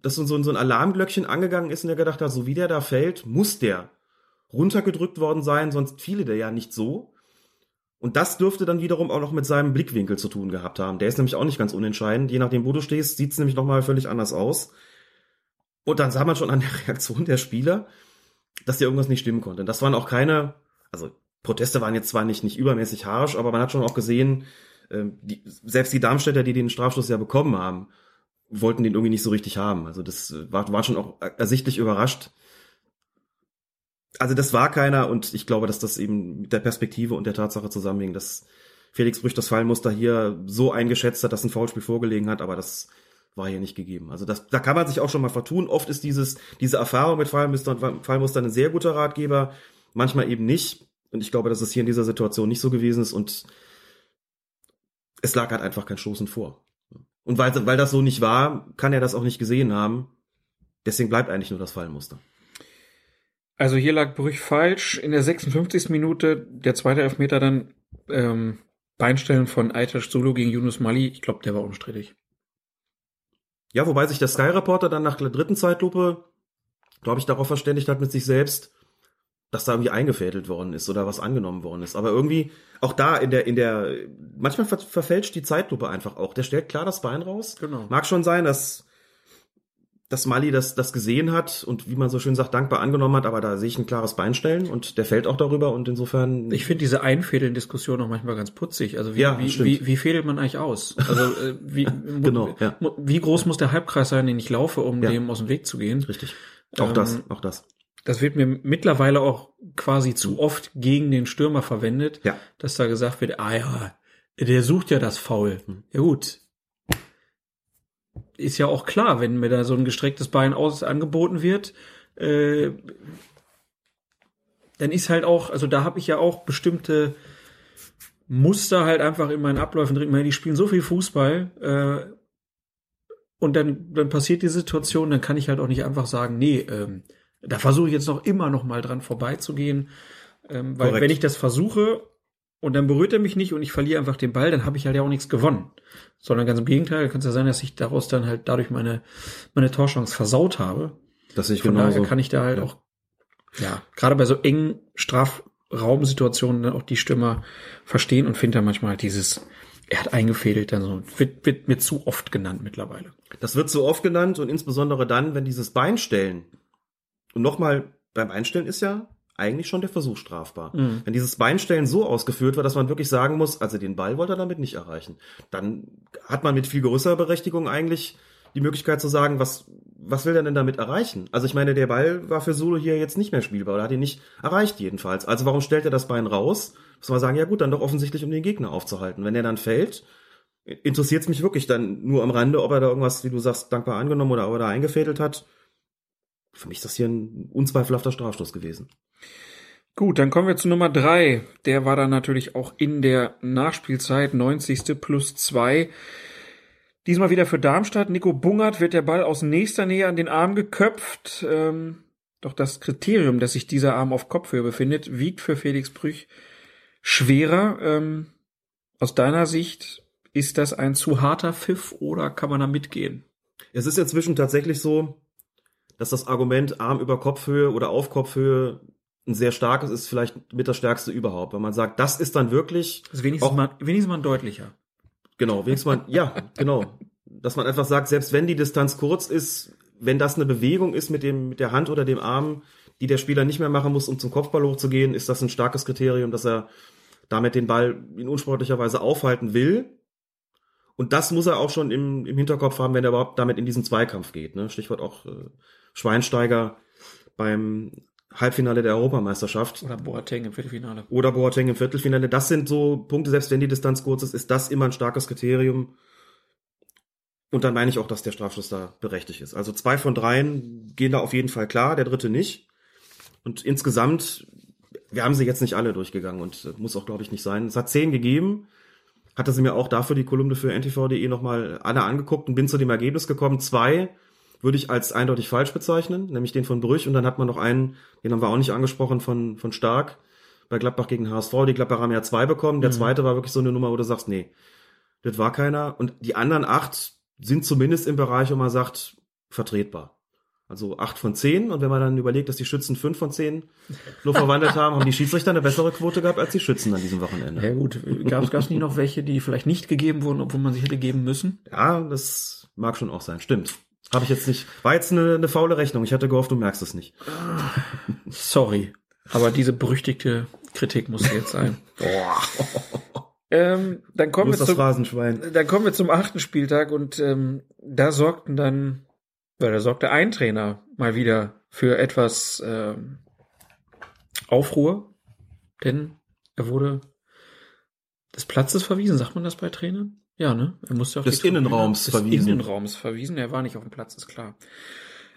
dass so, so ein Alarmglöckchen angegangen ist und er gedacht hat, so wie der da fällt, muss der runtergedrückt worden sein, sonst fiele der ja nicht so. Und das dürfte dann wiederum auch noch mit seinem Blickwinkel zu tun gehabt haben. Der ist nämlich auch nicht ganz unentscheidend. Je nachdem, wo du stehst, sieht es nämlich nochmal völlig anders aus. Und dann sah man schon an der Reaktion der Spieler, dass dir irgendwas nicht stimmen konnte. Und das waren auch keine, also Proteste waren jetzt zwar nicht, nicht übermäßig harsch, aber man hat schon auch gesehen, ähm, die, selbst die Darmstädter, die den Strafstoß ja bekommen haben, wollten den irgendwie nicht so richtig haben. Also das war, war schon auch ersichtlich überrascht. Also das war keiner und ich glaube, dass das eben mit der Perspektive und der Tatsache zusammenhing, dass Felix Brüch das Fallmuster hier so eingeschätzt hat, dass ein Foulspiel vorgelegen hat, aber das war hier nicht gegeben. Also das, da kann man sich auch schon mal vertun. Oft ist dieses, diese Erfahrung mit Fallmuster und Fallmuster ein sehr guter Ratgeber, manchmal eben nicht. Und ich glaube, dass es hier in dieser Situation nicht so gewesen ist und es lag halt einfach kein Stoßen vor. Und weil, weil das so nicht war, kann er das auch nicht gesehen haben. Deswegen bleibt eigentlich nur das Fallmuster. Also hier lag Brüch falsch. In der 56. Minute der zweite Elfmeter dann ähm, Beinstellen von Aytash Solo gegen Yunus Mali. Ich glaube, der war unstrittig. Ja, wobei sich der Sky Reporter dann nach der dritten Zeitlupe, glaube ich, darauf verständigt hat mit sich selbst, dass da irgendwie eingefädelt worden ist oder was angenommen worden ist. Aber irgendwie auch da in der in der manchmal ver verfälscht die Zeitlupe einfach auch. Der stellt klar das Bein raus. Genau. Mag schon sein, dass dass Mali das das gesehen hat und wie man so schön sagt dankbar angenommen hat, aber da sehe ich ein klares Beinstellen und der fällt auch darüber und insofern Ich finde diese Einfädeln-Diskussion auch manchmal ganz putzig. Also wie, Ja, wie, stimmt. wie, wie fädelt man eigentlich aus? Also äh, wie, Genau, ja. wie groß muss der Halbkreis sein, den ich laufe, um Ja. dem aus dem Weg zu gehen? richtig. Auch Ähm, das, auch das. Das wird mir mittlerweile auch quasi zu oft gegen den Stürmer verwendet, Ja. dass da gesagt wird, ah ja, der sucht ja das Foul. Ja gut. Ist ja auch klar, wenn mir da so ein gestrecktes Bein aus angeboten wird, äh, dann ist halt auch, also da habe ich ja auch bestimmte Muster halt einfach in meinen Abläufen drin. Ich meine, die spielen so viel Fußball, äh, und dann, dann passiert die Situation, dann kann ich halt auch nicht einfach sagen, nee, ähm, da versuche ich jetzt noch immer noch mal dran vorbeizugehen. Ähm, weil Korrekt. wenn ich das versuche und dann berührt er mich nicht und ich verliere einfach den Ball, dann habe ich halt ja auch nichts gewonnen. Sondern ganz im Gegenteil, kann es ja sein, dass ich daraus dann halt dadurch meine, meine Torchance versaut habe. Das ich Von genauso. daher kann ich da halt Ja. auch, ja, gerade bei so engen Strafraumsituationen dann auch die Stürmer verstehen und finde da manchmal halt dieses, er hat eingefädelt, dann so, wird, wird mir zu oft genannt mittlerweile. Das wird so oft genannt und insbesondere dann, wenn dieses Beinstellen und nochmal beim Einstellen ist ja eigentlich schon der Versuch strafbar. Mhm. Wenn dieses Beinstellen so ausgeführt wird, dass man wirklich sagen muss, also den Ball wollte er damit nicht erreichen, dann hat man mit viel größerer Berechtigung eigentlich die Möglichkeit zu sagen, was, was will er denn damit erreichen? Also ich meine, der Ball war für Solo hier jetzt nicht mehr spielbar oder hat ihn nicht erreicht jedenfalls. Also warum stellt er das Bein raus? Muss man sagen, ja gut, dann doch offensichtlich, um den Gegner aufzuhalten. Wenn er dann fällt, interessiert es mich wirklich dann nur am Rande, ob er da irgendwas, wie du sagst, dankbar angenommen oder ob er da eingefädelt hat. Für mich ist das hier ein unzweifelhafter Strafstoß gewesen. Gut, dann kommen wir zu Nummer drei. Der war dann natürlich auch in der Nachspielzeit 90. plus zwei. Diesmal wieder für Darmstadt. Nico Bungert wird der Ball aus nächster Nähe an den Arm geköpft. Ähm, doch das Kriterium, dass sich dieser Arm auf Kopfhöhe befindet, wiegt für Felix Brüch schwerer. Ähm, aus deiner Sicht ist das ein zu harter Pfiff oder kann man da mitgehen? Es ist inzwischen tatsächlich so, dass das Argument Arm über Kopfhöhe oder auf Kopfhöhe ein sehr starkes ist, vielleicht mit das stärkste überhaupt. Weil man sagt, das ist dann wirklich. Also wenigstens, auch, mal, wenigstens mal deutlicher. Genau, wenigstens mal, ja, genau. Dass man einfach sagt, selbst wenn die Distanz kurz ist, wenn das eine Bewegung ist mit dem, mit der Hand oder dem Arm, die der Spieler nicht mehr machen muss, um zum Kopfball hochzugehen, ist das ein starkes Kriterium, dass er damit den Ball in unsportlicher Weise aufhalten will. Und das muss er auch schon im, im Hinterkopf haben, wenn er überhaupt damit in diesen Zweikampf geht. Ne? Stichwort auch äh, Schweinsteiger beim Halbfinale der Europameisterschaft. Oder Boateng im Viertelfinale. Oder Boateng im Viertelfinale. Das sind so Punkte, selbst wenn die Distanz kurz ist, ist das immer ein starkes Kriterium. Und dann meine ich auch, dass der Strafschuss da berechtigt ist. Also zwei von dreien gehen da auf jeden Fall klar, der dritte nicht. Und insgesamt, wir haben sie jetzt nicht alle durchgegangen und muss auch, glaube ich, nicht sein. Es hat zehn gegeben. Hatte sie mir auch dafür die Kolumne für ntv.de nochmal alle angeguckt und bin zu dem Ergebnis gekommen. Zwei würde ich als eindeutig falsch bezeichnen, nämlich den von Brüch. Und dann hat man noch einen, den haben wir auch nicht angesprochen, von, von Stark bei Gladbach gegen HSV. Die Gladbacher haben ja zwei bekommen. Der mhm. zweite war wirklich so eine Nummer, wo du sagst, nee, das war keiner. Und die anderen acht sind zumindest im Bereich, wo man sagt, vertretbar. Also acht von zehn. Und wenn man dann überlegt, dass die Schützen fünf von zehn nur verwandelt haben, haben die Schiedsrichter eine bessere Quote gehabt als die Schützen an diesem Wochenende. Ja gut, gab es nie noch welche, die vielleicht nicht gegeben wurden, obwohl man sie hätte geben müssen? Ja, das mag schon auch sein. Stimmt. Habe ich jetzt nicht. War jetzt eine, eine faule Rechnung. Ich hatte gehofft, du merkst es nicht. Sorry. Aber diese berüchtigte Kritik muss jetzt sein. Boah. Ähm, dann kommen wir zum, dann kommen wir zum achten Spieltag und ähm, da sorgten dann, weil da sorgte ein Trainer mal wieder für etwas ähm, Aufruhr, denn er wurde des Platzes verwiesen. Sagt man das bei Trainern? Ja, ne? Er musste auf des Innenraums des verwiesen. Innenraums verwiesen. Er war nicht auf dem Platz, ist klar.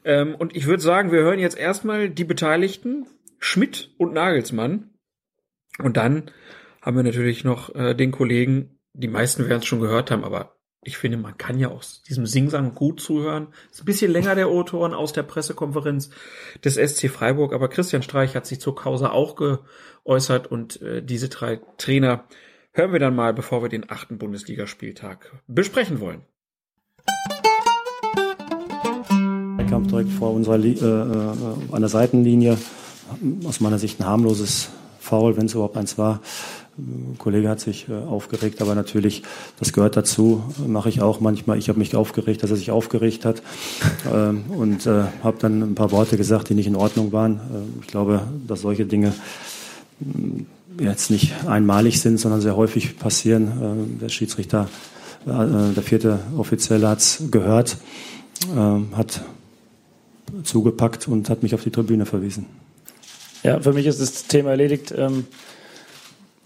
Ähm, und ich würde sagen, wir hören jetzt erstmal die Beteiligten, Schmidt und Nagelsmann. Und dann haben wir natürlich noch äh, den Kollegen, die meisten werden es schon gehört haben, aber ich finde, man kann ja aus diesem Singsang gut zuhören. Ist ein bisschen länger der O-Ton aus der Pressekonferenz des SC Freiburg, aber Christian Streich hat sich zur Causa auch geäußert und äh, diese drei Trainer hören wir dann mal, bevor wir den achten Bundesligaspieltag besprechen wollen. Der Kampf direkt vor unserer äh, äh, an der Seitenlinie, aus meiner Sicht ein harmloses Foul, wenn es überhaupt eins war. Ein Kollege hat sich äh, aufgeregt, aber natürlich, das gehört dazu, mache ich auch manchmal. Ich habe mich aufgeregt, dass er sich aufgeregt hat ähm, und äh, habe dann ein paar Worte gesagt, die nicht in Ordnung waren. Äh, ich glaube, dass solche Dinge äh, jetzt nicht einmalig sind, sondern sehr häufig passieren. Der Schiedsrichter, der vierte Offizielle hat es gehört, hat zugepackt und hat mich auf die Tribüne verwiesen. Ja, für mich ist das Thema erledigt.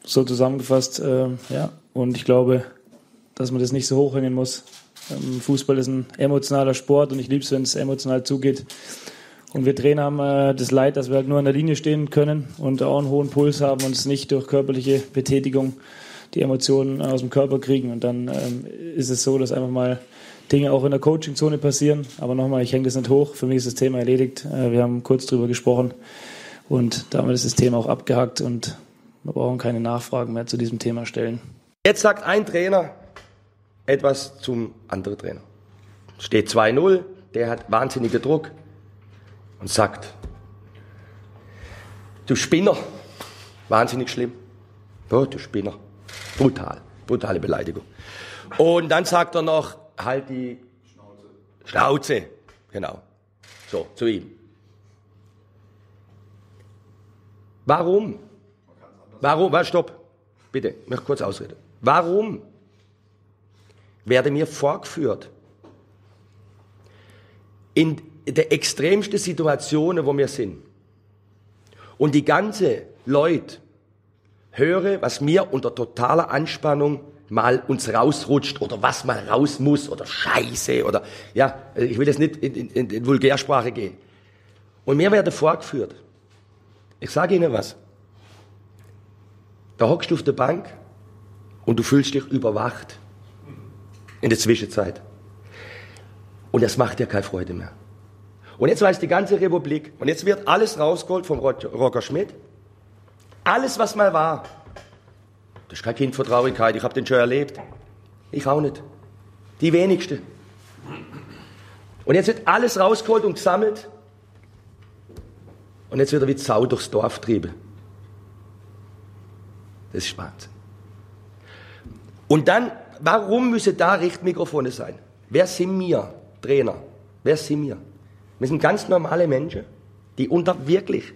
So zusammengefasst, äh, ja. Und ich glaube, dass man das nicht so hochhängen muss. Ähm, Fußball ist ein emotionaler Sport und ich liebe es, wenn es emotional zugeht. Und wir Trainer haben äh, das Leid, dass wir halt nur an der Linie stehen können und auch einen hohen Puls haben und es nicht durch körperliche Betätigung die Emotionen aus dem Körper kriegen. Und dann ähm, ist es so, dass einfach mal Dinge auch in der Coachingzone passieren. Aber nochmal, ich hänge das nicht hoch. Für mich ist das Thema erledigt. Äh, wir haben kurz drüber gesprochen und damit ist das Thema auch abgehakt und wir brauchen keine Nachfragen mehr zu diesem Thema stellen. Jetzt sagt ein Trainer etwas zum anderen Trainer. Steht 2-0, der hat wahnsinnigen Druck und sagt, du Spinner, wahnsinnig schlimm. Oh, du Spinner. Brutal, brutale Beleidigung. Und dann sagt er noch, halt die Schnauze. Schnauze, genau. So, zu ihm. Warum? Warum, was, stopp, bitte, ich möchte kurz ausreden. Warum werde mir vorgeführt, in der extremsten Situation, wo wir sind, und die ganze Leute höre, was mir unter totaler Anspannung mal uns rausrutscht oder was mal raus muss oder Scheiße oder ja, ich will jetzt nicht in, in, in Vulgärsprache gehen. Und wir werden vorgeführt. Ich sage Ihnen was. Da hockst du auf der Bank und du fühlst dich überwacht in der Zwischenzeit. Und das macht dir keine Freude mehr. Und jetzt weiß die ganze Republik, und jetzt wird alles rausgeholt vom Roger Schmidt. Alles, was mal war. Das ist kein Kind vor Traurigkeit, ich habe den schon erlebt. Ich auch nicht. Die wenigste. Und jetzt wird alles rausgeholt und gesammelt. Und jetzt wird er wie Sau durchs Dorf trieben. Das ist Wahnsinn. Und dann, warum müssen da Richtmikrofone sein? Wer sind wir, Trainer? Wer sind wir? Wir sind ganz normale Menschen, die unter wirklich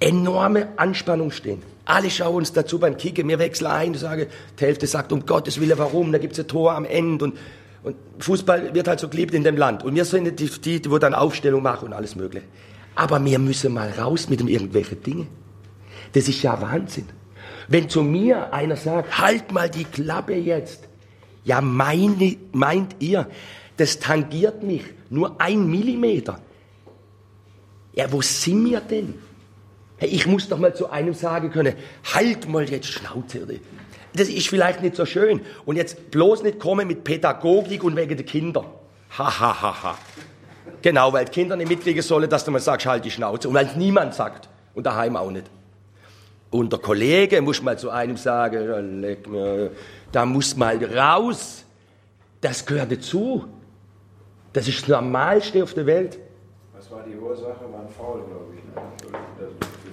enorme Anspannung stehen. Alle schauen uns dazu beim Kicken, wir wechseln ein, sage, die Hälfte sagt, um Gottes Willen, warum? Da gibt's ein Tor am Ende und, und Fußball wird halt so geliebt in dem Land. Und wir sind die, die, die dann Aufstellung machen und alles mögliche. Aber wir müssen mal raus mit dem irgendwelche Dinge. Das ist ja Wahnsinn. Wenn zu mir einer sagt, halt mal die Klappe jetzt. Ja, meine, meint ihr, das tangiert mich nur ein Millimeter. Ja, wo sind wir denn? Ich muss doch mal zu einem sagen können, halt mal jetzt Schnauze. Das ist vielleicht nicht so schön. Und jetzt bloß nicht kommen mit Pädagogik und wegen der Kinder. Ha, ha, ha, ha. Genau, weil die Kinder nicht mitkriegen sollen, dass du mal sagst, halt die Schnauze. Und weil es niemand sagt. Und daheim auch nicht. Und der Kollege muss mal zu einem sagen, da muss mal raus. Das gehört dazu. Das ist das Normalste auf der Welt. Was war die Ursache? War ein Foul, glaube ich. Ne?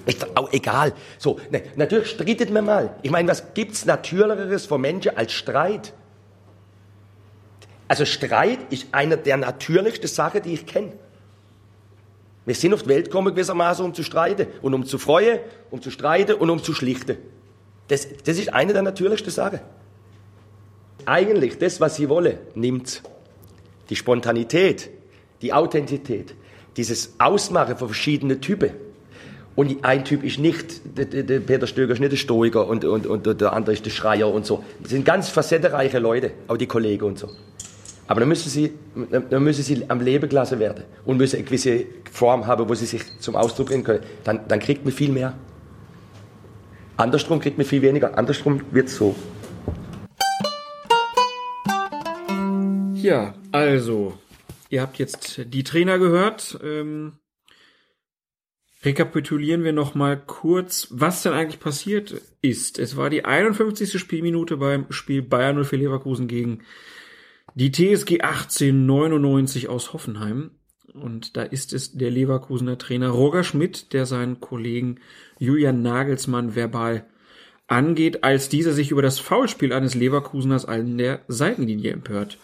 Ist auch egal. So, ne, natürlich streitet man mal. Ich meine, was gibt's Natürlicheres von Menschen als Streit? Also Streit ist eine der natürlichsten Sachen, die ich kenne. Wir sind auf die Welt gekommen gewissermaßen, um zu streiten und um zu freuen, um zu streiten und um zu schlichten. Das, das ist eine der natürlichsten Sachen. Eigentlich, das, was sie wollen, nimmt die Spontanität, die Authentizität, dieses Ausmachen von verschiedenen Typen. Und ein Typ ist nicht, der, der Peter Stöger ist nicht der Stoiker und, und, und der andere ist der Schreier und so. Das sind ganz facettenreiche Leute, auch die Kollegen und so. Aber dann müssen sie, dann müssen sie am Leben gelassen werden und müssen eine gewisse Form haben, wo sie sich zum Ausdruck bringen können. Dann, dann kriegt man viel mehr. Andersrum kriegt man viel weniger. Andersrum wird es so. Ja, also, ihr habt jetzt die Trainer gehört. Ähm, rekapitulieren wir noch mal kurz, was denn eigentlich passiert ist. Es war die 51. Spielminute beim Spiel Bayern 04 Leverkusen gegen die TSG 1899 aus Hoffenheim. Und da ist es der Leverkusener Trainer Roger Schmidt, der seinen Kollegen Julian Nagelsmann verbal angeht, als dieser sich über das Foulspiel eines Leverkuseners an der Seitenlinie empört.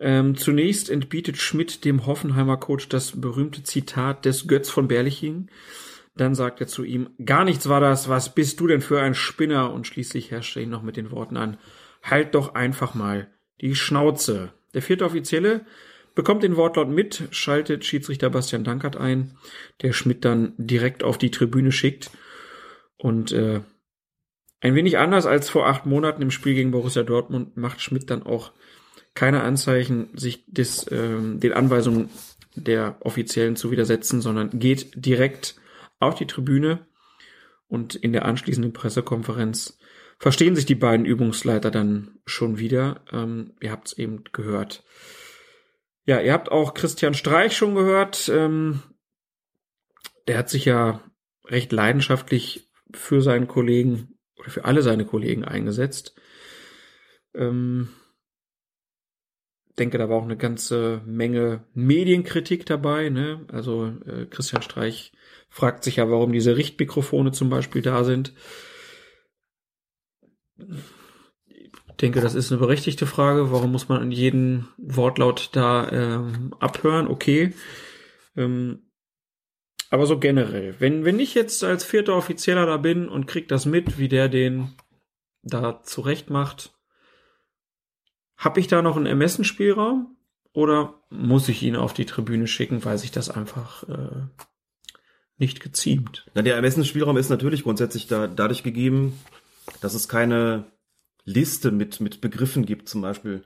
Ähm, zunächst entbietet Schmidt dem Hoffenheimer Coach das berühmte Zitat des Götz von Berliching. Dann sagt er zu ihm, gar nichts war das, was bist du denn für ein Spinner? Und schließlich herrscht er ihn noch mit den Worten an, halt doch einfach mal die Schnauze. Der vierte Offizielle bekommt den Wortlaut mit, schaltet Schiedsrichter Bastian Dankert ein, der Schmidt dann direkt auf die Tribüne schickt und äh, ein wenig anders als vor acht Monaten im Spiel gegen Borussia Dortmund macht Schmidt dann auch keine Anzeichen, sich des, ähm, den Anweisungen der Offiziellen zu widersetzen, sondern geht direkt auf die Tribüne und in der anschließenden Pressekonferenz verstehen sich die beiden Übungsleiter dann schon wieder. Ähm, ihr habt es eben gehört. Ja, ihr habt auch Christian Streich schon gehört. Ähm, der hat sich ja recht leidenschaftlich für seinen Kollegen oder für alle seine Kollegen eingesetzt. Ähm, denke, da war auch eine ganze Menge Medienkritik dabei. Ne? Also äh, Christian Streich fragt sich ja, warum diese Richtmikrofone zum Beispiel da sind. Ich denke, das ist eine berechtigte Frage. Warum muss man an jeden Wortlaut da ähm, abhören? Okay. Ähm, aber so generell, wenn, wenn ich jetzt als vierter Offizieller da bin und krieg das mit, wie der den da zurecht macht, habe ich da noch einen Ermessensspielraum oder muss ich ihn auf die Tribüne schicken, weil sich das einfach äh, nicht geziemt? Na, der Ermessensspielraum ist natürlich grundsätzlich da, dadurch gegeben, dass es keine Liste mit, mit Begriffen gibt, zum Beispiel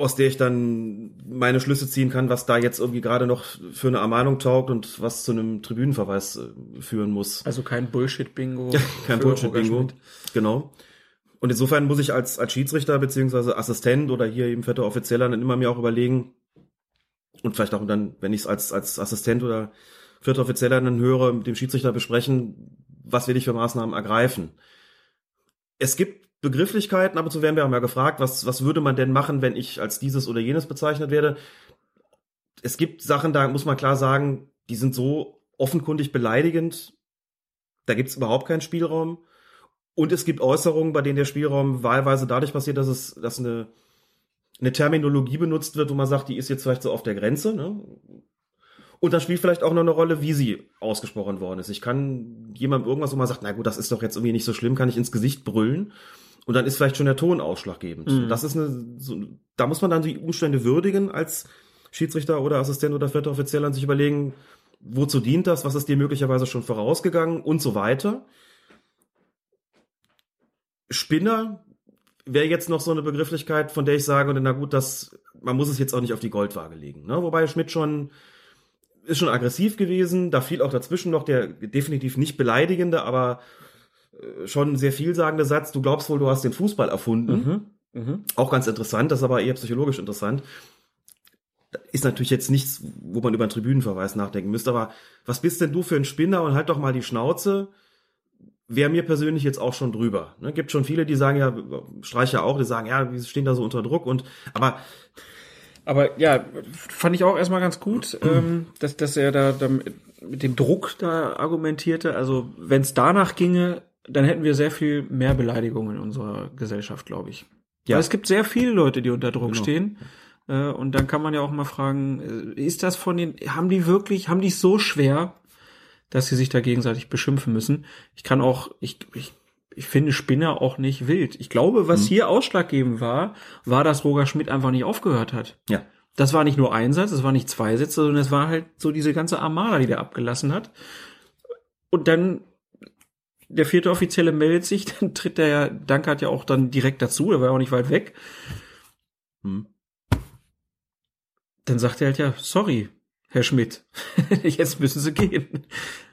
aus der ich dann meine Schlüsse ziehen kann, was da jetzt irgendwie gerade noch für eine Ermahnung taugt und was zu einem Tribünenverweis äh, führen muss. Also kein Bullshit-Bingo. Kein Bullshit-Bingo. Genau. Und insofern muss ich als, als Schiedsrichter beziehungsweise Assistent oder hier eben vierter Offizieller dann immer mir auch überlegen und vielleicht auch dann, wenn ich es als, als Assistent oder vierter Offizieller dann höre, mit dem Schiedsrichter besprechen, was will ich für Maßnahmen ergreifen. Es gibt Begrifflichkeiten, aber zu werden wir auch mal gefragt, was, was würde man denn machen, wenn ich als dieses oder jenes bezeichnet werde. Es gibt Sachen, da muss man klar sagen, die sind so offenkundig beleidigend, da gibt es überhaupt keinen Spielraum. Und es gibt Äußerungen, bei denen der Spielraum wahlweise dadurch passiert, dass es, dass eine, eine Terminologie benutzt wird, wo man sagt, die ist jetzt vielleicht so auf der Grenze. Ne? Und dann spielt vielleicht auch noch eine Rolle, wie sie ausgesprochen worden ist. Ich kann jemandem irgendwas, wo man sagt, na gut, das ist doch jetzt irgendwie nicht so schlimm, kann ich ins Gesicht brüllen. Und dann ist vielleicht schon der Ton ausschlaggebend. Mhm. Das ist eine, so, da muss man dann die Umstände würdigen als Schiedsrichter oder Assistent oder vierter Offizieller und sich überlegen, wozu dient das, was ist dir möglicherweise schon vorausgegangen und so weiter. Spinner wäre jetzt noch so eine Begrifflichkeit, von der ich sage, na gut, das, man muss es jetzt auch nicht auf die Goldwaage legen. Ne? Wobei Schmidt schon ist schon aggressiv gewesen, da fiel auch dazwischen noch der definitiv nicht beleidigende, aber äh, schon sehr vielsagende Satz, du glaubst wohl, du hast den Fußball erfunden. Mhm. Auch ganz interessant, das ist aber eher psychologisch interessant. Ist natürlich jetzt nichts, wo man über einen Tribünenverweis nachdenken müsste, aber was bist denn du für ein Spinner und halt doch mal die Schnauze? Wäre mir persönlich jetzt auch schon drüber. Ne, gibt schon viele, die sagen ja, Streicher auch, die sagen, ja, wir stehen da so unter Druck und, aber Aber ja, fand ich auch erstmal ganz gut, ähm, dass, dass er da, da mit dem Druck da argumentierte. Also wenn es danach ginge, dann hätten wir sehr viel mehr Beleidigungen in unserer Gesellschaft, glaube ich. Ja. Weil es gibt sehr viele Leute, die unter Druck Genau. stehen. Äh, und dann kann man ja auch mal fragen, äh, ist das von den, haben die wirklich, haben die es so schwer, dass sie sich da gegenseitig beschimpfen müssen? Ich kann auch, ich, ich, ich finde Spinner auch nicht wild. Ich glaube, was hier ausschlaggebend war, war, dass Roger Schmidt einfach nicht aufgehört hat. ja. Das war nicht nur ein Satz, es war nicht zwei Sätze, sondern es war halt so diese ganze Armada, die der abgelassen hat. Und dann der vierte Offizielle meldet sich, dann tritt der ja, Dankert ja auch dann direkt dazu, der war ja auch nicht weit weg. Hm. Dann sagt er halt ja, sorry, Herr Schmidt, jetzt müssen Sie gehen.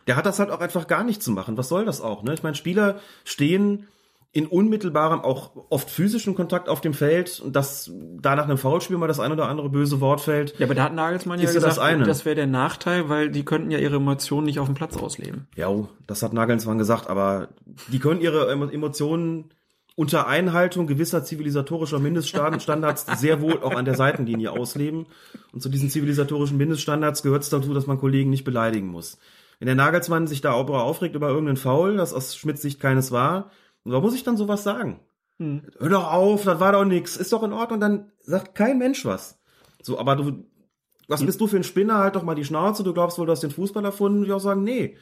Der hat das halt auch einfach gar nicht zu machen. Was soll das auch? Ne? Ich meine, Spieler stehen in unmittelbarem, auch oft physischem Kontakt auf dem Feld und dass da nach einem Foulspiel mal das ein oder andere böse Wort fällt. Ja, aber da hat Nagelsmann ja gesagt, das eine. das wäre der Nachteil, weil die könnten ja ihre Emotionen nicht auf dem Platz ausleben. Ja, das hat Nagelsmann gesagt, aber die können ihre Emo- Emotionen unter Einhaltung gewisser zivilisatorischer Mindeststandards sehr wohl auch an der Seitenlinie ausleben. Und zu diesen zivilisatorischen Mindeststandards gehört es dazu, dass man Kollegen nicht beleidigen muss. Wenn der Nagelsmann sich da auch aufregt über irgendeinen Foul, das aus Schmidts Sicht keines war, warum muss ich dann sowas sagen? Hör doch auf, das war doch nix, ist doch in Ordnung, dann sagt kein Mensch was. So, aber du, was bist du für ein Spinner? Halt doch mal die Schnauze, du glaubst wohl, du hast den Fußball erfunden, und ich auch sagen, nee,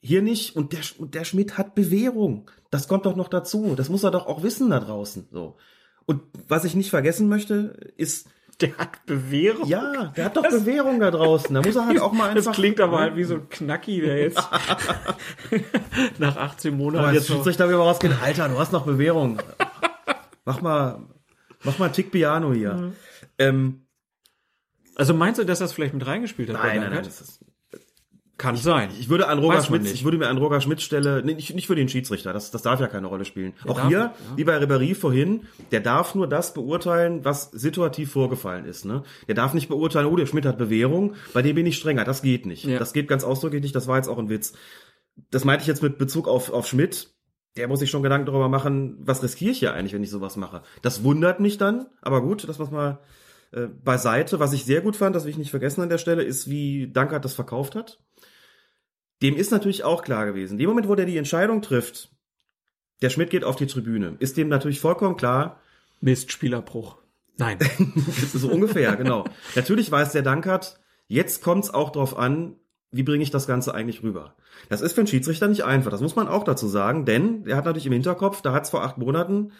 hier nicht. Und der, und der Schmidt hat Bewährung. Das kommt doch noch dazu. Das muss er doch auch wissen da draußen. So. Und was ich nicht vergessen möchte, ist, Der hat Bewährung. ja, der hat doch Bewährung da draußen. Da muss er halt auch mal einfach. Das klingt aber halt wie so ein Knacki, der jetzt nach 18 Aber Monaten jetzt jetzt noch Schiedsrichter wieder rausgehen. Alter, du hast noch Bewährung. Mach mal, mach mal einen Tick Piano hier. Mhm. Ähm, Also meinst du, dass das vielleicht mit reingespielt hat? nein, nein, nein. Das ist, Kann sein. Ich würde an Roger man Schmidt, ich würde mir an Roger Schmidt Stelle, nee, nicht, nicht für den Schiedsrichter, das, das darf ja keine Rolle spielen. Auch darf hier, nicht, ja. wie bei Ribéry vorhin, der darf nur das beurteilen, was situativ vorgefallen ist. Ne? Der darf nicht beurteilen, oh, der Schmidt hat Bewährung, bei dem bin ich strenger. Das geht nicht. Ja. Das geht ganz ausdrücklich nicht, das war jetzt auch ein Witz. Das meinte ich jetzt mit Bezug auf, auf Schmidt. Der muss sich schon Gedanken darüber machen, was riskiere ich hier eigentlich, wenn ich sowas mache. Das wundert mich dann, aber gut, das was mal äh, beiseite. Was ich sehr gut fand, das will ich nicht vergessen an der Stelle, ist, wie Dankert das verkauft hat dem ist natürlich auch klar gewesen. In dem Moment, wo der die Entscheidung trifft, der Schmidt geht auf die Tribüne, ist dem natürlich vollkommen klar, Mist, Spielerbruch. Nein. das ist so ungefähr, genau. Natürlich weiß der Dankert, jetzt kommt es auch drauf an, wie bringe ich das Ganze eigentlich rüber. Das ist für einen Schiedsrichter nicht einfach, das muss man auch dazu sagen, denn er hat natürlich im Hinterkopf, da hat es vor acht Monaten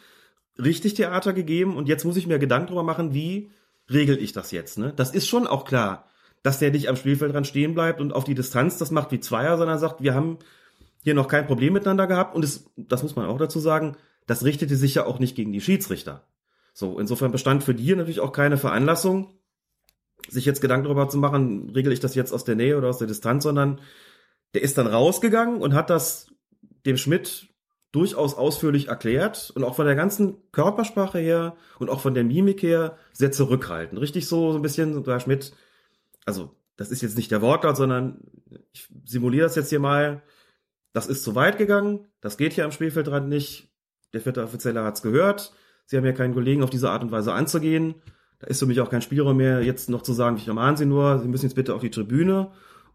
richtig Theater gegeben und jetzt muss ich mir Gedanken darüber machen, wie regel ich das jetzt. Ne? Das ist schon auch klar, dass der nicht am Spielfeldrand stehen bleibt und auf die Distanz das macht wie Zweier, sondern sagt, wir haben hier noch kein Problem miteinander gehabt und es, das muss man auch dazu sagen, das richtete sich ja auch nicht gegen die Schiedsrichter, So, insofern bestand für die natürlich auch keine Veranlassung, sich jetzt Gedanken darüber zu machen, regel ich das jetzt aus der Nähe oder aus der Distanz, sondern der ist dann rausgegangen und hat das dem Schmidt durchaus ausführlich erklärt und auch von der ganzen Körpersprache her und auch von der Mimik her sehr zurückhaltend. Richtig so, so ein bisschen, der Schmidt, also das ist jetzt nicht der Wortlaut, sondern ich simuliere das jetzt hier mal. Das ist zu weit gegangen, das geht hier am Spielfeldrand nicht. Der vierte Offizielle hat's gehört. Sie haben ja keinen Kollegen auf diese Art und Weise anzugehen. Da ist für mich auch kein Spielraum mehr, jetzt noch zu sagen, ich ermahne Sie nur, Sie müssen jetzt bitte auf die Tribüne.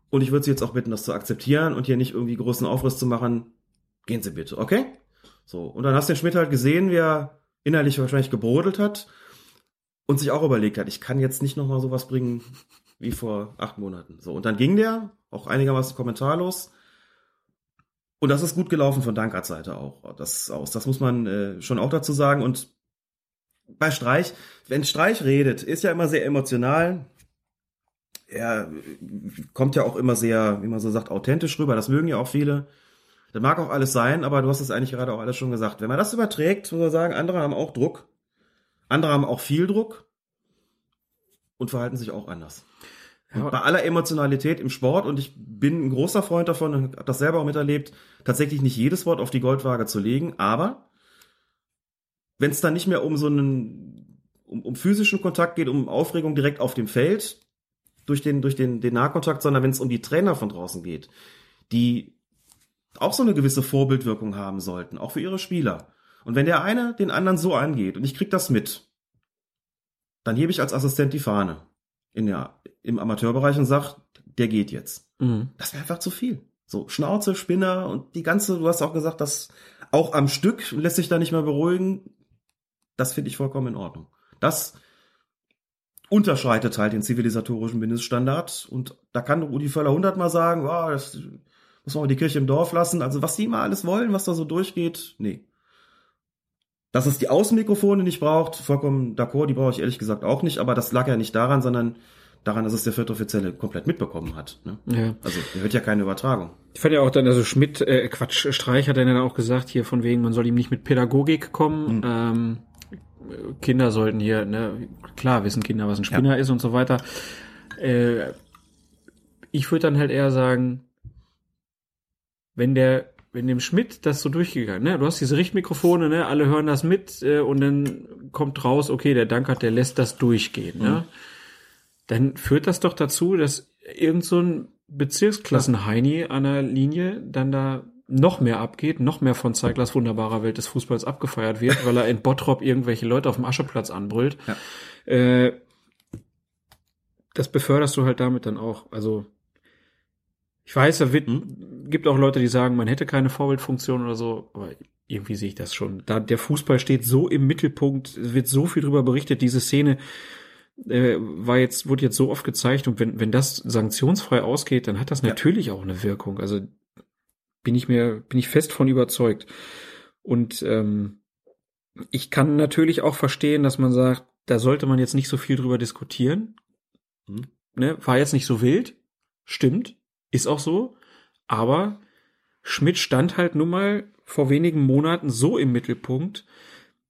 Und ich würde Sie jetzt auch bitten, das zu akzeptieren und hier nicht irgendwie großen Aufriss zu machen. Gehen Sie bitte, okay? So. Und dann hast du den Schmidt halt gesehen, wie er innerlich wahrscheinlich gebrodelt hat und sich auch überlegt hat, ich kann jetzt nicht nochmal sowas bringen wie vor acht Monaten. So. Und dann ging der, auch einigermaßen kommentarlos. Und das ist gut gelaufen von Dankards Seite auch. Das aus. Das muss man äh, schon auch dazu sagen. Und bei Streich, wenn Streich redet, ist ja immer sehr emotional. Er kommt ja auch immer sehr, wie man so sagt, authentisch rüber. Das mögen ja auch viele. Das mag auch alles sein, aber du hast es eigentlich gerade auch alles schon gesagt. Wenn man das überträgt, muss man sagen, andere haben auch Druck. Andere haben auch viel Druck und verhalten sich auch anders. Ja. Bei aller Emotionalität im Sport, und ich bin ein großer Freund davon und habe das selber auch miterlebt, tatsächlich nicht jedes Wort auf die Goldwaage zu legen, aber wenn es dann nicht mehr um so einen, um, um physischen Kontakt geht, um Aufregung direkt auf dem Feld, durch den, durch den, den Nahkontakt, sondern wenn es um die Trainer von draußen geht, die auch so eine gewisse Vorbildwirkung haben sollten, auch für ihre Spieler. Und wenn der eine den anderen so angeht und ich krieg das mit, dann hebe ich als Assistent die Fahne in der, im Amateurbereich und sag, der geht jetzt. Mhm. Das wäre einfach zu viel. So, Schnauze, Spinner und die ganze, du hast auch gesagt, dass auch am Stück lässt sich da nicht mehr beruhigen. Das finde ich vollkommen in Ordnung. Das unterschreitet halt den zivilisatorischen Mindeststandard und da kann Rudi Völler hundertmal sagen, oh, das muss man mal die Kirche im Dorf lassen. Also was die immer alles wollen, was da so durchgeht, nee. Dass es die Außenmikrofone nicht braucht, vollkommen d'accord, die brauche ich ehrlich gesagt auch nicht, aber das lag ja nicht daran, sondern daran, dass es der vierte Offizielle komplett mitbekommen hat. Ne? Ja. Also er hört ja keine Übertragung. Ich fand ja auch dann, also Schmidt, äh, Quatsch, Streich hat dann auch gesagt, hier von wegen, man soll ihm nicht mit Pädagogik kommen. Mhm. Ähm, Kinder sollten hier, ne, klar wissen Kinder, was ein Spinner ja. ist und so weiter. Äh, ich würde dann halt eher sagen, wenn der wenn dem Schmidt das so durchgegangen, ne? Du hast diese Richtmikrofone, ne? Alle hören das mit äh, und dann kommt raus, okay, der Dankert, der lässt das durchgehen, ne? mhm. ne? Dann führt das doch dazu, dass irgend so ein Bezirksklassen-Heini an der Linie dann da noch mehr abgeht, noch mehr von Zeiglers wunderbarer Welt des Fußballs abgefeiert wird, weil er in Bottrop irgendwelche Leute auf dem Ascheplatz anbrüllt. Ja. Äh, das beförderst du halt damit dann auch. Also ich weiß, es hm? gibt auch Leute, die sagen, man hätte keine Vorbildfunktion oder so, aber irgendwie sehe ich das schon. Da der Fußball steht so im Mittelpunkt, es wird so viel drüber berichtet, diese Szene äh, war jetzt, wurde jetzt so oft gezeigt und wenn, wenn das sanktionsfrei ausgeht, dann hat das ja. natürlich auch eine Wirkung. Also bin ich mir, bin ich fest von überzeugt. Und ähm, ich kann natürlich auch verstehen, dass man sagt, da sollte man jetzt nicht so viel drüber diskutieren. Hm. Ne? War jetzt nicht so wild, stimmt. Ist auch so. Aber Schmidt stand halt nun mal vor wenigen Monaten so im Mittelpunkt,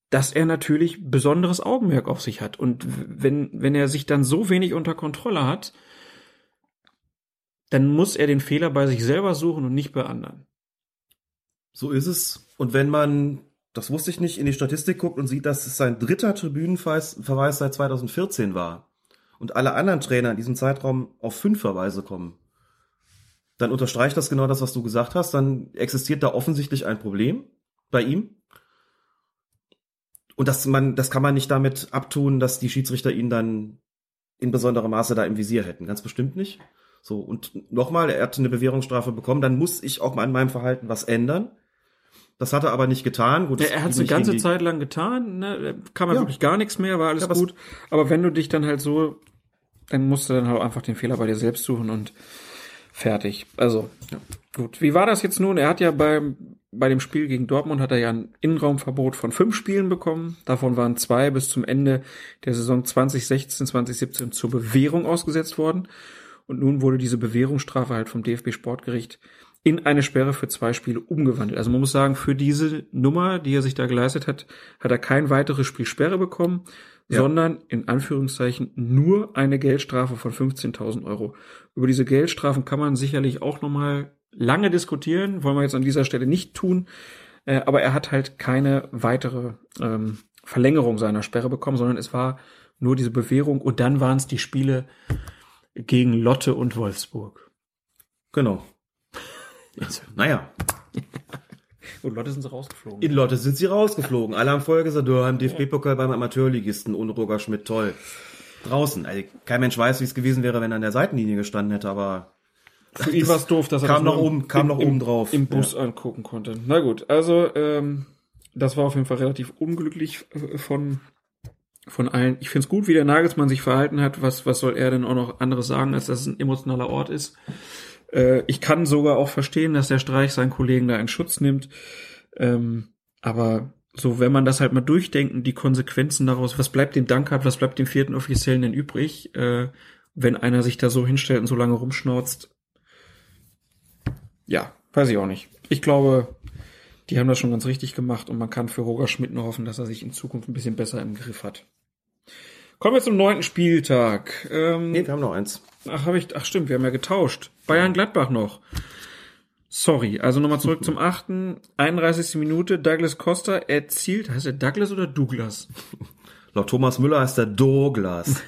dass er natürlich besonderes Augenmerk auf sich hat. Und wenn, wenn er sich dann so wenig unter Kontrolle hat, dann muss er den Fehler bei sich selber suchen und nicht bei anderen. So ist es. Und wenn man, das wusste ich nicht, in die Statistik guckt und sieht, dass es sein dritter Tribünenverweis seit 2014 war und alle anderen Trainer in diesem Zeitraum auf fünf Verweise kommen, dann unterstreicht das genau das, was du gesagt hast. Dann existiert da offensichtlich ein Problem bei ihm. Und das, man, das kann man nicht damit abtun, dass die Schiedsrichter ihn dann in besonderem Maße da im Visier hätten. Ganz bestimmt nicht. So, und nochmal, er hat eine Bewährungsstrafe bekommen, dann muss ich auch mal an meinem Verhalten was ändern. Das hat er aber nicht getan. Gut, ja, er hat es eine ganze Zeit lang getan, ne? kam ja, wirklich gar nichts mehr, war alles ja, gut. Aber wenn du dich dann halt so, dann musst du dann halt einfach den Fehler bei dir selbst suchen und fertig. Also, ja. gut. Wie war das jetzt nun? Er hat ja beim, bei dem Spiel gegen Dortmund hat er ja ein Innenraumverbot von fünf Spielen bekommen. Davon waren zwei bis zum Ende der Saison 2016, 2017 zur Bewährung ausgesetzt worden. Und nun wurde diese Bewährungsstrafe halt vom DFB Sportgericht in eine Sperre für zwei Spiele umgewandelt. Also man muss sagen, für diese Nummer, die er sich da geleistet hat, hat er kein weiteres Spiel Sperre bekommen, Ja. sondern in Anführungszeichen nur eine Geldstrafe von 15.000 Euro. Über diese Geldstrafen kann man sicherlich auch nochmal lange diskutieren, wollen wir jetzt an dieser Stelle nicht tun, äh, aber er hat halt keine weitere ähm, Verlängerung seiner Sperre bekommen, sondern es war nur diese Bewährung und dann waren es die Spiele gegen Lotte und Wolfsburg. Genau. Naja, Und Lotte sind sie rausgeflogen. in Lotte sind sie rausgeflogen. Alle haben vorher gesagt, du, im DFB-Pokal beim Amateurligisten ohne Roger Schmidt, toll. Draußen. Also, kein Mensch weiß, wie es gewesen wäre, wenn er an der Seitenlinie gestanden hätte, aber Für ihn war es doof, dass er kam das noch nur oben- kam noch im, oben drauf. im Bus angucken konnte. Na gut, also ähm, das war auf jeden Fall relativ unglücklich äh, von von allen. Ich finde es gut, wie der Nagelsmann sich verhalten hat. Was was soll er denn auch noch anderes sagen, als dass es ein emotionaler Ort ist? Äh, ich kann sogar auch verstehen, dass der Streich seinen Kollegen da in Schutz nimmt. Ähm, aber so, wenn man das halt mal durchdenken, die Konsequenzen daraus, was bleibt dem Dankert, was bleibt dem vierten Offiziellen denn übrig, äh, wenn einer sich da so hinstellt und so lange rumschnauzt? Ja, weiß ich auch nicht. Ich glaube, die haben das schon ganz richtig gemacht und man kann für Roger Schmidt nur hoffen, dass er sich in Zukunft ein bisschen besser im Griff hat. Kommen wir zum neunten Spieltag. Ähm, nee, wir haben noch eins. Ach, habe ich, ach stimmt, wir haben ja getauscht. Bayern Gladbach noch. Sorry, also nochmal zurück zum achten. 31. Minute, Douglas Costa erzielt, heißt er Douglas oder Douglas? Laut Thomas Müller heißt der Douglas.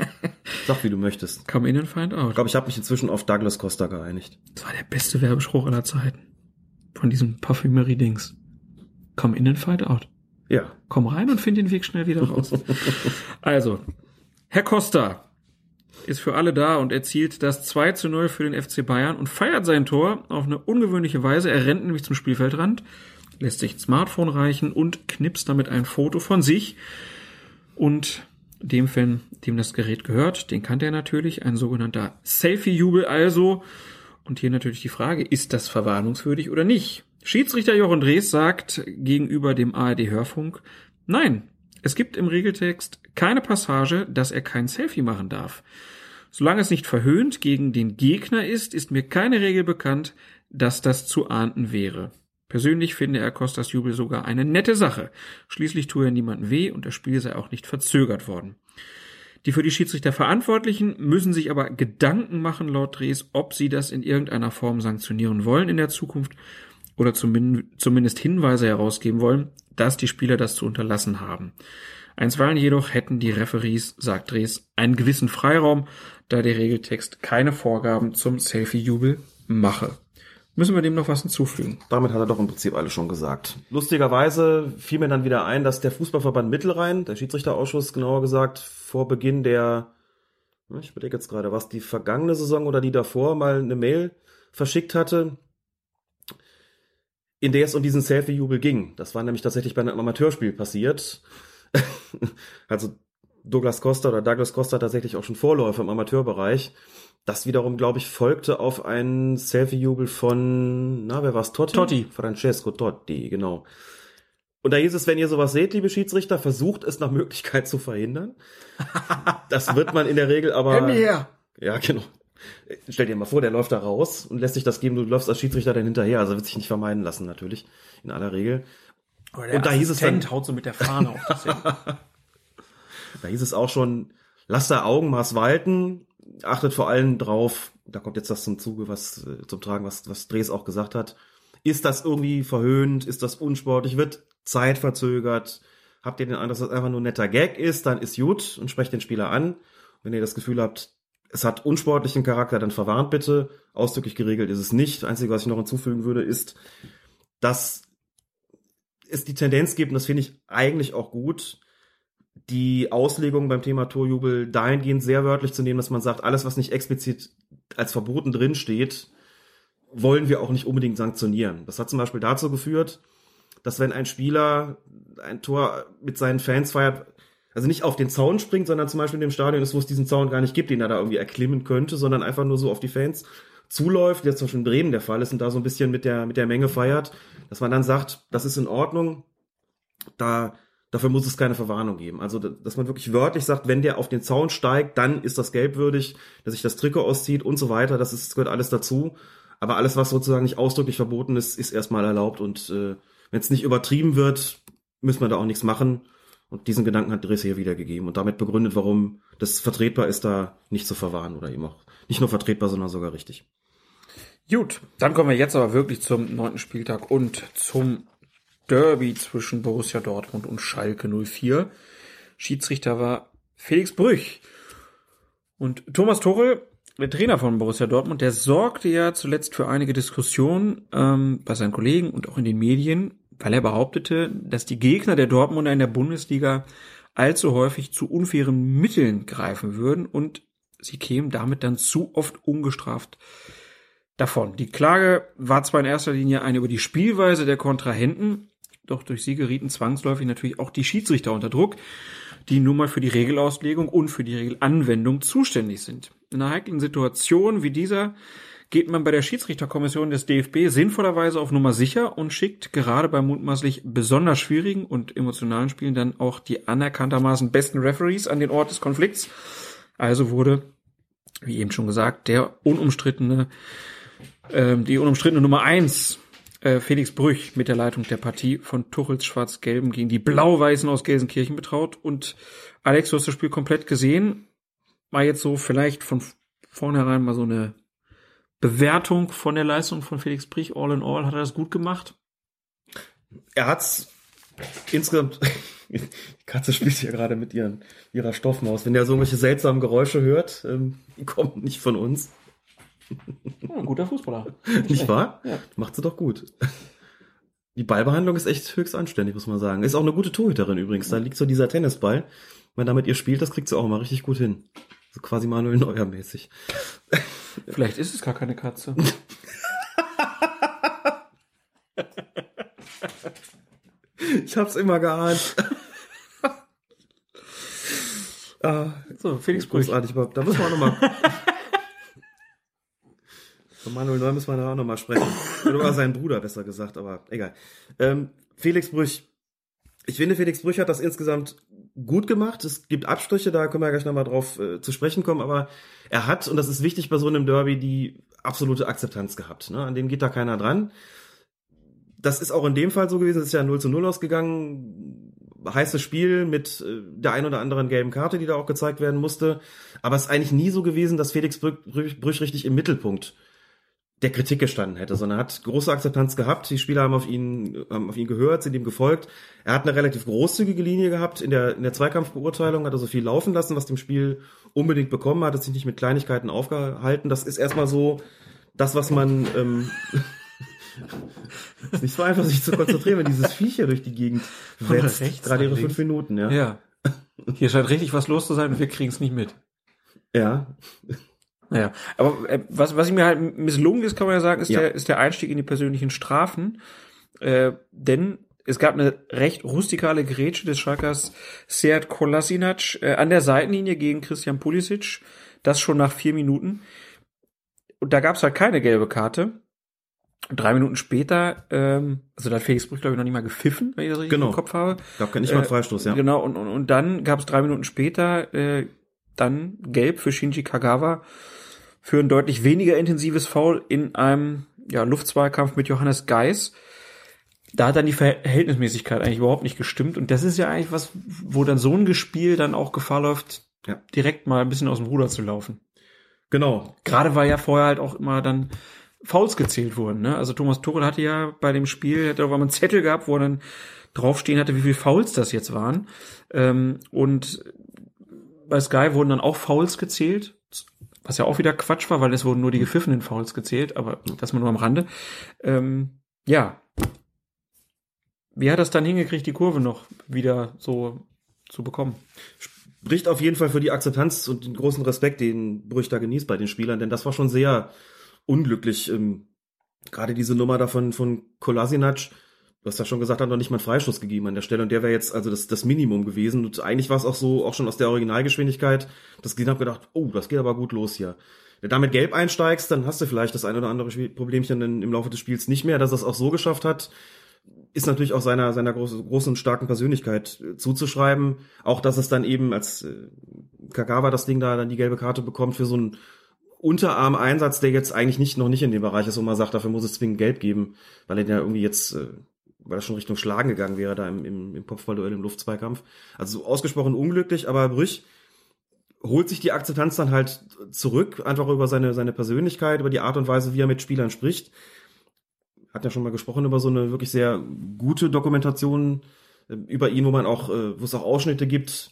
Sag, wie du möchtest. Come in and find out. Ich glaube, ich habe mich inzwischen auf Douglas Costa geeinigt. Das war der beste Werbespruch aller Zeiten. Von diesem Parfümerie-Dings. Come in and find out. Ja. Komm rein und find den Weg schnell wieder raus. also, Herr Costa ist für alle da und erzielt das 2 zu 0 für den FC Bayern und feiert sein Tor auf eine ungewöhnliche Weise. Er rennt nämlich zum Spielfeldrand, lässt sich ein Smartphone reichen und knipst damit ein Foto von sich. Und dem Fan, dem das Gerät gehört, den kannte er natürlich, ein sogenannter Selfie-Jubel also. Und hier natürlich die Frage, ist das verwarnungswürdig oder nicht? Schiedsrichter Jochen Drees sagt gegenüber dem ARD-Hörfunk, nein, es gibt im Regeltext keine Passage, dass er kein Selfie machen darf. Solange es nicht verhöhnt gegen den Gegner ist, ist mir keine Regel bekannt, dass das zu ahnden wäre. Persönlich finde er Costas Jubel sogar eine nette Sache. Schließlich tue er niemandem weh und das Spiel sei auch nicht verzögert worden. Die für die Schiedsrichter Verantwortlichen müssen sich aber Gedanken machen, laut Drees, ob sie das in irgendeiner Form sanktionieren wollen in der Zukunft oder zumindest, zumindest Hinweise herausgeben wollen, dass die Spieler das zu unterlassen haben. Einstweilen jedoch hätten die Referees, sagt Drees, einen gewissen Freiraum, da der Regeltext keine Vorgaben zum Selfie-Jubel mache. Müssen wir dem noch was hinzufügen? Damit hat er doch im Prinzip alles schon gesagt. Lustigerweise fiel mir dann wieder ein, dass der Fußballverband Mittelrhein, der Schiedsrichterausschuss genauer gesagt, vor Beginn der, ich überlege jetzt gerade, was die vergangene Saison oder die davor mal eine Mail verschickt hatte, in der es um diesen Selfie-Jubel ging. Das war nämlich tatsächlich bei einem Amateurspiel passiert. also Douglas Costa oder Douglas Costa tatsächlich auch schon Vorläufer im Amateurbereich. Das wiederum, glaube ich, folgte auf einen Selfie-Jubel von, na, wer war's? Totti? Totti. Francesco Totti, genau. Und da hieß es, wenn ihr sowas seht, liebe Schiedsrichter, versucht es nach Möglichkeit zu verhindern. Das wird man in der Regel aber. Handy her! Ja, genau. Stell dir mal vor, der läuft da raus und lässt sich das geben, du läufst als Schiedsrichter dann hinterher. Also wird sich nicht vermeiden lassen, natürlich. In aller Regel. Und da hieß es dann- haut so mit der Fahne auf das. Da hieß es auch schon, lasst da Augenmaß walten, achtet vor allem drauf, da kommt jetzt das zum Zuge, was äh, zum Tragen, was, was Dres auch gesagt hat. Ist das irgendwie verhöhnt? Ist das unsportlich? Wird Zeit verzögert? Habt ihr den Eindruck, dass das einfach nur ein netter Gag ist? Dann ist gut und sprecht den Spieler an. Wenn ihr das Gefühl habt, es hat unsportlichen Charakter, dann verwarnt bitte. Ausdrücklich geregelt ist es nicht. Einzige, was ich noch hinzufügen würde, ist, dass es die Tendenz gibt, und das finde ich eigentlich auch gut, die Auslegung beim Thema Torjubel dahingehend sehr wörtlich zu nehmen, dass man sagt, alles, was nicht explizit als verboten drin steht, wollen wir auch nicht unbedingt sanktionieren. Das hat zum Beispiel dazu geführt, dass wenn ein Spieler ein Tor mit seinen Fans feiert, also nicht auf den Zaun springt, sondern zum Beispiel in dem Stadion ist, wo es diesen Zaun gar nicht gibt, den er da irgendwie erklimmen könnte, sondern einfach nur so auf die Fans zuläuft, wie jetzt zum Beispiel in Bremen der Fall ist und da so ein bisschen mit der, mit der Menge feiert, dass man dann sagt, das ist in Ordnung, da, dafür muss es keine Verwarnung geben. Also, dass man wirklich wörtlich sagt, wenn der auf den Zaun steigt, dann ist das gelbwürdig, dass sich das Trikot auszieht und so weiter, das ist, gehört alles dazu. Aber alles, was sozusagen nicht ausdrücklich verboten ist, ist erstmal erlaubt. Und äh, wenn es nicht übertrieben wird, müssen wir da auch nichts machen. Und diesen Gedanken hat Driss hier wiedergegeben und damit begründet, warum das vertretbar ist, da nicht zu verwahren oder eben auch nicht nur vertretbar, sondern sogar richtig. Gut, dann kommen wir jetzt aber wirklich zum neunten Spieltag und zum Derby zwischen Borussia Dortmund und Schalke 04. Schiedsrichter war Felix Brüch. Und Thomas Tuchel, der Trainer von Borussia Dortmund, der sorgte ja zuletzt für einige Diskussionen ähm, bei seinen Kollegen und auch in den Medien, weil er behauptete, dass die Gegner der Dortmunder in der Bundesliga allzu häufig zu unfairen Mitteln greifen würden und sie kämen damit dann zu oft ungestraft davon. Die Klage war zwar in erster Linie eine über die Spielweise der Kontrahenten, doch durch sie gerieten zwangsläufig natürlich auch die Schiedsrichter unter Druck, die nun mal für die Regelauslegung und für die Regelanwendung zuständig sind. In einer heiklen Situation wie dieser geht man bei der Schiedsrichterkommission des DFB sinnvollerweise auf Nummer sicher und schickt gerade bei mutmaßlich besonders schwierigen und emotionalen Spielen dann auch die anerkanntermaßen besten Referees an den Ort des Konflikts. Also wurde, wie eben schon gesagt, der unumstrittene, äh, die unumstrittene Nummer eins äh, Felix Brüch mit der Leitung der Partie von Tuchels Schwarz-Gelben gegen die Blau-Weißen aus Gelsenkirchen betraut. Und Alex, du hast das Spiel komplett gesehen. Mal jetzt so vielleicht von vornherein mal so eine Bewertung von der Leistung von Felix Brich, all in all, hat er das gut gemacht? Er hat's insgesamt, die Katze spielt ja gerade mit ihren, ihrer Stoffmaus. Wenn der so irgendwelche seltsamen Geräusche hört, ähm, die kommen nicht von uns. Ja, ein guter Fußballer. Nicht wahr? Ja. Macht sie doch gut. Die Ballbehandlung ist echt höchst anständig, muss man sagen. Ist auch eine gute Torhüterin übrigens. Da liegt so dieser Tennisball. Wenn damit ihr spielt, das kriegt sie auch mal richtig gut hin. So quasi Manuel Neuer mäßig. Vielleicht ist es gar keine Katze. Ich hab's immer geahnt. ah, So, Felix Brüch. großartig. aber Da müssen wir auch nochmal. Von Manuel Neuer müssen wir da auch nochmal sprechen. Oder sein Bruder, besser gesagt, aber egal. Ähm, Felix Brüch. Ich finde, Felix Brüch hat das insgesamt gut gemacht. Es gibt Abstriche, da können wir gleich nochmal drauf äh, zu sprechen kommen, aber er hat, und das ist wichtig bei so einem Derby, die absolute Akzeptanz gehabt. Ne? An dem geht da keiner dran. Das ist auch in dem Fall so gewesen, es ist ja 0 zu 0 ausgegangen. Heißes Spiel mit äh, der ein oder anderen gelben Karte, die da auch gezeigt werden musste. Aber es ist eigentlich nie so gewesen, dass Felix Brüch, Brüch, richtig im Mittelpunkt der Kritik gestanden hätte, sondern er hat große Akzeptanz gehabt. Die Spieler haben auf ihn, haben auf ihn gehört, sind ihm gefolgt. Er hat eine relativ großzügige Linie gehabt. In der, in der Zweikampfbeurteilung hat er so viel laufen lassen, was dem Spiel unbedingt bekommen hat, hat sich nicht mit Kleinigkeiten aufgehalten. Das ist erstmal so das, was man, ähm, ist nicht so einfach, sich zu konzentrieren, wenn dieses Viech hier durch die Gegend rechts Gerade ihre fünf Minuten, ja. Ja. Hier scheint richtig was los zu sein und wir kriegen es nicht mit. Ja. Naja, aber äh, was, was ich mir halt misslungen ist, kann man ja sagen, ist, Ja. der, ist der Einstieg in die persönlichen Strafen. Äh, denn es gab eine recht rustikale Grätsche des Schalkers Sead Kolasinac äh, an der Seitenlinie gegen Christian Pulisic. Das schon nach vier Minuten. Und da gab es halt keine gelbe Karte. Und drei Minuten später, ähm, also da hat Felix Brüch, glaube ich, noch nicht mal gepfiffen, wenn ich das richtig Genau. im Kopf habe. Gab nicht mal einen Äh, Freistoß, ja. Genau, und, und, und dann gab es drei Minuten später äh, dann gelb für Shinji Kagawa für ein deutlich weniger intensives Foul in einem ja, Luftzweikampf mit Johannes Geis. Da hat dann die Verhältnismäßigkeit eigentlich überhaupt nicht gestimmt. Und das ist ja eigentlich was, wo dann so ein Gespiel dann auch Gefahr läuft, Ja. direkt mal ein bisschen aus dem Ruder zu laufen. Genau. Gerade weil ja vorher halt auch immer dann Fouls gezählt wurden. Ne? Also Thomas Tuchel hatte ja bei dem Spiel, hat er auch mal einen Zettel gehabt, wo er dann draufstehen hatte, wie viele Fouls das jetzt waren. Ähm, und bei Sky wurden dann auch Fouls gezählt, was ja auch wieder Quatsch war, weil es wurden nur die gepfiffenen Fouls gezählt, aber das mal nur am Rande. Ähm, ja. Wie hat das dann hingekriegt, die Kurve noch wieder so zu bekommen? spricht auf jeden Fall für die Akzeptanz und den großen Respekt, den Brüch da genießt bei den Spielern, denn das war schon sehr unglücklich. Ähm, Gerade diese Nummer davon von Kolasinac, du hast ja schon gesagt, hat noch nicht mal einen Freistoß gegeben an der Stelle und der wäre jetzt also das, das Minimum gewesen und eigentlich war es auch so, auch schon aus der Originalgeschwindigkeit, das gesehen hab gedacht, oh, das geht aber gut los hier. Wenn du damit gelb einsteigst, dann hast du vielleicht das ein oder andere Problemchen im Laufe des Spiels nicht mehr, dass er es auch so geschafft hat, ist natürlich auch seiner, seiner großen, großen und starken Persönlichkeit äh, zuzuschreiben. Auch, dass es dann eben als äh, Kagawa das Ding da dann die gelbe Karte bekommt für so einen Unterarm-Einsatz, der jetzt eigentlich nicht noch nicht in dem Bereich ist, wo man sagt, dafür muss es zwingend gelb geben, weil er ja irgendwie jetzt, äh, weil er schon Richtung Schlagen gegangen wäre da im, im, im Kopfballduell im Luftzweikampf. Also so ausgesprochen unglücklich, aber Brüch holt sich die Akzeptanz dann halt zurück, einfach über seine, seine Persönlichkeit, über die Art und Weise, wie er mit Spielern spricht. Hat ja schon mal gesprochen über so eine wirklich sehr gute Dokumentation äh, über ihn, wo man auch, äh, wo es auch Ausschnitte gibt,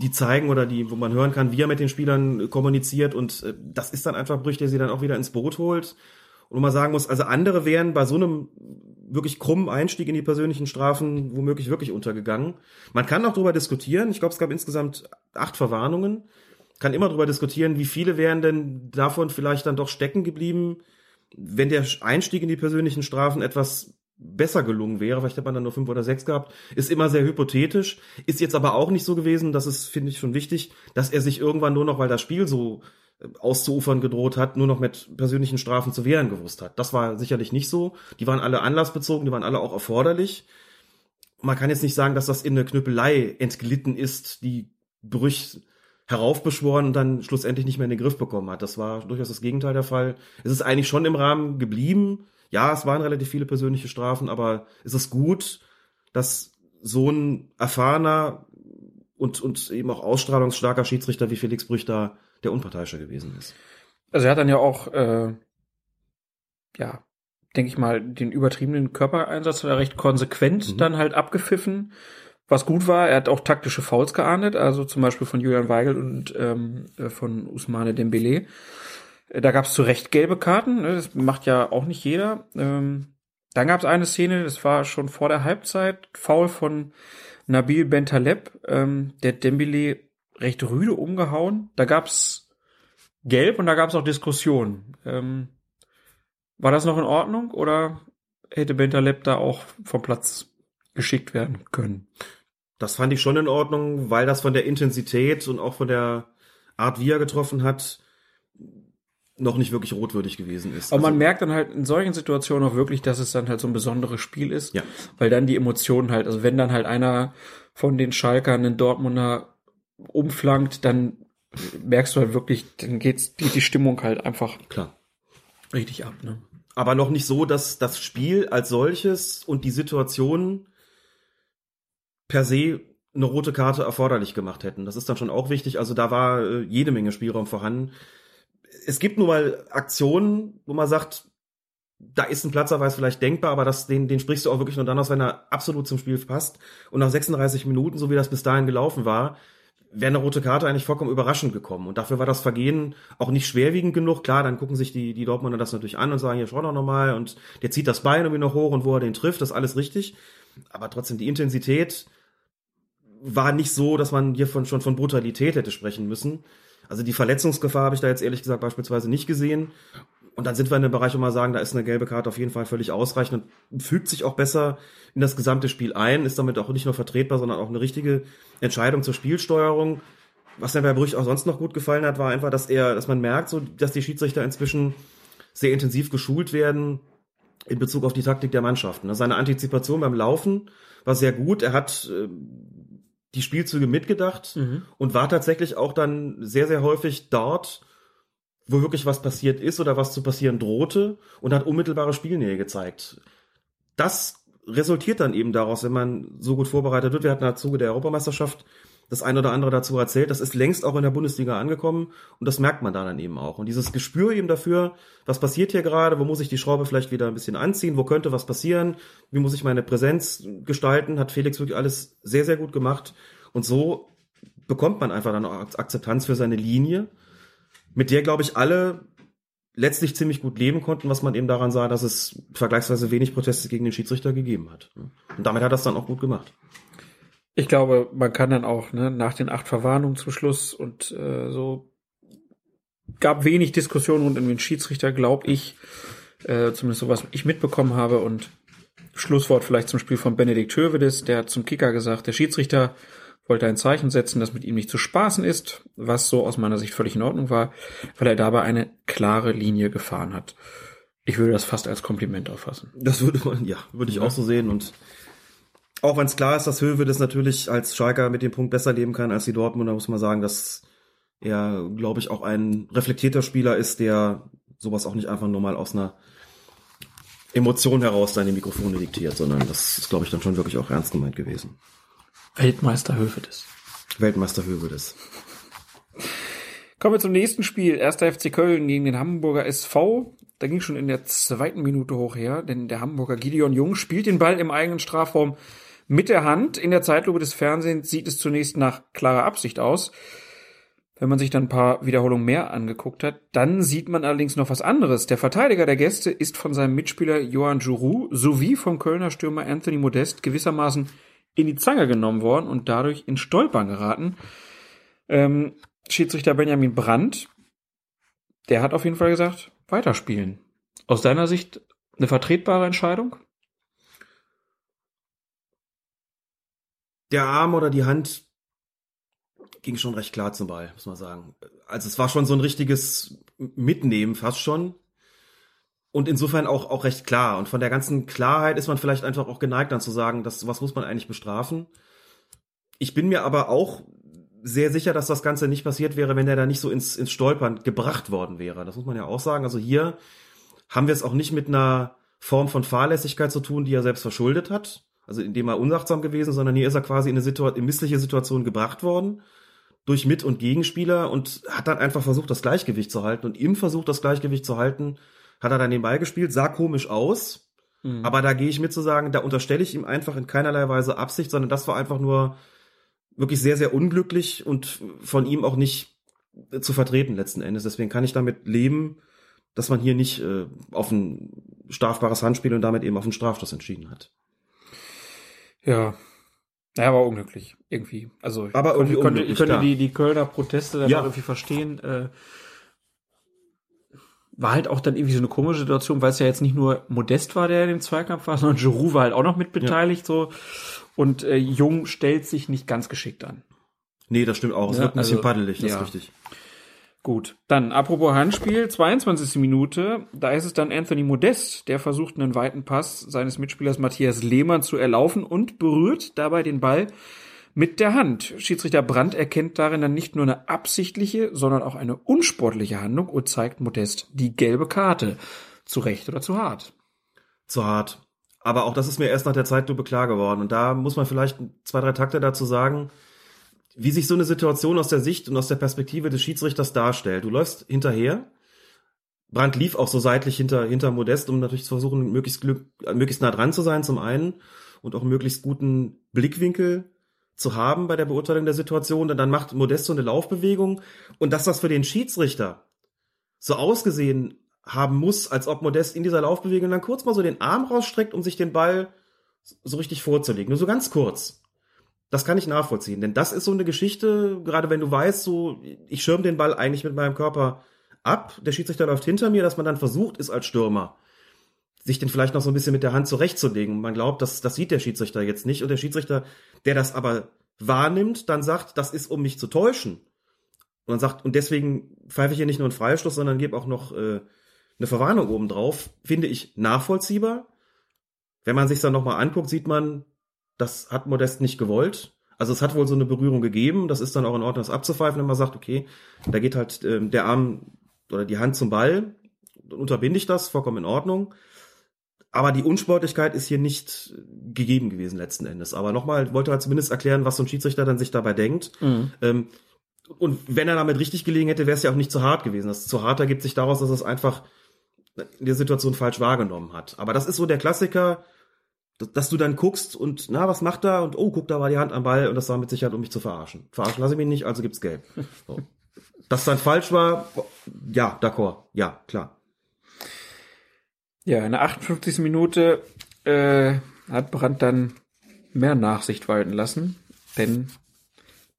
die zeigen oder die, wo man hören kann, wie er mit den Spielern kommuniziert und äh, das ist dann einfach Brüch, der sie dann auch wieder ins Boot holt. Und man sagen muss, also andere wären bei so einem wirklich krummen Einstieg in die persönlichen Strafen womöglich wirklich untergegangen. Man kann auch darüber diskutieren. Ich glaube, es gab insgesamt acht Verwarnungen. Kann immer darüber diskutieren, wie viele wären denn davon vielleicht dann doch stecken geblieben, wenn der Einstieg in die persönlichen Strafen etwas besser gelungen wäre, vielleicht hätte man dann nur fünf oder sechs gehabt, ist immer sehr hypothetisch, ist jetzt aber auch nicht so gewesen, das ist, finde ich, schon wichtig, dass er sich irgendwann nur noch, weil das Spiel so auszuufern gedroht hat, nur noch mit persönlichen Strafen zu wehren gewusst hat. Das war sicherlich nicht so. Die waren alle anlassbezogen, die waren alle auch erforderlich. Man kann jetzt nicht sagen, dass das in eine Knüppelei entglitten ist, die Brüch heraufbeschworen und dann schlussendlich nicht mehr in den Griff bekommen hat. Das war durchaus das Gegenteil der Fall. Es ist eigentlich schon im Rahmen geblieben, ja, es waren relativ viele persönliche Strafen, aber es ist gut, dass so ein erfahrener und, und eben auch ausstrahlungsstarker Schiedsrichter wie Felix Brüch da der Unparteiische gewesen ist. Also er hat dann ja auch, äh, ja, denke ich mal, den übertriebenen Körpereinsatz oder recht konsequent mhm. dann halt abgepfiffen. Was gut war, er hat auch taktische Fouls geahndet, also zum Beispiel von Julian Weigel und ähm, äh, von Usmane Dembele. Da gab es zu Recht gelbe Karten, ne? das macht ja auch nicht jeder. Ähm, dann gab es eine Szene, das war schon vor der Halbzeit, Foul von Nabil Bentaleb, ähm, der Dembele recht rüde umgehauen. Da gab es gelb und da gab es auch Diskussionen. Ähm, war das noch in Ordnung oder hätte Bentaleb da auch vom Platz geschickt werden können? Das fand ich schon in Ordnung, weil das von der Intensität und auch von der Art, wie er getroffen hat, noch nicht wirklich rotwürdig gewesen ist. Aber also, man merkt dann halt in solchen Situationen auch wirklich, dass es dann halt so ein besonderes Spiel ist, ja. weil dann die Emotionen halt, also wenn dann halt einer von den Schalkern einen Dortmunder umflankt, dann merkst du halt wirklich, dann geht's die, die Stimmung halt einfach klar richtig ab, ne? Aber noch nicht so, dass das Spiel als solches und die Situation per se eine rote Karte erforderlich gemacht hätten. Das ist dann schon auch wichtig. Also da war äh, jede Menge Spielraum vorhanden es gibt nur mal Aktionen, wo man sagt, da ist ein Platzerweis vielleicht denkbar, aber das, den, den sprichst du auch wirklich nur dann aus, wenn er absolut zum Spiel passt. Und nach 36 Minuten, so wie das bis dahin gelaufen war, wäre eine rote Karte eigentlich vollkommen überraschend gekommen. Und dafür war das Vergehen auch nicht schwerwiegend genug. Klar, dann gucken sich die, die Dortmunder das natürlich an und sagen, hier schau doch nochmal. Und der zieht das Bein irgendwie noch hoch und wo er den trifft, das ist alles richtig. Aber trotzdem, die Intensität war nicht so, dass man hier von, schon von Brutalität hätte sprechen müssen. Also die Verletzungsgefahr habe ich da jetzt ehrlich gesagt beispielsweise nicht gesehen. Und dann sind wir in dem Bereich, wo wir sagen, da ist eine gelbe Karte auf jeden Fall völlig ausreichend und fügt sich auch besser in das gesamte Spiel ein, ist damit auch nicht nur vertretbar, sondern auch eine richtige Entscheidung zur Spielsteuerung. Was mir bei Brüch auch sonst noch gut gefallen hat, war einfach, dass er, dass man merkt, so, dass die Schiedsrichter inzwischen sehr intensiv geschult werden in Bezug auf die Taktik der Mannschaften. Seine Antizipation beim Laufen war sehr gut. Er hat äh, die Spielzüge mitgedacht mhm. und war tatsächlich auch dann sehr, sehr häufig dort, wo wirklich was passiert ist oder was zu passieren drohte und hat unmittelbare Spielnähe gezeigt. Das resultiert dann eben daraus, wenn man so gut vorbereitet wird. Wir hatten Zuge der Europameisterschaft das eine oder andere dazu erzählt. Das ist längst auch in der Bundesliga angekommen und das merkt man da dann eben auch. Und dieses Gespür eben dafür, was passiert hier gerade, wo muss ich die Schraube vielleicht wieder ein bisschen anziehen, wo könnte was passieren, wie muss ich meine Präsenz gestalten, hat Felix wirklich alles sehr, sehr gut gemacht. Und so bekommt man einfach dann auch Akzeptanz für seine Linie, mit der, glaube ich, alle letztlich ziemlich gut leben konnten, was man eben daran sah, dass es vergleichsweise wenig Proteste gegen den Schiedsrichter gegeben hat. Und damit hat er es dann auch gut gemacht. Ich glaube, man kann dann auch ne, nach den acht Verwarnungen zum Schluss und äh, so gab wenig Diskussion rund um den Schiedsrichter, glaube ich, äh, zumindest so was ich mitbekommen habe und Schlusswort vielleicht zum Spiel von Benedikt Hövedes, der hat zum Kicker gesagt, der Schiedsrichter wollte ein Zeichen setzen, das mit ihm nicht zu spaßen ist, was so aus meiner Sicht völlig in Ordnung war, weil er dabei eine klare Linie gefahren hat. Ich würde das fast als Kompliment auffassen. Das würde man, ja, würde ich ja. auch so sehen und auch wenn es klar ist, dass Höwe das natürlich als Schalker mit dem Punkt besser leben kann als die Dortmunder, muss man sagen, das er, glaube ich, auch ein reflektierter Spieler ist, der sowas auch nicht einfach nur mal aus einer Emotion heraus seine Mikrofone diktiert, sondern das ist, glaube ich, dann schon wirklich auch ernst gemeint gewesen. Weltmeister Hövedes. Weltmeister Hövedes. Kommen wir zum nächsten Spiel. Erster FC Köln gegen den Hamburger SV. Da ging schon in der zweiten Minute hoch her, denn der Hamburger Gideon Jung spielt den Ball im eigenen Strafraum mit der Hand. In der Zeitlupe des Fernsehens sieht es zunächst nach klarer Absicht aus. Wenn man sich dann ein paar Wiederholungen mehr angeguckt hat, dann sieht man allerdings noch was anderes. Der Verteidiger der Gäste ist von seinem Mitspieler Johann Jourou sowie vom Kölner Stürmer Anthony Modest gewissermaßen in die Zange genommen worden und dadurch in Stolpern geraten. Ähm, Schiedsrichter Benjamin Brandt, der hat auf jeden Fall gesagt, weiterspielen. Aus deiner Sicht eine vertretbare Entscheidung? Der Arm oder die Hand ging schon recht klar zum Ball, muss man sagen. Also es war schon so ein richtiges Mitnehmen fast schon. Und insofern auch, auch recht klar. Und von der ganzen Klarheit ist man vielleicht einfach auch geneigt dann zu sagen, das, was muss man eigentlich bestrafen. Ich bin mir aber auch sehr sicher, dass das Ganze nicht passiert wäre, wenn er da nicht so ins, ins Stolpern gebracht worden wäre. Das muss man ja auch sagen. Also hier haben wir es auch nicht mit einer Form von Fahrlässigkeit zu tun, die er selbst verschuldet hat. Also indem er unsachtsam gewesen, sondern hier ist er quasi in eine, Situation, in missliche Situation gebracht worden durch Mit- und Gegenspieler und hat dann einfach versucht, das Gleichgewicht zu halten. Und im Versuch, das Gleichgewicht zu halten, hat er dann den Ball gespielt, sah komisch aus. Mhm. Aber da gehe ich mit zu sagen, da unterstelle ich ihm einfach in keinerlei Weise Absicht, sondern das war einfach nur wirklich sehr, sehr unglücklich und von ihm auch nicht zu vertreten letzten Endes. Deswegen kann ich damit leben, dass man hier nicht äh, auf ein strafbares Handspiel und damit eben auf einen Strafstoß entschieden hat. Ja, naja, war unglücklich, irgendwie. Also aber irgendwie ich konnte, ich könnte die, die Kölner Proteste dann Ja. irgendwie verstehen. Äh, war halt auch dann irgendwie so eine komische Situation, weil es ja jetzt nicht nur Modest war, der in dem Zweikampf war, sondern Giroud war halt auch noch mit beteiligt so. Und äh, Jung stellt sich nicht ganz geschickt an. Nee, das stimmt auch. Es Ja, wird ein bisschen also, paddelig, das ja. ist richtig. Gut, dann apropos Handspiel, 22. Minute, da ist es dann Anthony Modest, der versucht einen weiten Pass seines Mitspielers Matthias Lehmann zu erlaufen und berührt dabei den Ball mit der Hand. Schiedsrichter Brandt erkennt darin dann nicht nur eine absichtliche, sondern auch eine unsportliche Handlung und zeigt Modest die gelbe Karte. Zu Recht oder zu hart? Zu hart. Aber auch das ist mir erst nach der Zeitlupe klar geworden. Und da muss man vielleicht zwei, drei Takte dazu sagen, wie sich so eine Situation aus der Sicht und aus der Perspektive des Schiedsrichters darstellt. Du läufst hinterher. Brandt lief auch so seitlich hinter, hinter Modest, um natürlich zu versuchen, möglichst, Glück, äh, möglichst nah dran zu sein, zum einen, und auch möglichst guten Blickwinkel zu haben bei der Beurteilung der Situation. Und dann macht Modest so eine Laufbewegung. Und dass das für den Schiedsrichter so ausgesehen haben muss, als ob Modest in dieser Laufbewegung dann kurz mal so den Arm rausstreckt, um sich den Ball so richtig vorzulegen. Nur so ganz kurz. Das kann ich nachvollziehen, denn das ist so eine Geschichte, gerade wenn du weißt, so, ich schirm den Ball eigentlich mit meinem Körper ab, der Schiedsrichter läuft hinter mir, dass man dann versucht ist als Stürmer, sich den vielleicht noch so ein bisschen mit der Hand zurechtzulegen. Und man glaubt, das, das sieht der Schiedsrichter jetzt nicht. Und der Schiedsrichter, der das aber wahrnimmt, dann sagt, das ist, um mich zu täuschen. Und dann sagt, und deswegen pfeife ich hier nicht nur einen Freistoß, sondern gebe auch noch äh, eine Verwarnung obendrauf, finde ich nachvollziehbar. Wenn man sich dann nochmal anguckt, sieht man, das hat Modest nicht gewollt. Also es hat wohl so eine Berührung gegeben. Das ist dann auch in Ordnung, das abzupfeifen, wenn man sagt, okay, da geht halt ähm, der Arm oder die Hand zum Ball. Dann unterbinde ich das, vollkommen in Ordnung. Aber die Unsportlichkeit ist hier nicht gegeben gewesen letzten Endes. Aber nochmal, wollte halt zumindest erklären, was so ein Schiedsrichter dann sich dabei denkt. Ähm, und wenn er damit richtig gelegen hätte, wäre es ja auch nicht zu hart gewesen. Das zu hart ergibt sich daraus, dass es einfach in der Situation falsch wahrgenommen hat. Aber das ist so der Klassiker, dass, dass du dann guckst und, na, was macht er? Und, oh, guck, da war die Hand am Ball und das war mit Sicherheit, um mich zu verarschen. Verarschen lasse ich mich nicht, also gibt's Gelb. So. Dass dann falsch war, ja, d'accord, ja, klar. Ja, in der 58. Minute äh, hat Brandt dann mehr Nachsicht walten lassen, denn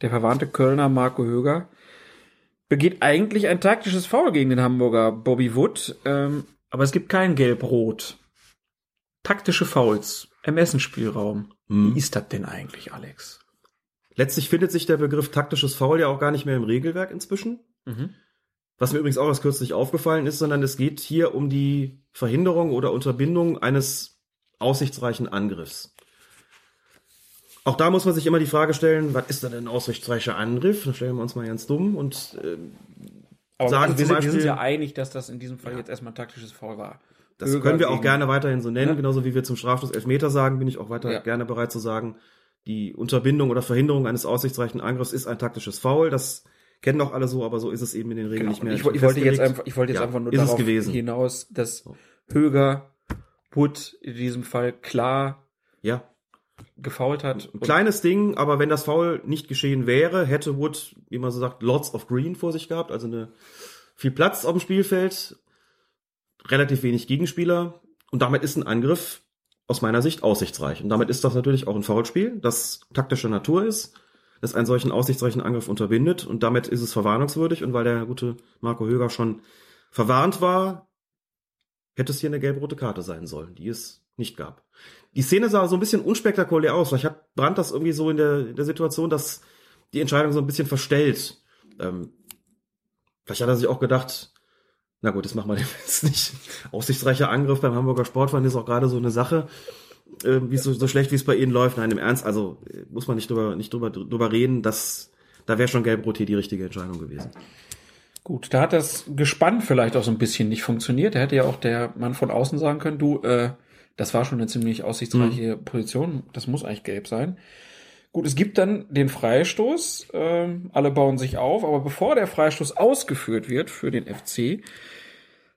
der verwarnte Kölner Marco Höger begeht eigentlich ein taktisches Foul gegen den Hamburger Bobby Wood, ähm, aber es gibt kein Gelb-Rot. Taktische Fouls, Ermessensspielraum. Hm. Wie ist das denn eigentlich, Alex? Letztlich findet sich der Begriff taktisches Foul ja auch gar nicht mehr im Regelwerk inzwischen. Mhm. Was mir übrigens auch erst kürzlich aufgefallen ist, sondern es geht hier um die Verhinderung oder Unterbindung eines aussichtsreichen Angriffs. Auch da muss man sich immer die Frage stellen, was ist denn ein aussichtsreicher Angriff? Dann stellen wir uns mal ganz dumm und äh, Aber sagen wir, sind, wir Beispiel, sind ja einig, dass das in diesem Fall jetzt erstmal ein taktisches Foul war. das Höger können wir auch gegen- gerne weiterhin so nennen, Ja. genauso wie wir zum Strafstoß Elfmeter sagen, bin ich auch weiter Ja. gerne bereit zu sagen, die Unterbindung oder Verhinderung eines aussichtsreichen Angriffs ist ein taktisches Foul. Das kennen doch alle so, aber so ist es eben in den Regeln Genau. nicht mehr. Ich, ich wollte jetzt einfach, ich wollte jetzt Ja, einfach nur darauf gewesen. hinaus, dass Höger Wood in diesem Fall klar Ja, gefault hat. Ein kleines Ding, aber wenn das Foul nicht geschehen wäre, hätte Wood, wie man so sagt, lots of green vor sich gehabt, also eine, viel Platz auf dem Spielfeld, relativ wenig Gegenspieler und damit ist ein Angriff aus meiner Sicht aussichtsreich. Und damit ist das natürlich auch ein Foulspiel, das taktischer Natur ist, das einen solchen aussichtsreichen Angriff unterbindet und damit ist es verwarnungswürdig und weil der gute Marco Höger schon verwarnt war, hätte es hier eine gelb-rote Karte sein sollen, die es nicht gab. Die Szene sah so ein bisschen unspektakulär aus. Vielleicht hat Brandt das irgendwie so in der, in der Situation, dass die Entscheidung so ein bisschen verstellt. Ähm, vielleicht hat er sich auch gedacht, na gut, das machen wir jetzt nicht. Aussichtsreicher Angriff beim Hamburger Sportverein ist auch gerade so eine Sache. Äh, wie es so, so schlecht, wie es bei ihnen läuft. Nein, im Ernst, also muss man nicht drüber, nicht drüber, drüber reden, dass da wäre schon gelb-rot hier die richtige Entscheidung gewesen. Gut, da hat das Gespann vielleicht auch so ein bisschen nicht funktioniert. Da hätte ja auch der Mann von außen sagen können, du, äh, das war schon eine ziemlich aussichtsreiche Position, das muss eigentlich gelb sein. Gut, es gibt dann den Freistoß, ähm, alle bauen sich auf, aber bevor der Freistoß ausgeführt wird für den FC,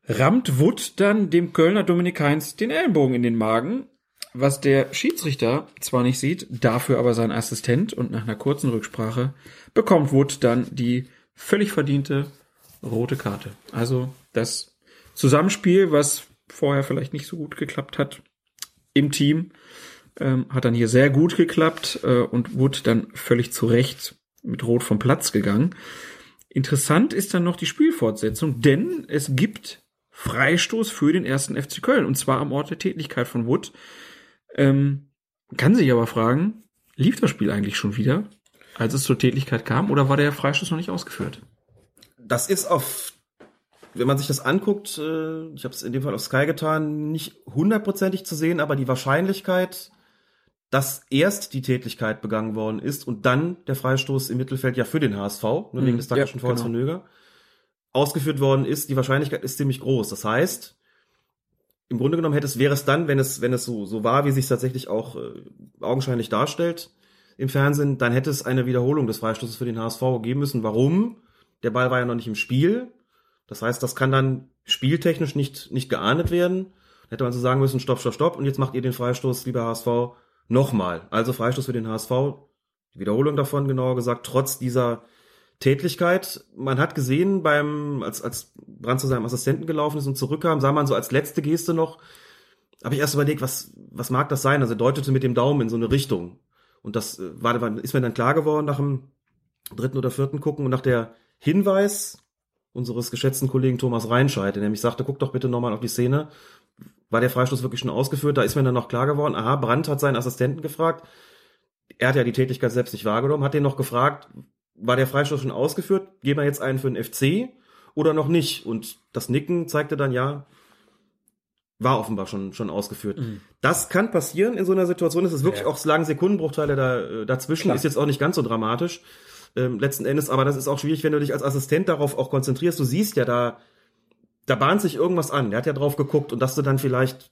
rammt Wood dann dem Kölner Dominik Heinz den Ellenbogen in den Magen, was der Schiedsrichter zwar nicht sieht, dafür aber sein Assistent und nach einer kurzen Rücksprache bekommt Wood dann die völlig verdiente rote Karte. Also das Zusammenspiel, was vorher vielleicht nicht so gut geklappt hat im Team, ähm, hat dann hier sehr gut geklappt äh, und Wood dann völlig zu Recht mit Rot vom Platz gegangen. Interessant ist dann noch die Spielfortsetzung, denn es gibt Freistoß für den ersten FC Köln und zwar am Ort der Tätigkeit von Wood. Ähm, kann sich aber fragen, lief das Spiel eigentlich schon wieder, als es zur Tätigkeit kam, oder war der Freistoß noch nicht ausgeführt? Das ist auf, wenn man sich das anguckt, äh, ich habe es in dem Fall auf Sky getan, nicht hundertprozentig zu sehen, aber die Wahrscheinlichkeit, dass erst die Tätigkeit begangen worden ist und dann der Freistoß im Mittelfeld ja für den HSV, ne, Mhm, wegen des taktischen ja, Fouls genau. von Nöger, ausgeführt worden ist, die Wahrscheinlichkeit ist ziemlich groß. Das heißt, im Grunde genommen hätte es, wäre es dann, wenn es, wenn es so, so war, wie sich tatsächlich auch äh, augenscheinlich darstellt im Fernsehen, dann hätte es eine Wiederholung des Freistoßes für den HSV geben müssen. Warum? Der Ball war ja noch nicht im Spiel. Das heißt, das kann dann spieltechnisch nicht, nicht geahndet werden. Hätte man so sagen müssen, stopp, stopp, stopp, und jetzt macht ihr den Freistoß, lieber HSV, nochmal. Also Freistoß für den HSV, die Wiederholung davon, genauer gesagt, trotz dieser Tätlichkeit. Man hat gesehen, beim, als, als Brand zu seinem Assistenten gelaufen ist und zurückkam, sah man so als letzte Geste noch, habe ich erst überlegt, was, was mag das sein? Also er deutete mit dem Daumen in so eine Richtung. Und das äh, war, war, ist mir dann klar geworden nach dem dritten oder vierten Gucken und nach der Hinweis unseres geschätzten Kollegen Thomas Reinscheid, der nämlich sagte, guck doch bitte nochmal auf die Szene. War der Freistoß wirklich schon ausgeführt? Da ist mir dann noch klar geworden, aha, Brandt hat seinen Assistenten gefragt. Er hat ja die Tätigkeit selbst nicht wahrgenommen, hat den noch gefragt, war der Freistoß schon ausgeführt? Geben wir jetzt einen für den FC oder noch nicht? Und das Nicken zeigte dann, ja, war offenbar schon, schon ausgeführt. Das kann passieren in so einer Situation. Es ist wirklich Ja. auch, lagen Sekundenbruchteile da, äh, dazwischen. Klar. Ist jetzt auch nicht ganz so dramatisch. Ähm, letzten Endes, aber das ist auch schwierig, wenn du dich als Assistent darauf auch konzentrierst. Du siehst ja da, da bahnt sich irgendwas an. Der hat ja drauf geguckt und dass du dann vielleicht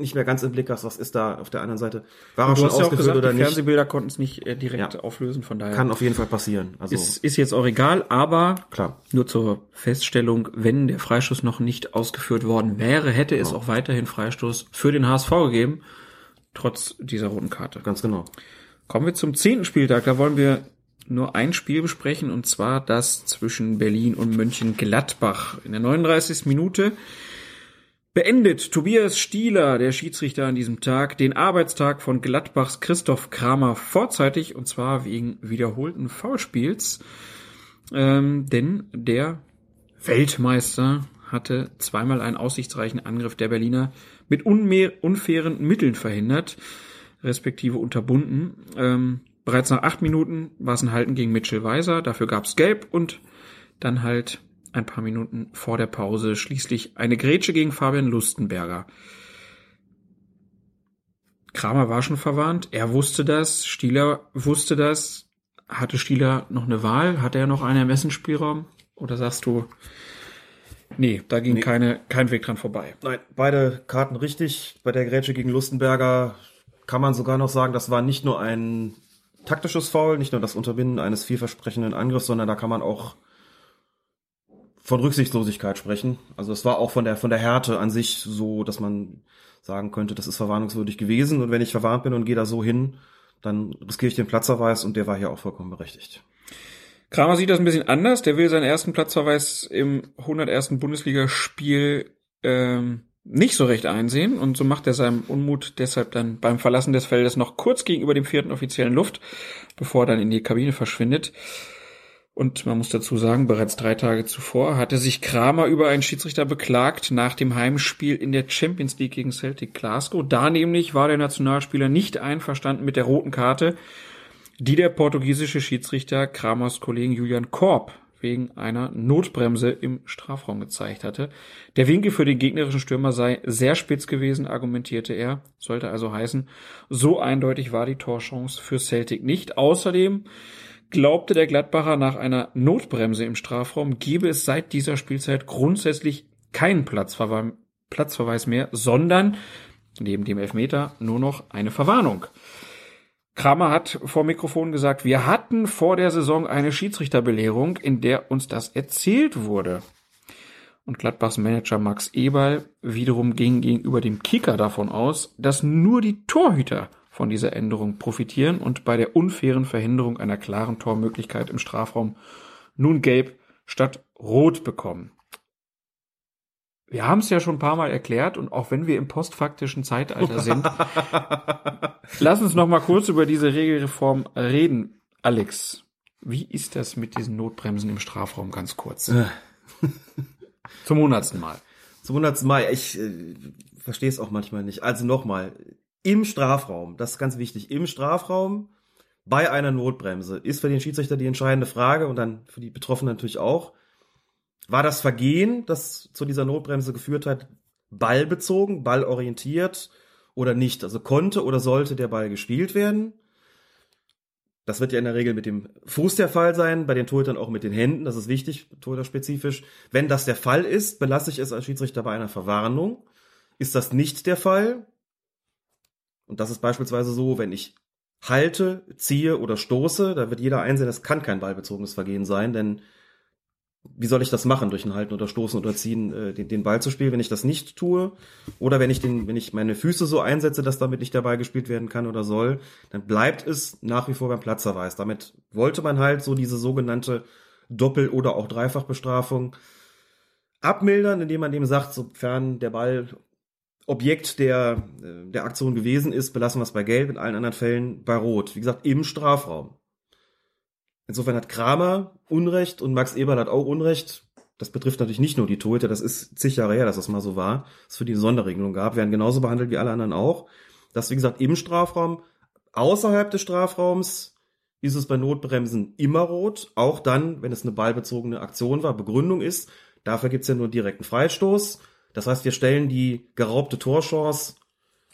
nicht mehr ganz im Blick hast, was ist da auf der anderen Seite. War er schon hast ja ausgeführt gesagt, oder die nicht? Fernsehbilder konnten es nicht äh, direkt Ja. auflösen, von daher Kann auf jeden Fall passieren. Also ist, ist jetzt auch egal, aber klar. nur zur Feststellung, wenn der Freistoß noch nicht ausgeführt worden wäre, hätte es auch weiterhin Freistoß für den HSV gegeben, trotz dieser roten Karte. Ganz genau. Kommen wir zum zehnten Spieltag. Da wollen wir nur ein Spiel besprechen, und zwar das zwischen Berlin und Mönchengladbach. In der 39. Minute beendet Tobias Stieler, der Schiedsrichter an diesem Tag, den Arbeitstag von Gladbachs Christoph Kramer vorzeitig, und zwar wegen wiederholten Foulspiels. Ähm, denn der Weltmeister hatte zweimal einen aussichtsreichen Angriff der Berliner mit unfairen Mitteln verhindert, respektive unterbunden. Ähm, bereits nach acht Minuten war es ein Halten gegen Mitchell Weiser, dafür gab's Gelb und dann halt ein paar Minuten vor der Pause schließlich eine Grätsche gegen Fabian Lustenberger. Kramer war schon verwarnt, er wusste das, Stieler wusste das. Hatte Stieler noch eine Wahl? Hatte er noch einen Ermessensspielraum? Oder sagst du, nee, da ging Nee. keine, kein Weg dran vorbei? Nein, beide Karten richtig. Bei der Grätsche gegen Lustenberger kann man sogar noch sagen, das war nicht nur ein taktisches Foul, nicht nur das Unterbinden eines vielversprechenden Angriffs, sondern da kann man auch von Rücksichtslosigkeit sprechen. Also es war auch von der von der Härte an sich so, dass man sagen könnte, das ist verwarnungswürdig gewesen und wenn ich verwarnt bin und gehe da so hin, dann riskiere ich den Platzverweis und der war hier auch vollkommen berechtigt. Kramer sieht das ein bisschen anders. Der will seinen ersten Platzverweis im 101. Bundesligaspiel ähm, nicht so recht einsehen und so macht er seinem Unmut deshalb dann beim Verlassen des Feldes noch kurz gegenüber dem vierten offiziellen Luft, bevor er dann in die Kabine verschwindet. Und man muss dazu sagen, bereits drei Tage zuvor hatte sich Kramer über einen Schiedsrichter beklagt nach dem Heimspiel in der Champions League gegen Celtic Glasgow. Da nämlich war der Nationalspieler nicht einverstanden mit der roten Karte, die der portugiesische Schiedsrichter Kramers Kollegen Julian Korb wegen einer Notbremse im Strafraum gezeigt hatte. Der Winkel für den gegnerischen Stürmer sei sehr spitz gewesen, argumentierte er. Sollte also heißen, so eindeutig war die Torchance für Celtic nicht. Außerdem glaubte der Gladbacher nach einer Notbremse im Strafraum gebe es seit dieser Spielzeit grundsätzlich keinen Platzverwe Platzverweis mehr, sondern neben dem Elfmeter nur noch eine Verwarnung. Kramer hat vor Mikrofon gesagt, wir hatten vor der Saison eine Schiedsrichterbelehrung, in der uns das erzählt wurde. Und Gladbachs Manager Max Eberl wiederum ging gegenüber dem Kicker davon aus, dass nur die Torhüter von dieser Änderung profitieren und bei der unfairen Verhinderung einer klaren Tormöglichkeit im Strafraum nun gelb statt rot bekommen. Wir haben es ja schon ein paar Mal erklärt und auch wenn wir im postfaktischen Zeitalter sind, lass uns noch mal kurz über diese Regelreform reden. Alex, wie ist das mit diesen Notbremsen im Strafraum ganz kurz? Zum hundertsten Mal. Zum hundertsten Mal, ich äh, verstehe es auch manchmal nicht. Also nochmal, im Strafraum, das ist ganz wichtig, im Strafraum bei einer Notbremse ist für den Schiedsrichter die entscheidende Frage und dann für die Betroffenen natürlich auch, war das Vergehen, das zu dieser Notbremse geführt hat, ballbezogen, ballorientiert oder nicht? Also konnte oder sollte der Ball gespielt werden? Das wird ja in der Regel mit dem Fuß der Fall sein, bei den Torhütern auch mit den Händen, das ist wichtig, torhüterspezifisch. Wenn das der Fall ist, belasse ich es als Schiedsrichter bei einer Verwarnung. Ist das nicht der Fall? Und das ist beispielsweise so, wenn ich halte, ziehe oder stoße, da wird jeder einsehen, das kann kein ballbezogenes Vergehen sein, denn wie soll ich das machen, durch ein Halten oder Stoßen oder Ziehen äh, den, den Ball zu spielen, wenn ich das nicht tue? Oder wenn ich den, wenn ich meine Füße so einsetze, dass damit nicht der Ball gespielt werden kann oder soll, dann bleibt es nach wie vor beim Platzverweis. Damit wollte man halt so diese sogenannte Doppel- oder auch Dreifachbestrafung abmildern, indem man dem sagt, sofern der Ball Objekt der, äh, der Aktion gewesen ist, belassen wir es bei Gelb, in allen anderen Fällen bei Rot. Wie gesagt, im Strafraum. Insofern hat Kramer Unrecht und Max Eberl hat auch Unrecht. Das betrifft natürlich nicht nur die Torhüter, das ist zig Jahre her, dass das mal so war, dass es für die Sonderregelung gab, werden genauso behandelt wie alle anderen auch. Das, wie gesagt, im Strafraum, außerhalb des Strafraums ist es bei Notbremsen immer rot, auch dann, wenn es eine ballbezogene Aktion war. Begründung ist, dafür gibt's ja nur direkten Freistoß. Das heißt, wir stellen die geraubte Torchance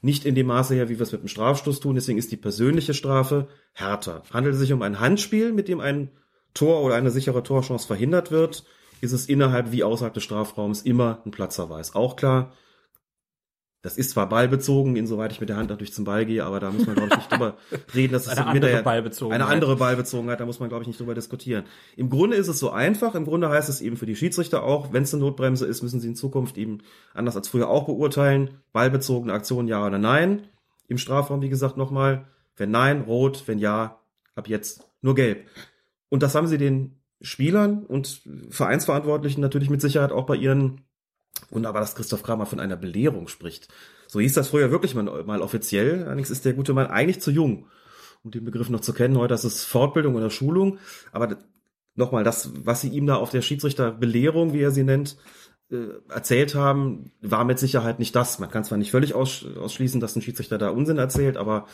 nicht in dem Maße her, wie wir es mit dem Strafstoß tun. Deswegen ist die persönliche Strafe härter. Handelt es sich um ein Handspiel, mit dem ein Tor oder eine sichere Torchance verhindert wird, ist es innerhalb wie außerhalb des Strafraums immer ein Platzverweis. Auch klar, das ist zwar ballbezogen, insoweit ich mit der Hand natürlich zum Ball gehe, aber da muss man, glaube ich, nicht drüber reden. Das ist Eine andere Ballbezogenheit. Eine andere Ballbezogenheit, da muss man, glaube ich, nicht drüber diskutieren. Im Grunde ist es so einfach. Im Grunde heißt es eben für die Schiedsrichter auch, wenn es eine Notbremse ist, müssen sie in Zukunft eben anders als früher auch beurteilen. Ballbezogene Aktion, ja oder nein. Im Strafraum, wie gesagt, nochmal. Wenn nein, rot. Wenn ja, ab jetzt nur gelb. Und das haben sie den Spielern und Vereinsverantwortlichen natürlich mit Sicherheit auch bei ihren Wunderbar, dass Christoph Kramer von einer Belehrung spricht. So hieß das früher wirklich mal, mal offiziell. Allerdings ist der gute Mann eigentlich zu jung, um den Begriff noch zu kennen. Heute ist es Fortbildung oder Schulung. Aber nochmal, das, was sie ihm da auf der Schiedsrichterbelehrung, wie er sie nennt, äh, erzählt haben, war mit Sicherheit nicht das. Man kann zwar nicht völlig aus, ausschließen, dass ein Schiedsrichter da Unsinn erzählt, aber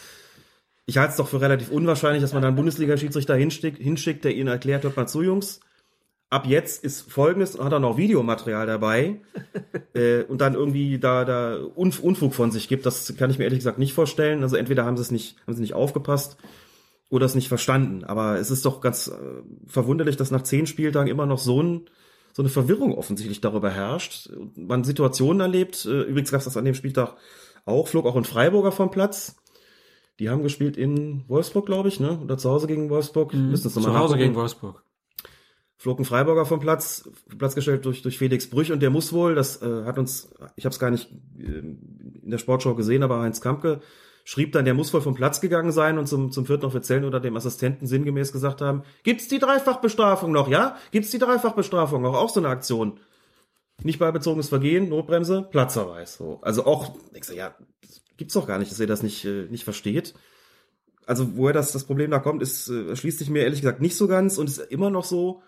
ich halte es doch für relativ unwahrscheinlich, dass man da einen Bundesliga-Schiedsrichter hinschickt, hinschickt, der ihnen erklärt, hört mal zu, Jungs, ab jetzt ist folgendes, hat er noch Videomaterial dabei äh, und dann irgendwie da, da Unf Unfug von sich gibt, das kann ich mir ehrlich gesagt nicht vorstellen. Also entweder haben sie es nicht, haben sie nicht aufgepasst oder es nicht verstanden. Aber es ist doch ganz äh, verwunderlich, dass nach zehn Spieltagen immer noch so ein so eine Verwirrung offensichtlich darüber herrscht. Man Situationen erlebt. Äh, übrigens gab es das an dem Spieltag auch, flog auch ein Freiburger vom Platz. Die haben gespielt in Wolfsburg, glaube ich, ne? Oder zu Hause gegen Wolfsburg. Mhm. Müssen es noch Zu Hause gegen Wolfsburg. Flog Freiburger vom Platz, Platz gestellt durch, durch Felix Brüch und der muss wohl, das äh, hat uns, ich habe es gar nicht äh, in der Sportschau gesehen, aber Heinz Kampke schrieb dann, der muss wohl vom Platz gegangen sein und zum, zum vierten Offiziellen oder dem Assistenten sinngemäß gesagt haben, gibt's die Dreifachbestrafung noch, ja? Gibt's die Dreifachbestrafung noch? Auch so eine Aktion. Nicht beibezogenes Vergehen, Notbremse, Platzverweis. So. Also auch, ich sag, ja, gibt's doch gar nicht, dass ihr das nicht, äh, nicht versteht. Also woher das, das Problem da kommt, ist, äh, erschließt sich mir ehrlich gesagt nicht so ganz und ist immer noch so,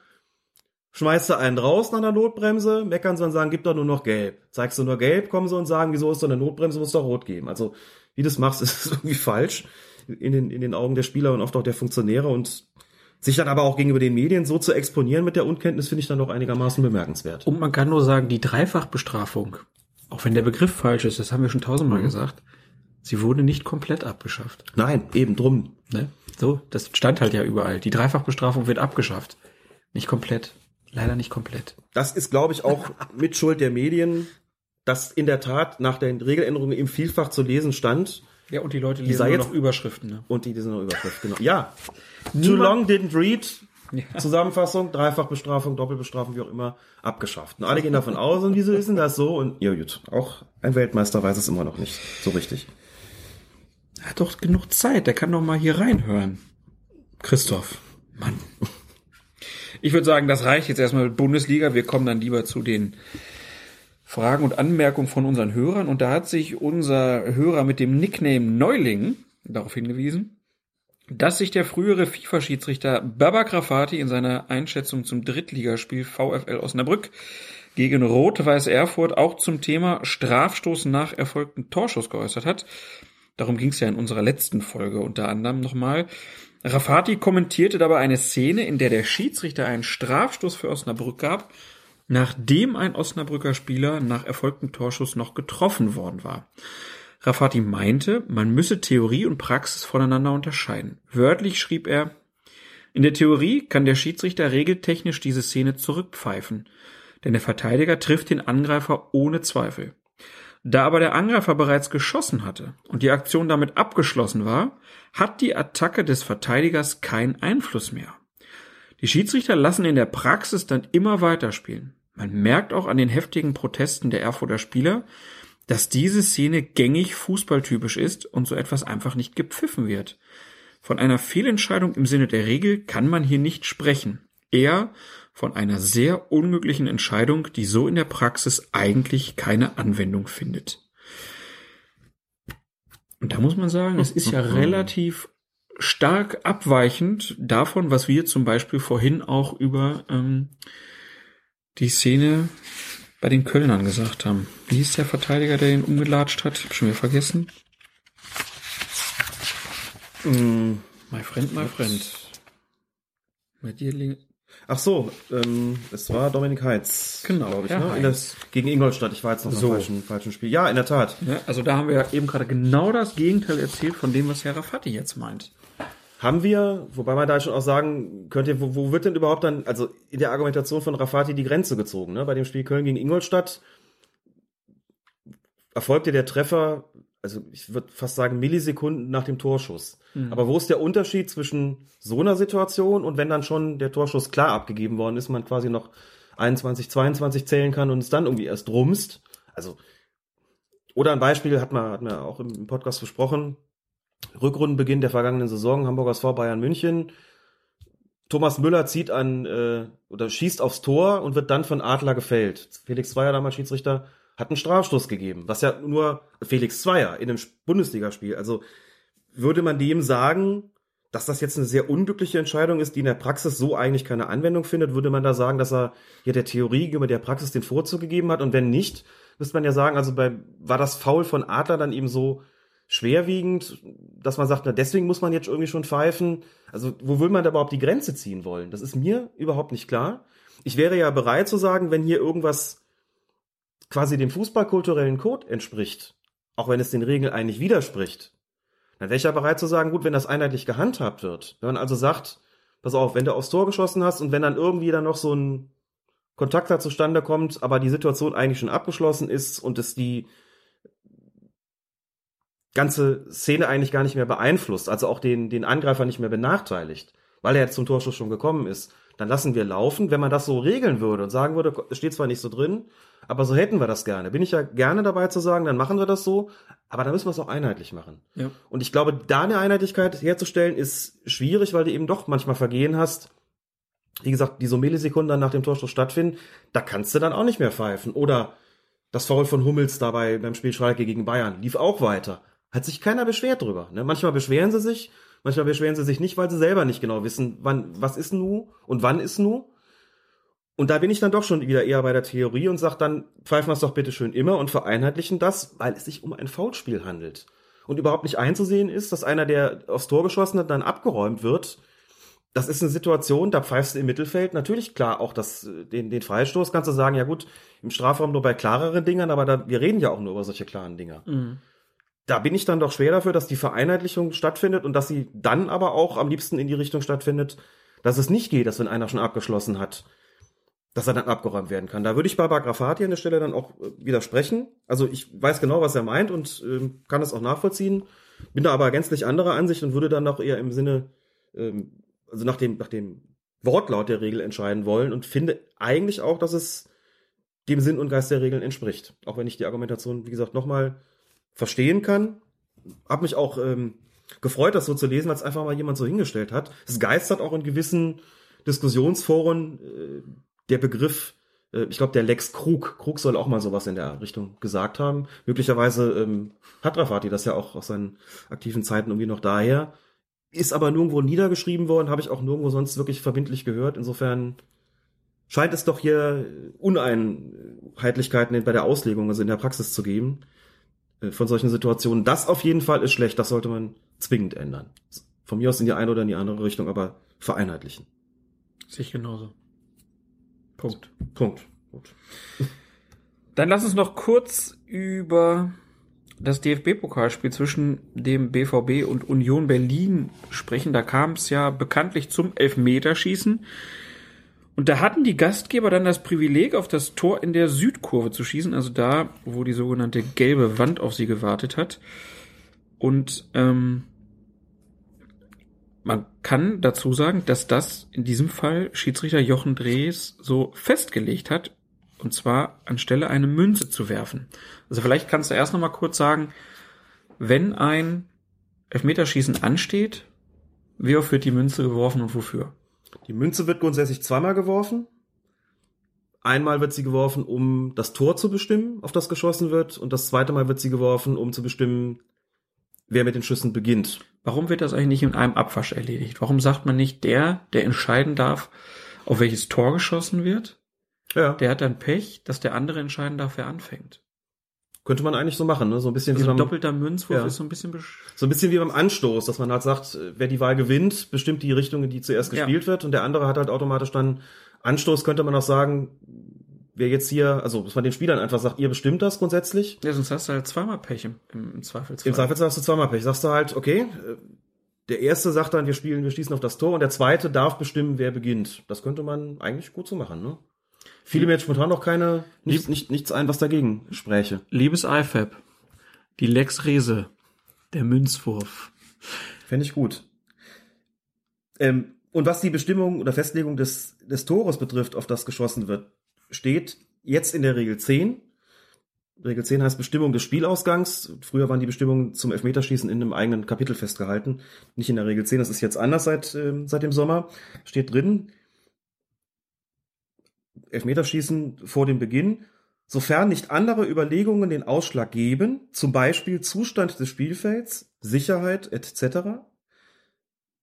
schmeißt du einen raus nach einer Notbremse, meckern sie und sagen, gib doch nur noch gelb. Zeigst du nur gelb, kommen sie und sagen, wieso ist doch eine Notbremse, muss doch rot geben. Also, wie du das machst, ist irgendwie falsch in den, in den Augen der Spieler und oft auch der Funktionäre und sich dann aber auch gegenüber den Medien so zu exponieren mit der Unkenntnis, finde ich dann doch einigermaßen bemerkenswert. Und man kann nur sagen, die Dreifachbestrafung, auch wenn der Begriff falsch ist, das haben wir schon tausendmal Mhm. gesagt, sie wurde nicht komplett abgeschafft. Nein, eben drum. Ne? So, das stand halt ja überall. Die Dreifachbestrafung wird abgeschafft. Nicht komplett. Leider nicht komplett. Das ist, glaube ich, auch mit Schuld der Medien, dass in der Tat nach den Regeländerungen im Vielfach zu lesen stand, Ja, und die Leute Die lesen sei nur jetzt- noch Überschriften. Ne? Und die, die sind noch Überschrift, genau. Ja. Too long didn't read. Ja. Zusammenfassung, Dreifachbestrafung, Doppelbestrafung, wie auch immer, abgeschafft. Und alle gehen davon aus, und wieso ist denn das so? Und ja, gut. Auch ein Weltmeister weiß es immer noch nicht. So richtig. Er hat doch genug Zeit, der kann doch mal hier reinhören. Christoph. Mann. Ich würde sagen, das reicht jetzt erstmal mit Bundesliga. Wir kommen dann lieber zu den Fragen und Anmerkungen von unseren Hörern. Und da hat sich unser Hörer mit dem Nickname Neuling darauf hingewiesen, dass sich der frühere FIFA-Schiedsrichter Baba Grafati in seiner Einschätzung zum Drittligaspiel VfL Osnabrück gegen Rot-Weiß Erfurt auch zum Thema Strafstoß nach erfolgten Torschuss geäußert hat. Darum ging es ja in unserer letzten Folge unter anderem nochmal. Rafati kommentierte dabei eine Szene, in der der Schiedsrichter einen Strafstoß für Osnabrück gab, nachdem ein Osnabrücker Spieler nach erfolgtem Torschuss noch getroffen worden war. Rafati meinte, man müsse Theorie und Praxis voneinander unterscheiden. Wörtlich schrieb er, in der Theorie kann der Schiedsrichter regeltechnisch diese Szene zurückpfeifen, denn der Verteidiger trifft den Angreifer ohne Zweifel. Da aber der Angreifer bereits geschossen hatte und die Aktion damit abgeschlossen war, hat die Attacke des Verteidigers keinen Einfluss mehr. Die Schiedsrichter lassen in der Praxis dann immer weiterspielen. Man merkt auch an den heftigen Protesten der Erfurter Spieler, dass diese Szene gängig fußballtypisch ist und so etwas einfach nicht gepfiffen wird. Von einer Fehlentscheidung im Sinne der Regel kann man hier nicht sprechen. Eher von einer sehr unmöglichen Entscheidung, die so in der Praxis eigentlich keine Anwendung findet. Und da muss man sagen, es ist ja relativ stark abweichend davon, was wir zum Beispiel vorhin auch über ähm, die Szene bei den Kölnern gesagt haben. Wie hieß der Verteidiger, der ihn umgelatscht hat? Hab schon wieder vergessen. My friend, my friend. Bei dir Ach so, ähm, es war Dominik Heitz. Genau, glaube ich, ne? In das, gegen Ingolstadt. Ich war jetzt noch So. im falschen, falschen Spiel. Ja, in der Tat. Ja, also da haben wir ja eben gerade genau das Gegenteil erzählt von dem, was Herr Rafati jetzt meint. Haben wir, wobei man da schon auch sagen könnte, wo, wo wird denn überhaupt dann, also in der Argumentation von Rafati die Grenze gezogen, ne? Bei dem Spiel Köln gegen Ingolstadt erfolgte der Treffer, also ich würde fast sagen Millisekunden nach dem Torschuss. Aber wo ist der Unterschied zwischen so einer Situation und wenn dann schon der Torschuss klar abgegeben worden ist, man quasi noch 21, 22 zählen kann und es dann irgendwie erst rumst? Also, oder ein Beispiel hat man, hat man auch im Podcast besprochen, Rückrundenbeginn der vergangenen Saison, Hamburger SV Bayern München. Thomas Müller zieht an äh, oder schießt aufs Tor und wird dann von Adler gefällt. Felix Zweier, damals Schiedsrichter, hat einen Strafstoß gegeben, was ja nur Felix Zweier in einem Bundesligaspiel. Also würde man dem sagen, dass das jetzt eine sehr unglückliche Entscheidung ist, die in der Praxis so eigentlich keine Anwendung findet, würde man da sagen, dass er ja der Theorie gegenüber der Praxis den Vorzug gegeben hat und wenn nicht, müsste man ja sagen, also bei war das Foul von Adler dann eben so schwerwiegend, dass man sagt, na deswegen muss man jetzt irgendwie schon pfeifen. Also wo will man da überhaupt die Grenze ziehen wollen? Das ist mir überhaupt nicht klar. Ich wäre ja bereit zu sagen, wenn hier irgendwas quasi dem fußballkulturellen Code entspricht, auch wenn es den Regeln eigentlich widerspricht, dann wäre ich ja bereit zu sagen, gut, wenn das einheitlich gehandhabt wird. Wenn man also sagt, pass auf, wenn du aufs Tor geschossen hast und wenn dann irgendwie dann noch so ein Kontakt da zustande kommt, aber die Situation eigentlich schon abgeschlossen ist und es die ganze Szene eigentlich gar nicht mehr beeinflusst, also auch den, den Angreifer nicht mehr benachteiligt, weil er jetzt zum Torschuss schon gekommen ist, dann lassen wir laufen. Wenn man das so regeln würde und sagen würde, es steht zwar nicht so drin, aber so hätten wir das gerne. Bin ich ja gerne dabei zu sagen, dann machen wir das so, aber dann müssen wir es auch einheitlich machen. Ja. Und ich glaube, da eine Einheitlichkeit herzustellen, ist schwierig, weil du eben doch manchmal Vergehen hast, wie gesagt, die so Millisekunden nach dem Torschuss stattfinden, da kannst du dann auch nicht mehr pfeifen. Oder das Foul von Hummels dabei beim Spiel Schalke gegen Bayern lief auch weiter. Hat sich keiner beschwert drüber. Ne? Manchmal beschweren sie sich, manchmal beschweren sie sich nicht, weil sie selber nicht genau wissen, wann, was ist nu und wann ist nu. Und da bin ich dann doch schon wieder eher bei der Theorie und sage dann, pfeifen wir es doch bitte schön immer und vereinheitlichen das, weil es sich um ein Foulspiel handelt. Und überhaupt nicht einzusehen ist, dass einer, der aufs Tor geschossen hat, dann abgeräumt wird. Das ist eine Situation, da pfeifst du im Mittelfeld natürlich klar auch das, den, den Freistoß. Kannst du sagen, ja gut, im Strafraum nur bei klareren Dingern, aber da, wir reden ja auch nur über solche klaren Dinger. Mhm da bin ich dann doch schwer dafür, dass die Vereinheitlichung stattfindet und dass sie dann aber auch am liebsten in die Richtung stattfindet, dass es nicht geht, dass wenn einer schon abgeschlossen hat, dass er dann abgeräumt werden kann. Da würde ich bei Bagrafati an der Stelle dann auch äh, widersprechen. Also ich weiß genau, was er meint und ähm, kann es auch nachvollziehen, bin da aber gänzlich anderer Ansicht und würde dann auch eher im Sinne, ähm, also nach dem, nach dem Wortlaut der Regel entscheiden wollen und finde eigentlich auch, dass es dem Sinn und Geist der Regeln entspricht. Auch wenn ich die Argumentation, wie gesagt, nochmal verstehen kann. Hab mich auch ähm, gefreut, das so zu lesen, es einfach mal jemand so hingestellt hat. Es geistert auch in gewissen Diskussionsforen äh, der Begriff, äh, ich glaube, der Lex Krug. Krug soll auch mal sowas in der Richtung gesagt haben. Möglicherweise ähm, hat Rafati das ja auch aus seinen aktiven Zeiten irgendwie noch daher. Ist aber nirgendwo niedergeschrieben worden, habe ich auch nirgendwo sonst wirklich verbindlich gehört. Insofern scheint es doch hier Uneinheitlichkeiten bei der Auslegung, also in der Praxis zu geben. Äh, von solchen Situationen. Das auf jeden Fall ist schlecht, das sollte man zwingend ändern. Von mir aus in die eine oder in die andere Richtung, aber vereinheitlichen. Sich genauso. Punkt. Punkt. Gut. Dann lass uns noch kurz über das DFB-Pokalspiel zwischen dem BVB und Union Berlin sprechen. Da kam es ja bekanntlich zum Elfmeterschießen. Und da hatten die Gastgeber dann das Privileg, auf das Tor in der Südkurve zu schießen, also da, wo die sogenannte gelbe Wand auf sie gewartet hat. Und ähm, man kann dazu sagen, dass das in diesem Fall Schiedsrichter Jochen Drees so festgelegt hat, und zwar anstelle eine Münze zu werfen. Also vielleicht kannst du erst noch mal kurz sagen, wenn ein Elfmeterschießen ansteht, wie oft wird die Münze geworfen und wofür? Die Münze wird grundsätzlich zweimal geworfen. Einmal wird sie geworfen, um das Tor zu bestimmen, auf das geschossen wird, und das zweite Mal wird sie geworfen, um zu bestimmen, wer mit den Schüssen beginnt. Warum wird das eigentlich nicht in einem Abwasch erledigt? Warum sagt man nicht der, der entscheiden darf, auf welches Tor geschossen wird? Ja. Der hat dann Pech, dass der andere entscheiden darf, wer anfängt. Könnte man eigentlich so machen, ne? So ein bisschen Also wie beim, doppelter Münzwurf Ja. ist so ein bisschen so ein bisschen wie beim Anstoß, dass man halt sagt, wer die Wahl gewinnt, bestimmt die Richtung, in die zuerst Ja. gespielt wird, und der andere hat halt automatisch dann Anstoß, könnte man auch sagen, wer jetzt hier, also dass man den Spielern einfach sagt, ihr bestimmt das grundsätzlich. Ja, sonst hast du halt zweimal Pech im, im Zweifelsfall. Im Zweifelsfall hast du zweimal Pech. Sagst du halt, okay, äh, der erste sagt dann, wir spielen, wir schießen auf das Tor und der zweite darf bestimmen, wer beginnt. Das könnte man eigentlich gut so machen, ne? Viele mir jetzt spontan noch keine, nichts, nicht, nichts ein, was dagegen spräche. Liebes IFAB, die Lex Rese, der Münzwurf. Fände ich gut. Ähm, und was die Bestimmung oder Festlegung des, des Tores betrifft, auf das geschossen wird, steht jetzt in der Regel 10. Regel 10 heißt Bestimmung des Spielausgangs. Früher waren die Bestimmungen zum Elfmeterschießen in einem eigenen Kapitel festgehalten. Nicht in der Regel 10, das ist jetzt anders seit, ähm, seit dem Sommer. Steht drin, Elfmeterschießen vor dem Beginn, sofern nicht andere Überlegungen den Ausschlag geben, zum Beispiel Zustand des Spielfelds, Sicherheit etc.,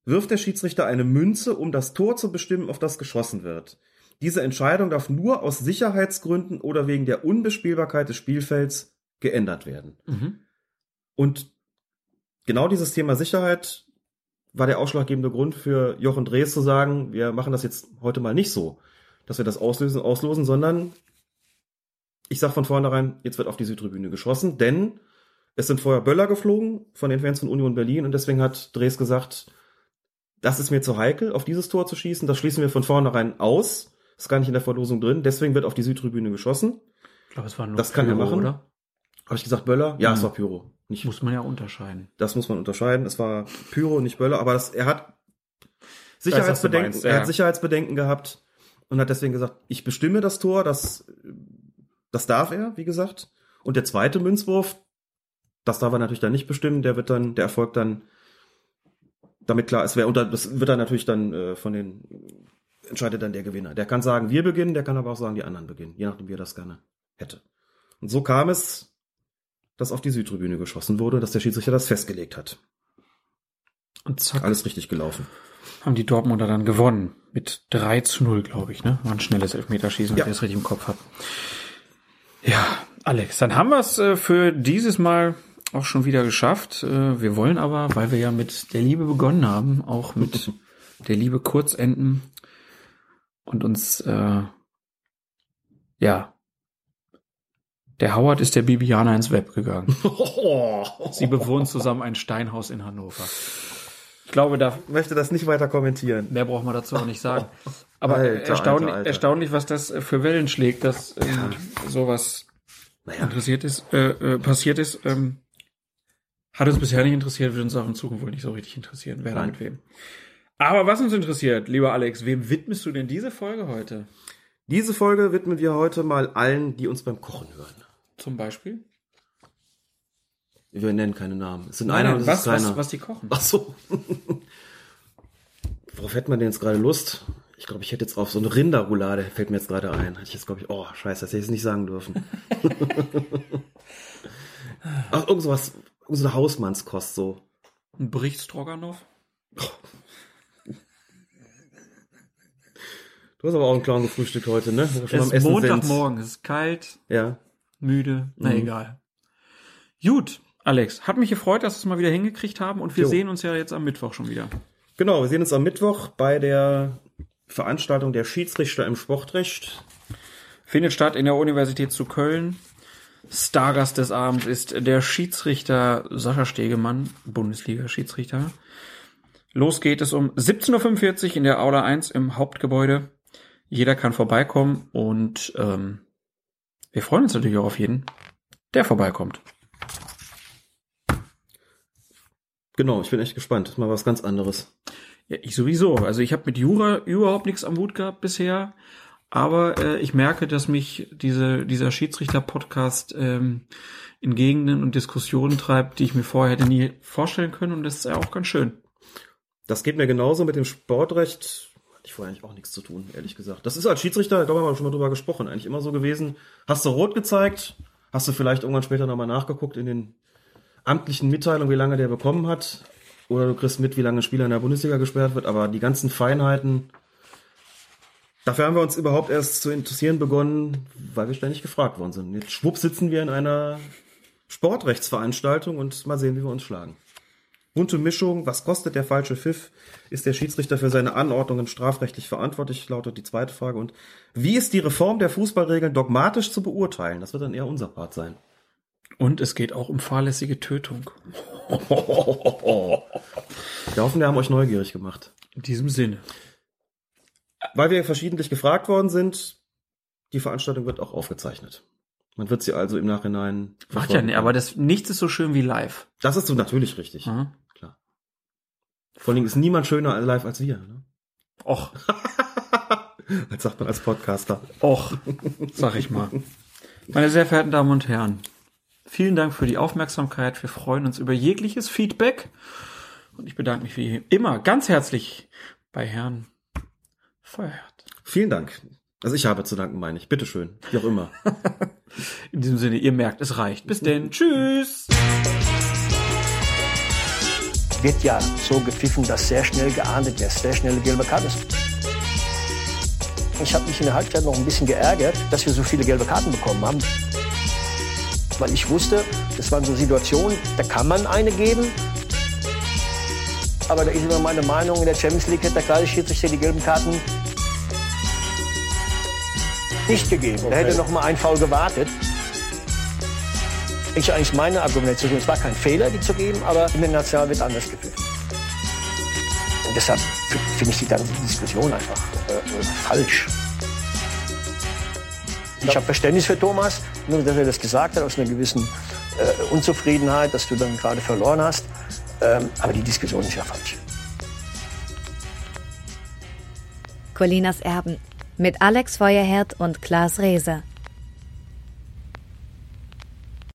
wirft der Schiedsrichter eine Münze, um das Tor zu bestimmen, auf das geschossen wird. Diese Entscheidung darf nur aus Sicherheitsgründen oder wegen der Unbespielbarkeit des Spielfelds geändert werden. Mhm. Und genau dieses Thema Sicherheit war der ausschlaggebende Grund für Jochen Drees zu sagen, wir machen das jetzt heute mal nicht so. Dass wir das auslösen, auslosen, sondern ich sag von vornherein, jetzt wird auf die Südtribüne geschossen, denn es sind vorher Böller geflogen von den Fans von Union Berlin und deswegen hat Dres gesagt, das ist mir zu heikel, auf dieses Tor zu schießen, das schließen wir von vornherein aus. Ist gar nicht in der Verlosung drin, deswegen wird auf die Südtribüne geschossen. Ich glaube, es war nur Das kann er Pyro, machen. oder? Habe ich gesagt Böller? Ja, Mhm. es war Pyro. Nicht, Muss man ja unterscheiden. das muss man unterscheiden. Es war Pyro, nicht Böller, aber das, er hat Sicherheitsbedenken, meinst, er ja. hat Sicherheitsbedenken gehabt und hat deswegen gesagt, ich bestimme das Tor, das, das darf er, wie gesagt. Und der zweite Münzwurf, das darf er natürlich dann nicht bestimmen, der wird dann, der erfolgt dann, damit klar ist, wer unter, das wird dann natürlich dann äh, von den, entscheidet dann der Gewinner. Der kann sagen, wir beginnen, der kann aber auch sagen, die anderen beginnen, je nachdem, wie er das gerne hätte. Und so kam es, dass auf die Südtribüne geschossen wurde, dass der Schiedsrichter das festgelegt hat. Und zack, Alles richtig gelaufen. Haben die Dortmunder dann gewonnen. Mit 3 zu 0, glaube ich, ne? War ein schnelles Elfmeterschießen, Ja. wenn ich das richtig im Kopf habe. Ja, Alex, dann haben wir es äh, für dieses Mal auch schon wieder geschafft. Äh, wir wollen aber, weil wir ja mit der Liebe begonnen haben, auch mit der Liebe kurz enden und uns, äh, ja, der Howard ist der Bibiana ins Web gegangen. Sie bewohnen zusammen ein Steinhaus in Hannover. Ich glaube, da möchte das nicht weiter kommentieren. Mehr braucht man dazu auch nicht sagen. Aber Alter, erstaunlich, Alter, Alter. erstaunlich, was das äh, für Wellen schlägt, dass ähm, sowas Naja. interessiert ist, äh, äh, passiert ist. Ähm, hat uns bisher nicht interessiert, wird uns auch in Zukunft wohl nicht so richtig interessieren, wer Nein. mit wem. Aber was uns interessiert, lieber Alex, wem widmest du denn diese Folge heute? Diese Folge widmen wir heute mal allen, die uns beim Kochen hören. Zum Beispiel? Wir nennen keine Namen. Es sind Nein, einer und es was, ist keiner. was, was die kochen. Ach so. Worauf hätte man denn jetzt gerade Lust? Ich glaube, ich hätte jetzt auf so eine Rinderroulade, fällt mir jetzt gerade ein. Hätte ich jetzt, glaube ich, oh, scheiße, das hätte ich jetzt nicht sagen dürfen. Ach, irgend sowas, so eine Hausmannskost so. Ein Bericht Stroganoff? Du hast aber auch einen Clown gefrühstückt heute, ne? Schon Es ist Montagmorgen, es ist kalt. Ja. müde, na Mhm. egal. Gut, Alex, hat mich gefreut, dass wir es mal wieder hingekriegt haben und wir Jo. sehen uns ja jetzt am Mittwoch schon wieder. Genau, wir sehen uns am Mittwoch bei der Veranstaltung der Schiedsrichter im Sportrecht. Findet statt in der Universität zu Köln. Stargast des Abends ist der Schiedsrichter Sascha Stegemann, Bundesliga-Schiedsrichter. Los geht es um 17.45 Uhr in der Aula 1 im Hauptgebäude. Jeder kann vorbeikommen und ähm, wir freuen uns natürlich auch auf jeden, der vorbeikommt. Genau, ich bin echt gespannt. Das ist mal was ganz anderes. Ja, ich sowieso. Also ich habe mit Jura überhaupt nichts am Hut gehabt bisher. Aber äh, ich merke, dass mich diese, dieser Schiedsrichter-Podcast ähm, in Gegenden und Diskussionen treibt, die ich mir vorher hätte nie vorstellen können. Und das ist ja auch ganz schön. Das geht mir genauso mit dem Sportrecht. Hatte ich vorher eigentlich auch nichts zu tun, ehrlich gesagt. Das ist als Schiedsrichter, da haben wir schon mal drüber gesprochen, eigentlich immer so gewesen. Hast du rot gezeigt, hast du vielleicht irgendwann später nochmal nachgeguckt in den amtlichen Mitteilungen, wie lange der bekommen hat. Oder du kriegst mit, wie lange ein Spieler in der Bundesliga gesperrt wird. Aber die ganzen Feinheiten, dafür haben wir uns überhaupt erst zu interessieren begonnen, weil wir ständig gefragt worden sind. Jetzt schwupp sitzen wir in einer Sportrechtsveranstaltung und mal sehen, wie wir uns schlagen. Bunte Mischung, was kostet der falsche Pfiff? Ist der Schiedsrichter für seine Anordnungen strafrechtlich verantwortlich? Lautet die zweite Frage. Und wie ist die Reform der Fußballregeln dogmatisch zu beurteilen? Das wird dann eher unser Part sein. Und es geht auch um fahrlässige Tötung. Wir hoffen, wir haben euch neugierig gemacht. In diesem Sinne. Weil wir verschiedentlich gefragt worden sind, die Veranstaltung wird auch aufgezeichnet. Man wird sie also im Nachhinein. Macht ja nicht, aber das nichts ist so schön wie live. das ist so natürlich richtig. Mhm. Klar. Vor allem ist niemand schöner live als wir. Ne? Och, Als sagt man als Podcaster. och, sag ich mal. Meine sehr verehrten Damen und Herren, vielen Dank für die Aufmerksamkeit. Wir freuen uns über jegliches Feedback. Und ich bedanke mich wie immer ganz herzlich bei Herrn Feuerherd. Vielen Dank. Also ich habe zu danken, meine ich. Bitteschön. Wie auch immer. In diesem Sinne, ihr merkt, es reicht. Bis denn. Tschüss. Wird ja so gepfiffen, dass sehr schnell geahndet wird, sehr schnelle gelbe Karte ist. Ich habe mich in der Halbzeit noch ein bisschen geärgert, dass wir so viele gelbe Karten bekommen haben. Weil ich wusste, das waren so Situationen, da kann man eine geben. Aber da ist immer meine Meinung, in der Champions League hätte der gerade Schiedsrichter die gelben Karten nicht gegeben. Er hätte noch mal einen Foul gewartet. Ich eigentlich meine Argumentation, es war kein Fehler, die zu geben, aber in der National wird anders gepfiffen. Und deshalb finde ich die ganze Diskussion einfach äh, äh, falsch. Ich habe Verständnis für Thomas, nur dass er das gesagt hat, aus einer gewissen äh, Unzufriedenheit, dass du dann gerade verloren hast. Ähm, aber die Diskussion ist ja falsch. Colinas Erben mit Alex Feuerherd und Klaas Reese.